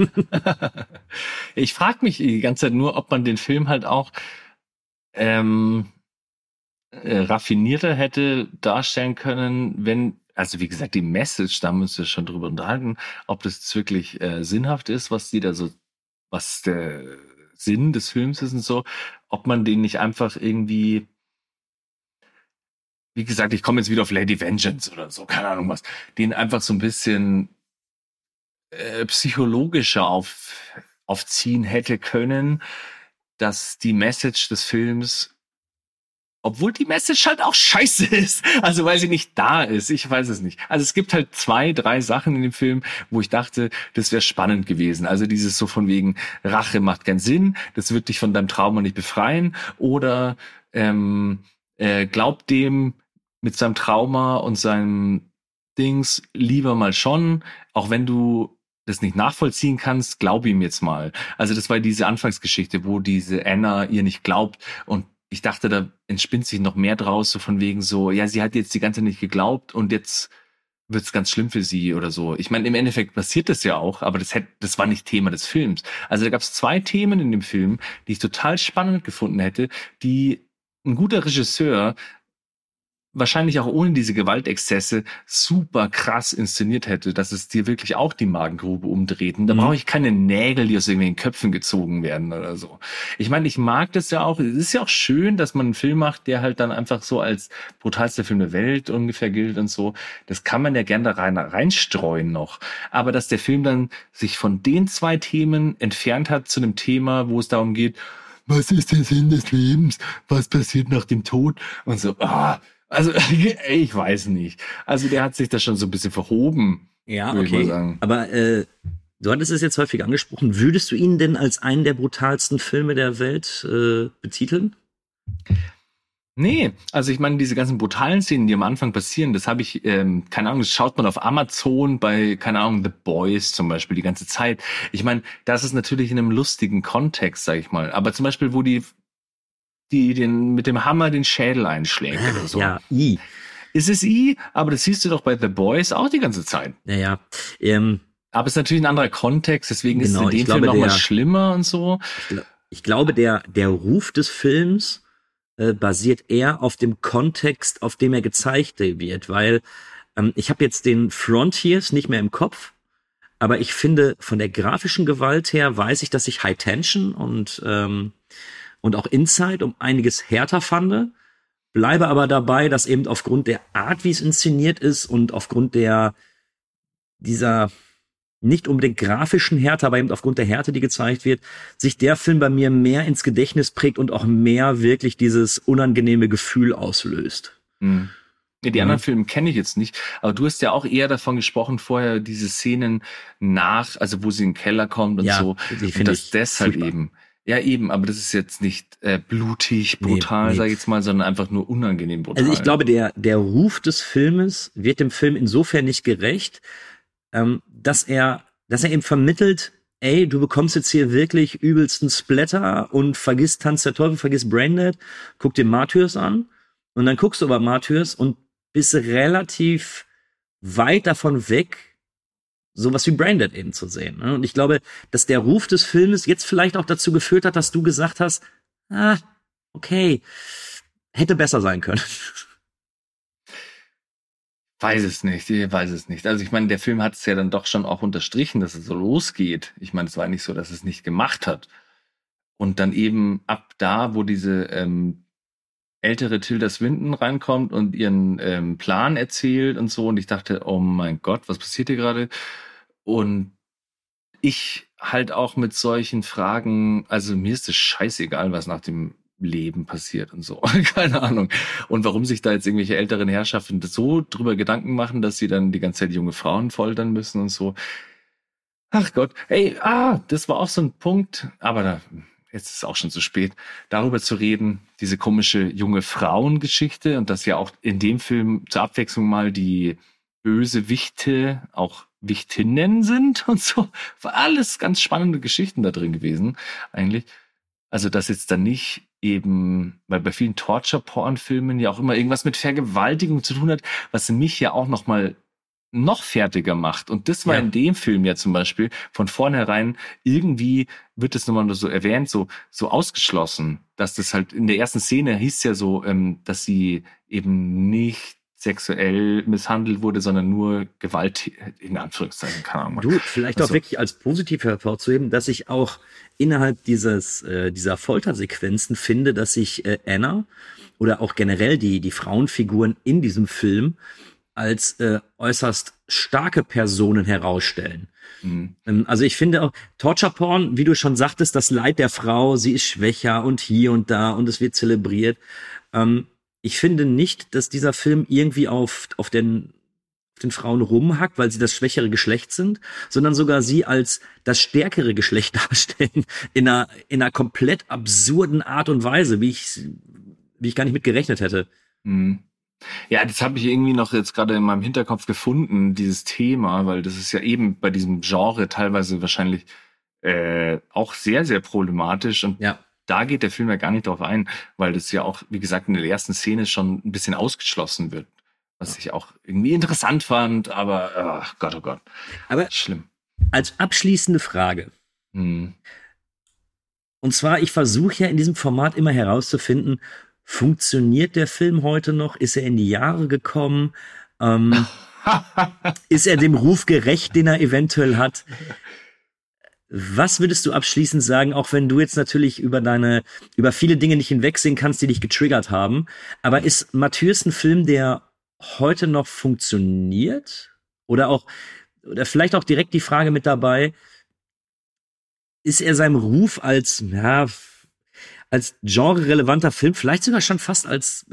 Speaker 2: ich frage mich die ganze Zeit nur, ob man den Film halt auch ähm, äh, raffinierter hätte darstellen können, wenn also wie gesagt, die Message, da müssen wir schon drüber unterhalten, ob das wirklich äh, sinnhaft ist, was die da so, was der Sinn des Films ist und so, ob man den nicht einfach irgendwie, wie gesagt, ich komme jetzt wieder auf Lady Vengeance oder so, keine Ahnung was, den einfach so ein bisschen äh, psychologischer auf, aufziehen hätte können, dass die Message des Films obwohl die Message halt auch scheiße ist. Also weil sie nicht da ist. Ich weiß es nicht. Also es gibt halt zwei, drei Sachen in dem Film, wo ich dachte, das wäre spannend gewesen. Also dieses so von wegen Rache macht keinen Sinn, das wird dich von deinem Trauma nicht befreien. Oder ähm, äh, glaub dem mit seinem Trauma und seinem Dings lieber mal schon, auch wenn du das nicht nachvollziehen kannst, glaub ihm jetzt mal. Also das war diese Anfangsgeschichte, wo diese Anna ihr nicht glaubt und ich dachte, da entspinnt sich noch mehr draus, so von wegen so, ja, sie hat jetzt die ganze Zeit nicht geglaubt und jetzt wird's ganz schlimm für sie oder so. Ich meine, im Endeffekt passiert das ja auch, aber das, hätte, das war nicht Thema des Films. Also da gab es zwei Themen in dem Film, die ich total spannend gefunden hätte, die ein guter Regisseur wahrscheinlich auch ohne diese Gewaltexzesse super krass inszeniert hätte, dass es dir wirklich auch die Magengrube umdreht. Und da mhm. brauche ich keine Nägel, die aus irgendwelchen Köpfen gezogen werden oder so. Ich meine, ich mag das ja auch. Es ist ja auch schön, dass man einen Film macht, der halt dann einfach so als brutalster Film der Welt ungefähr gilt und so. Das kann man ja gerne da rein, reinstreuen noch. Aber dass der Film dann sich von den zwei Themen entfernt hat zu einem Thema, wo es darum geht, was ist der Sinn des Lebens? Was passiert nach dem Tod? Und so, ah, also, ich weiß nicht. Also, der hat sich da schon so ein bisschen verhoben.
Speaker 1: Ja, okay. Aber äh, du hattest es jetzt häufig angesprochen. Würdest du ihn denn als einen der brutalsten Filme der Welt äh, betiteln?
Speaker 2: Nee, also ich meine, diese ganzen brutalen Szenen, die am Anfang passieren, das habe ich, ähm, keine Ahnung, das schaut man auf Amazon bei, keine Ahnung, The Boys zum Beispiel die ganze Zeit. Ich meine, das ist natürlich in einem lustigen Kontext, sag ich mal. Aber zum Beispiel, wo die die den mit dem Hammer den Schädel einschlägt oder so.
Speaker 1: Ja, I.
Speaker 2: Ist es I, aber das siehst du doch bei The Boys auch die ganze Zeit.
Speaker 1: Naja. Ähm,
Speaker 2: aber es ist natürlich ein anderer Kontext, deswegen genau, ist es in dem Film noch mal schlimmer und so.
Speaker 1: Ich, ich, glaube, der, der Ruf des Films äh, basiert eher auf dem Kontext, auf dem er gezeigt wird, weil ähm, ich habe jetzt den Frontiers nicht mehr im Kopf, aber ich finde, von der grafischen Gewalt her weiß ich, dass ich High Tension und ähm, und auch Inside um einiges härter fand. Bleibe aber dabei, dass eben aufgrund der Art, wie es inszeniert ist und aufgrund der dieser nicht unbedingt grafischen Härte, aber eben aufgrund der Härte, die gezeigt wird, sich der Film bei mir mehr ins Gedächtnis prägt und auch mehr wirklich dieses unangenehme Gefühl auslöst.
Speaker 2: Mhm. Ja, die mhm. anderen Filme kenne ich jetzt nicht, aber du hast ja auch eher davon gesprochen vorher, diese Szenen nach, also wo sie in den Keller kommt und ja, so, und dass das halt eben ja, eben, aber das ist jetzt nicht äh, blutig, brutal, nee, nee. sag ich jetzt mal, sondern einfach nur unangenehm brutal.
Speaker 1: Also ich glaube, der, der Ruf des Filmes wird dem Film insofern nicht gerecht, ähm, dass er, dass er eben vermittelt, ey, du bekommst jetzt hier wirklich übelsten Splatter und vergisst Tanz der Teufel, vergisst Braindead, guck dir Martyrs an und dann guckst du aber Martyrs und bist relativ weit davon weg, sowas wie Branded eben zu sehen. Ne? Und ich glaube, dass der Ruf des Filmes jetzt vielleicht auch dazu geführt hat, dass du gesagt hast, ah, okay, hätte besser sein können.
Speaker 2: Weiß es nicht, ich weiß es nicht. Also ich meine, der Film hat es ja dann doch schon auch unterstrichen, dass es so losgeht. Ich meine, es war nicht so, dass es nicht gemacht hat. Und dann eben ab da, wo diese ähm, ältere Tilda Swinton reinkommt und ihren ähm, Plan erzählt und so. Und ich dachte, oh mein Gott, was passiert hier gerade? Und ich halt auch mit solchen Fragen, also mir ist es scheißegal, was nach dem Leben passiert und so. Keine Ahnung. Und warum sich da jetzt irgendwelche älteren Herrschaften so drüber Gedanken machen, dass sie dann die ganze Zeit junge Frauen foltern müssen und so. Ach Gott, ey, ah, das war auch so ein Punkt, aber da, jetzt ist auch schon zu spät, darüber zu reden, diese komische junge Frauengeschichte und dass ja auch in dem Film zur Abwechslung mal die böse Wichte auch Wichtinnen sind und so. War alles ganz spannende Geschichten da drin gewesen, eigentlich. Also, dass jetzt dann nicht eben, weil bei vielen Torture-Porn-Filmen ja auch immer irgendwas mit Vergewaltigung zu tun hat, was mich ja auch noch mal noch fertiger macht. Und das war ja. in dem Film ja zum Beispiel von vornherein irgendwie wird es nochmal so erwähnt, so, so ausgeschlossen, dass das halt in der ersten Szene hieß ja so, ähm, dass sie eben nicht sexuell misshandelt wurde, sondern nur Gewalt in Anführungszeichen, keine Ahnung.
Speaker 1: Du, vielleicht also, auch wirklich als positiv hervorzuheben, dass ich auch innerhalb dieses, äh, dieser Foltersequenzen finde, dass sich äh, Anna oder auch generell die, die Frauenfiguren in diesem Film als äh, äußerst starke Personen herausstellen. Mhm. Ähm, also ich finde auch Torture Porn, wie du schon sagtest, das Leid der Frau, sie ist schwächer und hier und da und es wird zelebriert. Ähm, ich finde nicht, dass dieser Film irgendwie auf, auf den, den Frauen rumhackt, weil sie das schwächere Geschlecht sind, sondern sogar sie als das stärkere Geschlecht darstellen in einer, in einer komplett absurden Art und Weise, wie ich, wie ich gar nicht mit gerechnet hätte.
Speaker 2: Mhm. Ja, das habe ich irgendwie noch jetzt gerade in meinem Hinterkopf gefunden, dieses Thema, weil das ist ja eben bei diesem Genre teilweise wahrscheinlich äh, auch sehr, sehr problematisch und ja da geht der Film ja gar nicht drauf ein, weil das ja auch, wie gesagt, in der ersten Szene schon ein bisschen ausgeschlossen wird. Was ja. ich auch irgendwie interessant fand, aber oh Gott, oh Gott.
Speaker 1: Aber schlimm. Als abschließende Frage. Hm. Und zwar, ich versuche ja in diesem Format immer herauszufinden, funktioniert der Film heute noch? Ist er in die Jahre gekommen? Ähm, ist er dem Ruf gerecht, den er eventuell hat? Was würdest du abschließend sagen, auch wenn du jetzt natürlich über deine, über viele Dinge nicht hinwegsehen kannst, die dich getriggert haben, aber ist Matthäus ein Film, der heute noch funktioniert? Oder auch, oder vielleicht auch direkt die Frage mit dabei, ist er seinem Ruf als, ja, als genre-relevanter Film, vielleicht sogar schon fast als,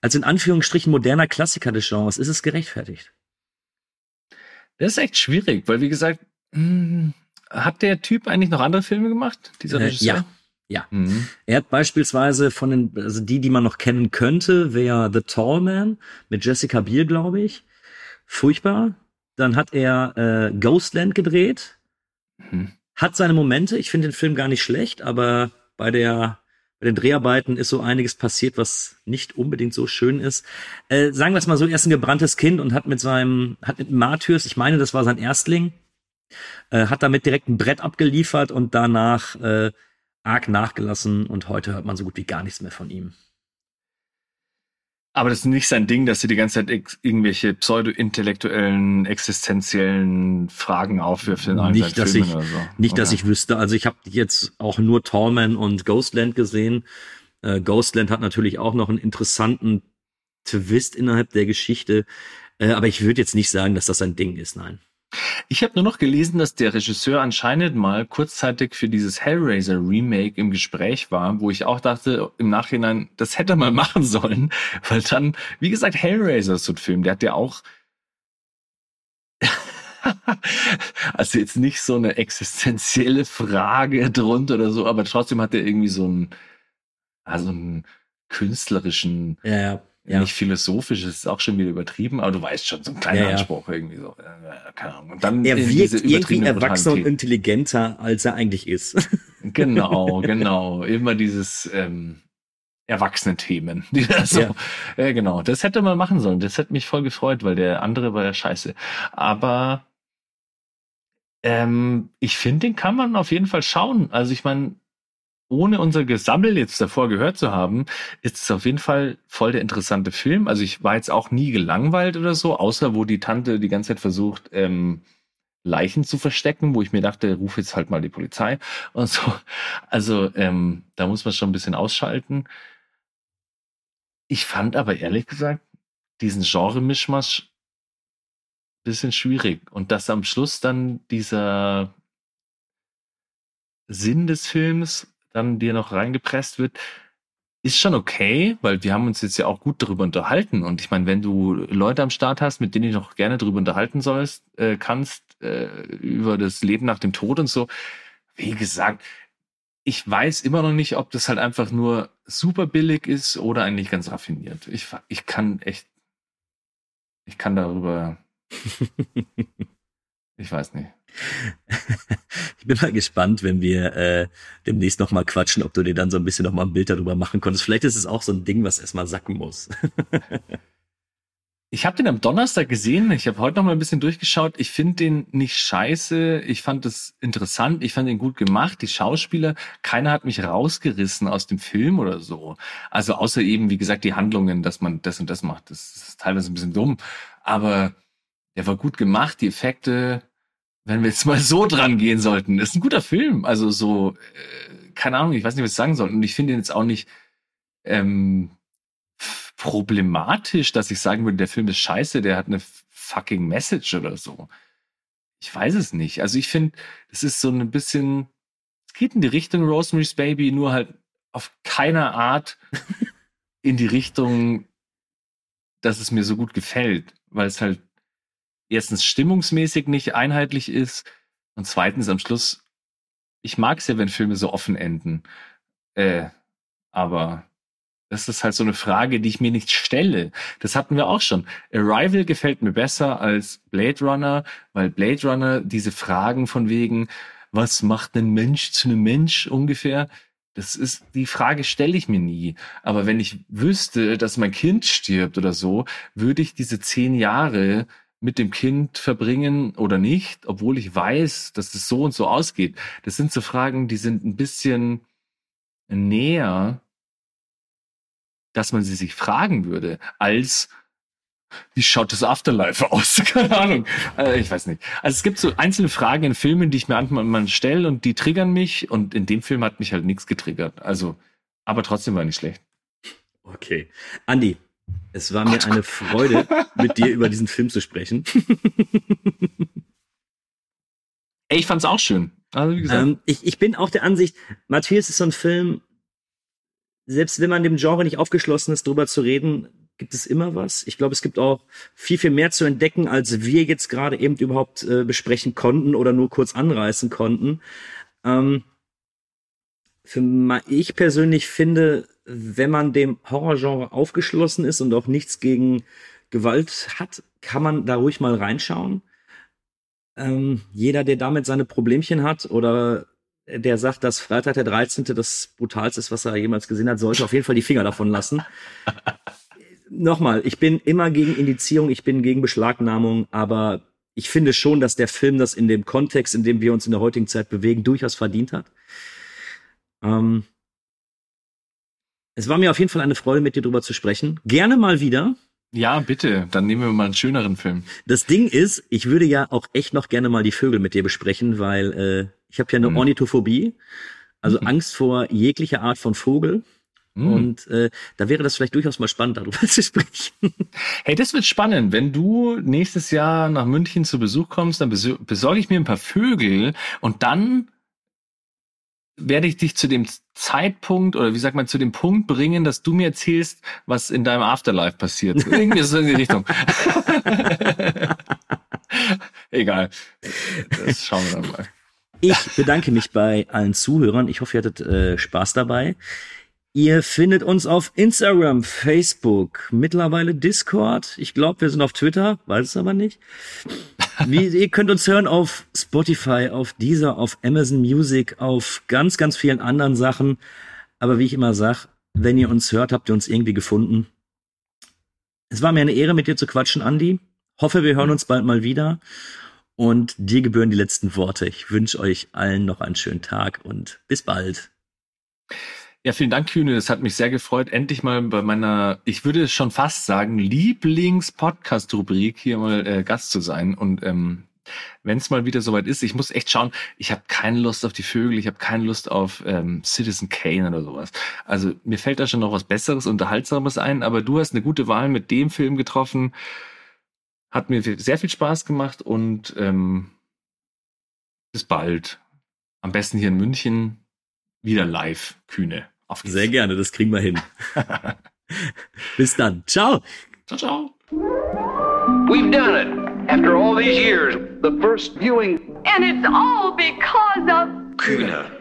Speaker 1: als in Anführungsstrichen moderner Klassiker des Genres, ist es gerechtfertigt?
Speaker 2: Das ist echt schwierig, weil wie gesagt, hm, hat der Typ eigentlich noch andere Filme gemacht,
Speaker 1: dieser äh, Regisseur? ja. Ja. Mhm. Er hat beispielsweise von den, also die, die man noch kennen könnte, wäre The Tall Man mit Jessica Biel, glaube ich. Furchtbar. Dann hat er äh, Ghostland gedreht. Mhm. Hat seine Momente. Ich finde den Film gar nicht schlecht, aber bei der bei den Dreharbeiten ist so einiges passiert, was nicht unbedingt so schön ist. Äh, sagen wir es mal so, er ist ein gebranntes Kind und hat mit seinem, hat mit Martyrs, ich meine, das war sein Erstling, äh, hat damit direkt ein Brett abgeliefert und danach äh, arg nachgelassen und heute hört man so gut wie gar nichts mehr von ihm.
Speaker 2: Aber das ist nicht sein Ding, dass sie die ganze Zeit irgendwelche pseudo-intellektuellen, existenziellen Fragen aufwirft in
Speaker 1: allen nicht, dass ich, so. Nicht, okay. dass ich wüsste. Also ich habe jetzt auch nur Tallman und Ghostland gesehen. Äh, Ghostland hat natürlich auch noch einen interessanten Twist innerhalb der Geschichte. Äh, aber ich würde jetzt nicht sagen, dass das sein Ding ist, nein.
Speaker 2: Ich habe nur noch gelesen, dass der Regisseur anscheinend mal kurzzeitig für dieses Hellraiser Remake im Gespräch war, wo ich auch dachte im Nachhinein, das hätte er mal machen sollen, weil dann, wie gesagt, Hellraiser ist so ein Film, der hat ja auch also jetzt nicht so eine existenzielle Frage drunter oder so, aber trotzdem hat er irgendwie so einen, also einen künstlerischen
Speaker 1: ja, ja
Speaker 2: ja. nicht philosophisch, ist auch schon wieder übertrieben, aber du weißt schon, so ein kleiner ja, ja. Anspruch irgendwie so. Keine
Speaker 1: Ahnung. Und dann er wirkt irgendwie erwachsener und intelligenter, als er eigentlich ist.
Speaker 2: Genau, genau. Immer dieses ähm, Erwachsene-Themen. Die da so, ja. ja, genau. Das hätte man machen sollen. Das hätte mich voll gefreut, weil der andere war ja scheiße. Aber ähm, ich finde, den kann man auf jeden Fall schauen. Also ich meine, ohne unser Gesammel jetzt davor gehört zu haben, ist es auf jeden Fall voll der interessante Film. Also ich war jetzt auch nie gelangweilt oder so, außer wo die Tante die ganze Zeit versucht, ähm, Leichen zu verstecken, wo ich mir dachte, ruf jetzt halt mal die Polizei und so. Also ähm, da muss man schon ein bisschen ausschalten. Ich fand aber ehrlich gesagt diesen Genre-Mischmasch bisschen schwierig und dass am Schluss dann dieser Sinn des Films dann dir noch reingepresst wird, ist schon okay, weil wir haben uns jetzt ja auch gut darüber unterhalten. Und ich meine, wenn du Leute am Start hast, mit denen du noch gerne darüber unterhalten sollst, äh, kannst, äh, über das Leben nach dem Tod und so, wie gesagt, ich weiß immer noch nicht, ob das halt einfach nur super billig ist oder eigentlich ganz raffiniert. Ich, ich kann echt, ich kann darüber, ich weiß nicht.
Speaker 1: Ich bin mal gespannt, wenn wir äh, demnächst noch mal quatschen, ob du dir dann so ein bisschen noch mal ein Bild darüber machen konntest. Vielleicht ist es auch so ein Ding, was erstmal sacken muss.
Speaker 2: ich habe den am Donnerstag gesehen. Ich habe heute noch mal ein bisschen durchgeschaut. Ich finde den nicht scheiße. Ich fand es interessant. Ich fand ihn gut gemacht. Die Schauspieler, keiner hat mich rausgerissen aus dem Film oder so. Also außer eben, wie gesagt, die Handlungen, dass man das und das macht. Das ist teilweise ein bisschen dumm. Aber der war gut gemacht. Die Effekte, wenn wir jetzt mal so dran gehen sollten, ist ein guter Film. Also so, äh, keine Ahnung, ich weiß nicht, was ich sagen soll. Und ich finde ihn jetzt auch nicht ähm, problematisch, dass ich sagen würde, der Film ist scheiße, der hat eine fucking Message oder so. Ich weiß es nicht. Also ich finde, es ist so ein bisschen, es geht in die Richtung Rosemary's Baby, nur halt auf keiner Art in die Richtung, dass es mir so gut gefällt, weil es halt erstens stimmungsmäßig nicht einheitlich ist und zweitens am Schluss, ich mag es ja, wenn Filme so offen enden. Äh, aber das ist halt so eine Frage, die ich mir nicht stelle. Das hatten wir auch schon. Arrival gefällt mir besser als Blade Runner, weil Blade Runner diese Fragen von wegen, was macht ein Mensch zu einem Mensch ungefähr? Das ist, die Frage stelle ich mir nie. Aber wenn ich wüsste, dass mein Kind stirbt oder so, würde ich diese zehn Jahre mit dem Kind verbringen oder nicht, obwohl ich weiß, dass es so und so ausgeht. Das sind so Fragen, die sind ein bisschen näher, dass man sie sich fragen würde, als wie schaut das Afterlife aus? Keine Ahnung. Also ich weiß nicht. Also es gibt so einzelne Fragen in Filmen, die ich mir manchmal stelle und die triggern mich und in dem Film hat mich halt nichts getriggert. Also, aber trotzdem war nicht schlecht.
Speaker 1: Okay. Andi, es war mir eine Freude, mit dir über diesen Film zu sprechen.
Speaker 2: Ey, ich fand's auch schön. Also, wie gesagt.
Speaker 1: Ähm, ich, ich bin auch der Ansicht, Matthias ist so ein Film, selbst wenn man dem Genre nicht aufgeschlossen ist, drüber zu reden, gibt es immer was. Ich glaube, es gibt auch viel, viel mehr zu entdecken, als wir jetzt gerade eben überhaupt äh, besprechen konnten oder nur kurz anreißen konnten. Ähm, für ich persönlich finde, wenn man dem Horrorgenre aufgeschlossen ist und auch nichts gegen Gewalt hat, kann man da ruhig mal reinschauen. Ähm, jeder, der damit seine Problemchen hat oder der sagt, dass Freitag der 13. das brutalste ist, was er jemals gesehen hat, sollte auf jeden Fall die Finger davon lassen. Nochmal, ich bin immer gegen Indizierung, ich bin gegen Beschlagnahmung, aber ich finde schon, dass der Film das in dem Kontext, in dem wir uns in der heutigen Zeit bewegen, durchaus verdient hat. Ähm, es war mir auf jeden Fall eine Freude, mit dir drüber zu sprechen. Gerne mal wieder.
Speaker 2: Ja, bitte. Dann nehmen wir mal einen schöneren Film.
Speaker 1: Das Ding ist, ich würde ja auch echt noch gerne mal die Vögel mit dir besprechen, weil äh, ich habe ja eine mhm. Ornithophobie, also mhm. Angst vor jeglicher Art von Vogel. Mhm. Und äh, da wäre das vielleicht durchaus mal spannend, darüber zu sprechen.
Speaker 2: Hey, das wird spannend. Wenn du nächstes Jahr nach München zu Besuch kommst, dann besorge ich mir ein paar Vögel und dann werde ich dich zu dem Zeitpunkt oder wie sagt man zu dem Punkt bringen, dass du mir erzählst, was in deinem Afterlife passiert. Irgendwie so in die Richtung. Egal. Das schauen wir dann mal.
Speaker 1: Ich bedanke mich bei allen Zuhörern. Ich hoffe, ihr hattet äh, Spaß dabei. Ihr findet uns auf Instagram, Facebook, mittlerweile Discord. Ich glaube, wir sind auf Twitter, weiß es aber nicht. Wie, ihr könnt uns hören auf Spotify, auf Deezer, auf Amazon Music, auf ganz, ganz vielen anderen Sachen. Aber wie ich immer sag, wenn ihr uns hört, habt ihr uns irgendwie gefunden. Es war mir eine Ehre, mit dir zu quatschen, Andi. Hoffe, wir hören uns bald mal wieder. Und dir gebühren die letzten Worte. Ich wünsche euch allen noch einen schönen Tag und bis bald.
Speaker 2: Ja, vielen Dank, Kühne. Das hat mich sehr gefreut, endlich mal bei meiner, ich würde schon fast sagen, Lieblings-Podcast-Rubrik hier mal äh, Gast zu sein. Und ähm, wenn es mal wieder soweit ist, ich muss echt schauen, ich habe keine Lust auf die Vögel, ich habe keine Lust auf ähm, Citizen Kane oder sowas. Also mir fällt da schon noch was Besseres, Unterhaltsames ein, aber du hast eine gute Wahl mit dem Film getroffen. Hat mir sehr viel Spaß gemacht und ähm, bis bald. Am besten hier in München wieder live, Kühne. Auf geht's.
Speaker 1: Sehr gerne, das kriegen wir hin. Bis dann. Ciao.
Speaker 2: Ciao, ciao.
Speaker 4: We've done it. After all these years, the first viewing
Speaker 5: And it's all because of
Speaker 4: Kühne.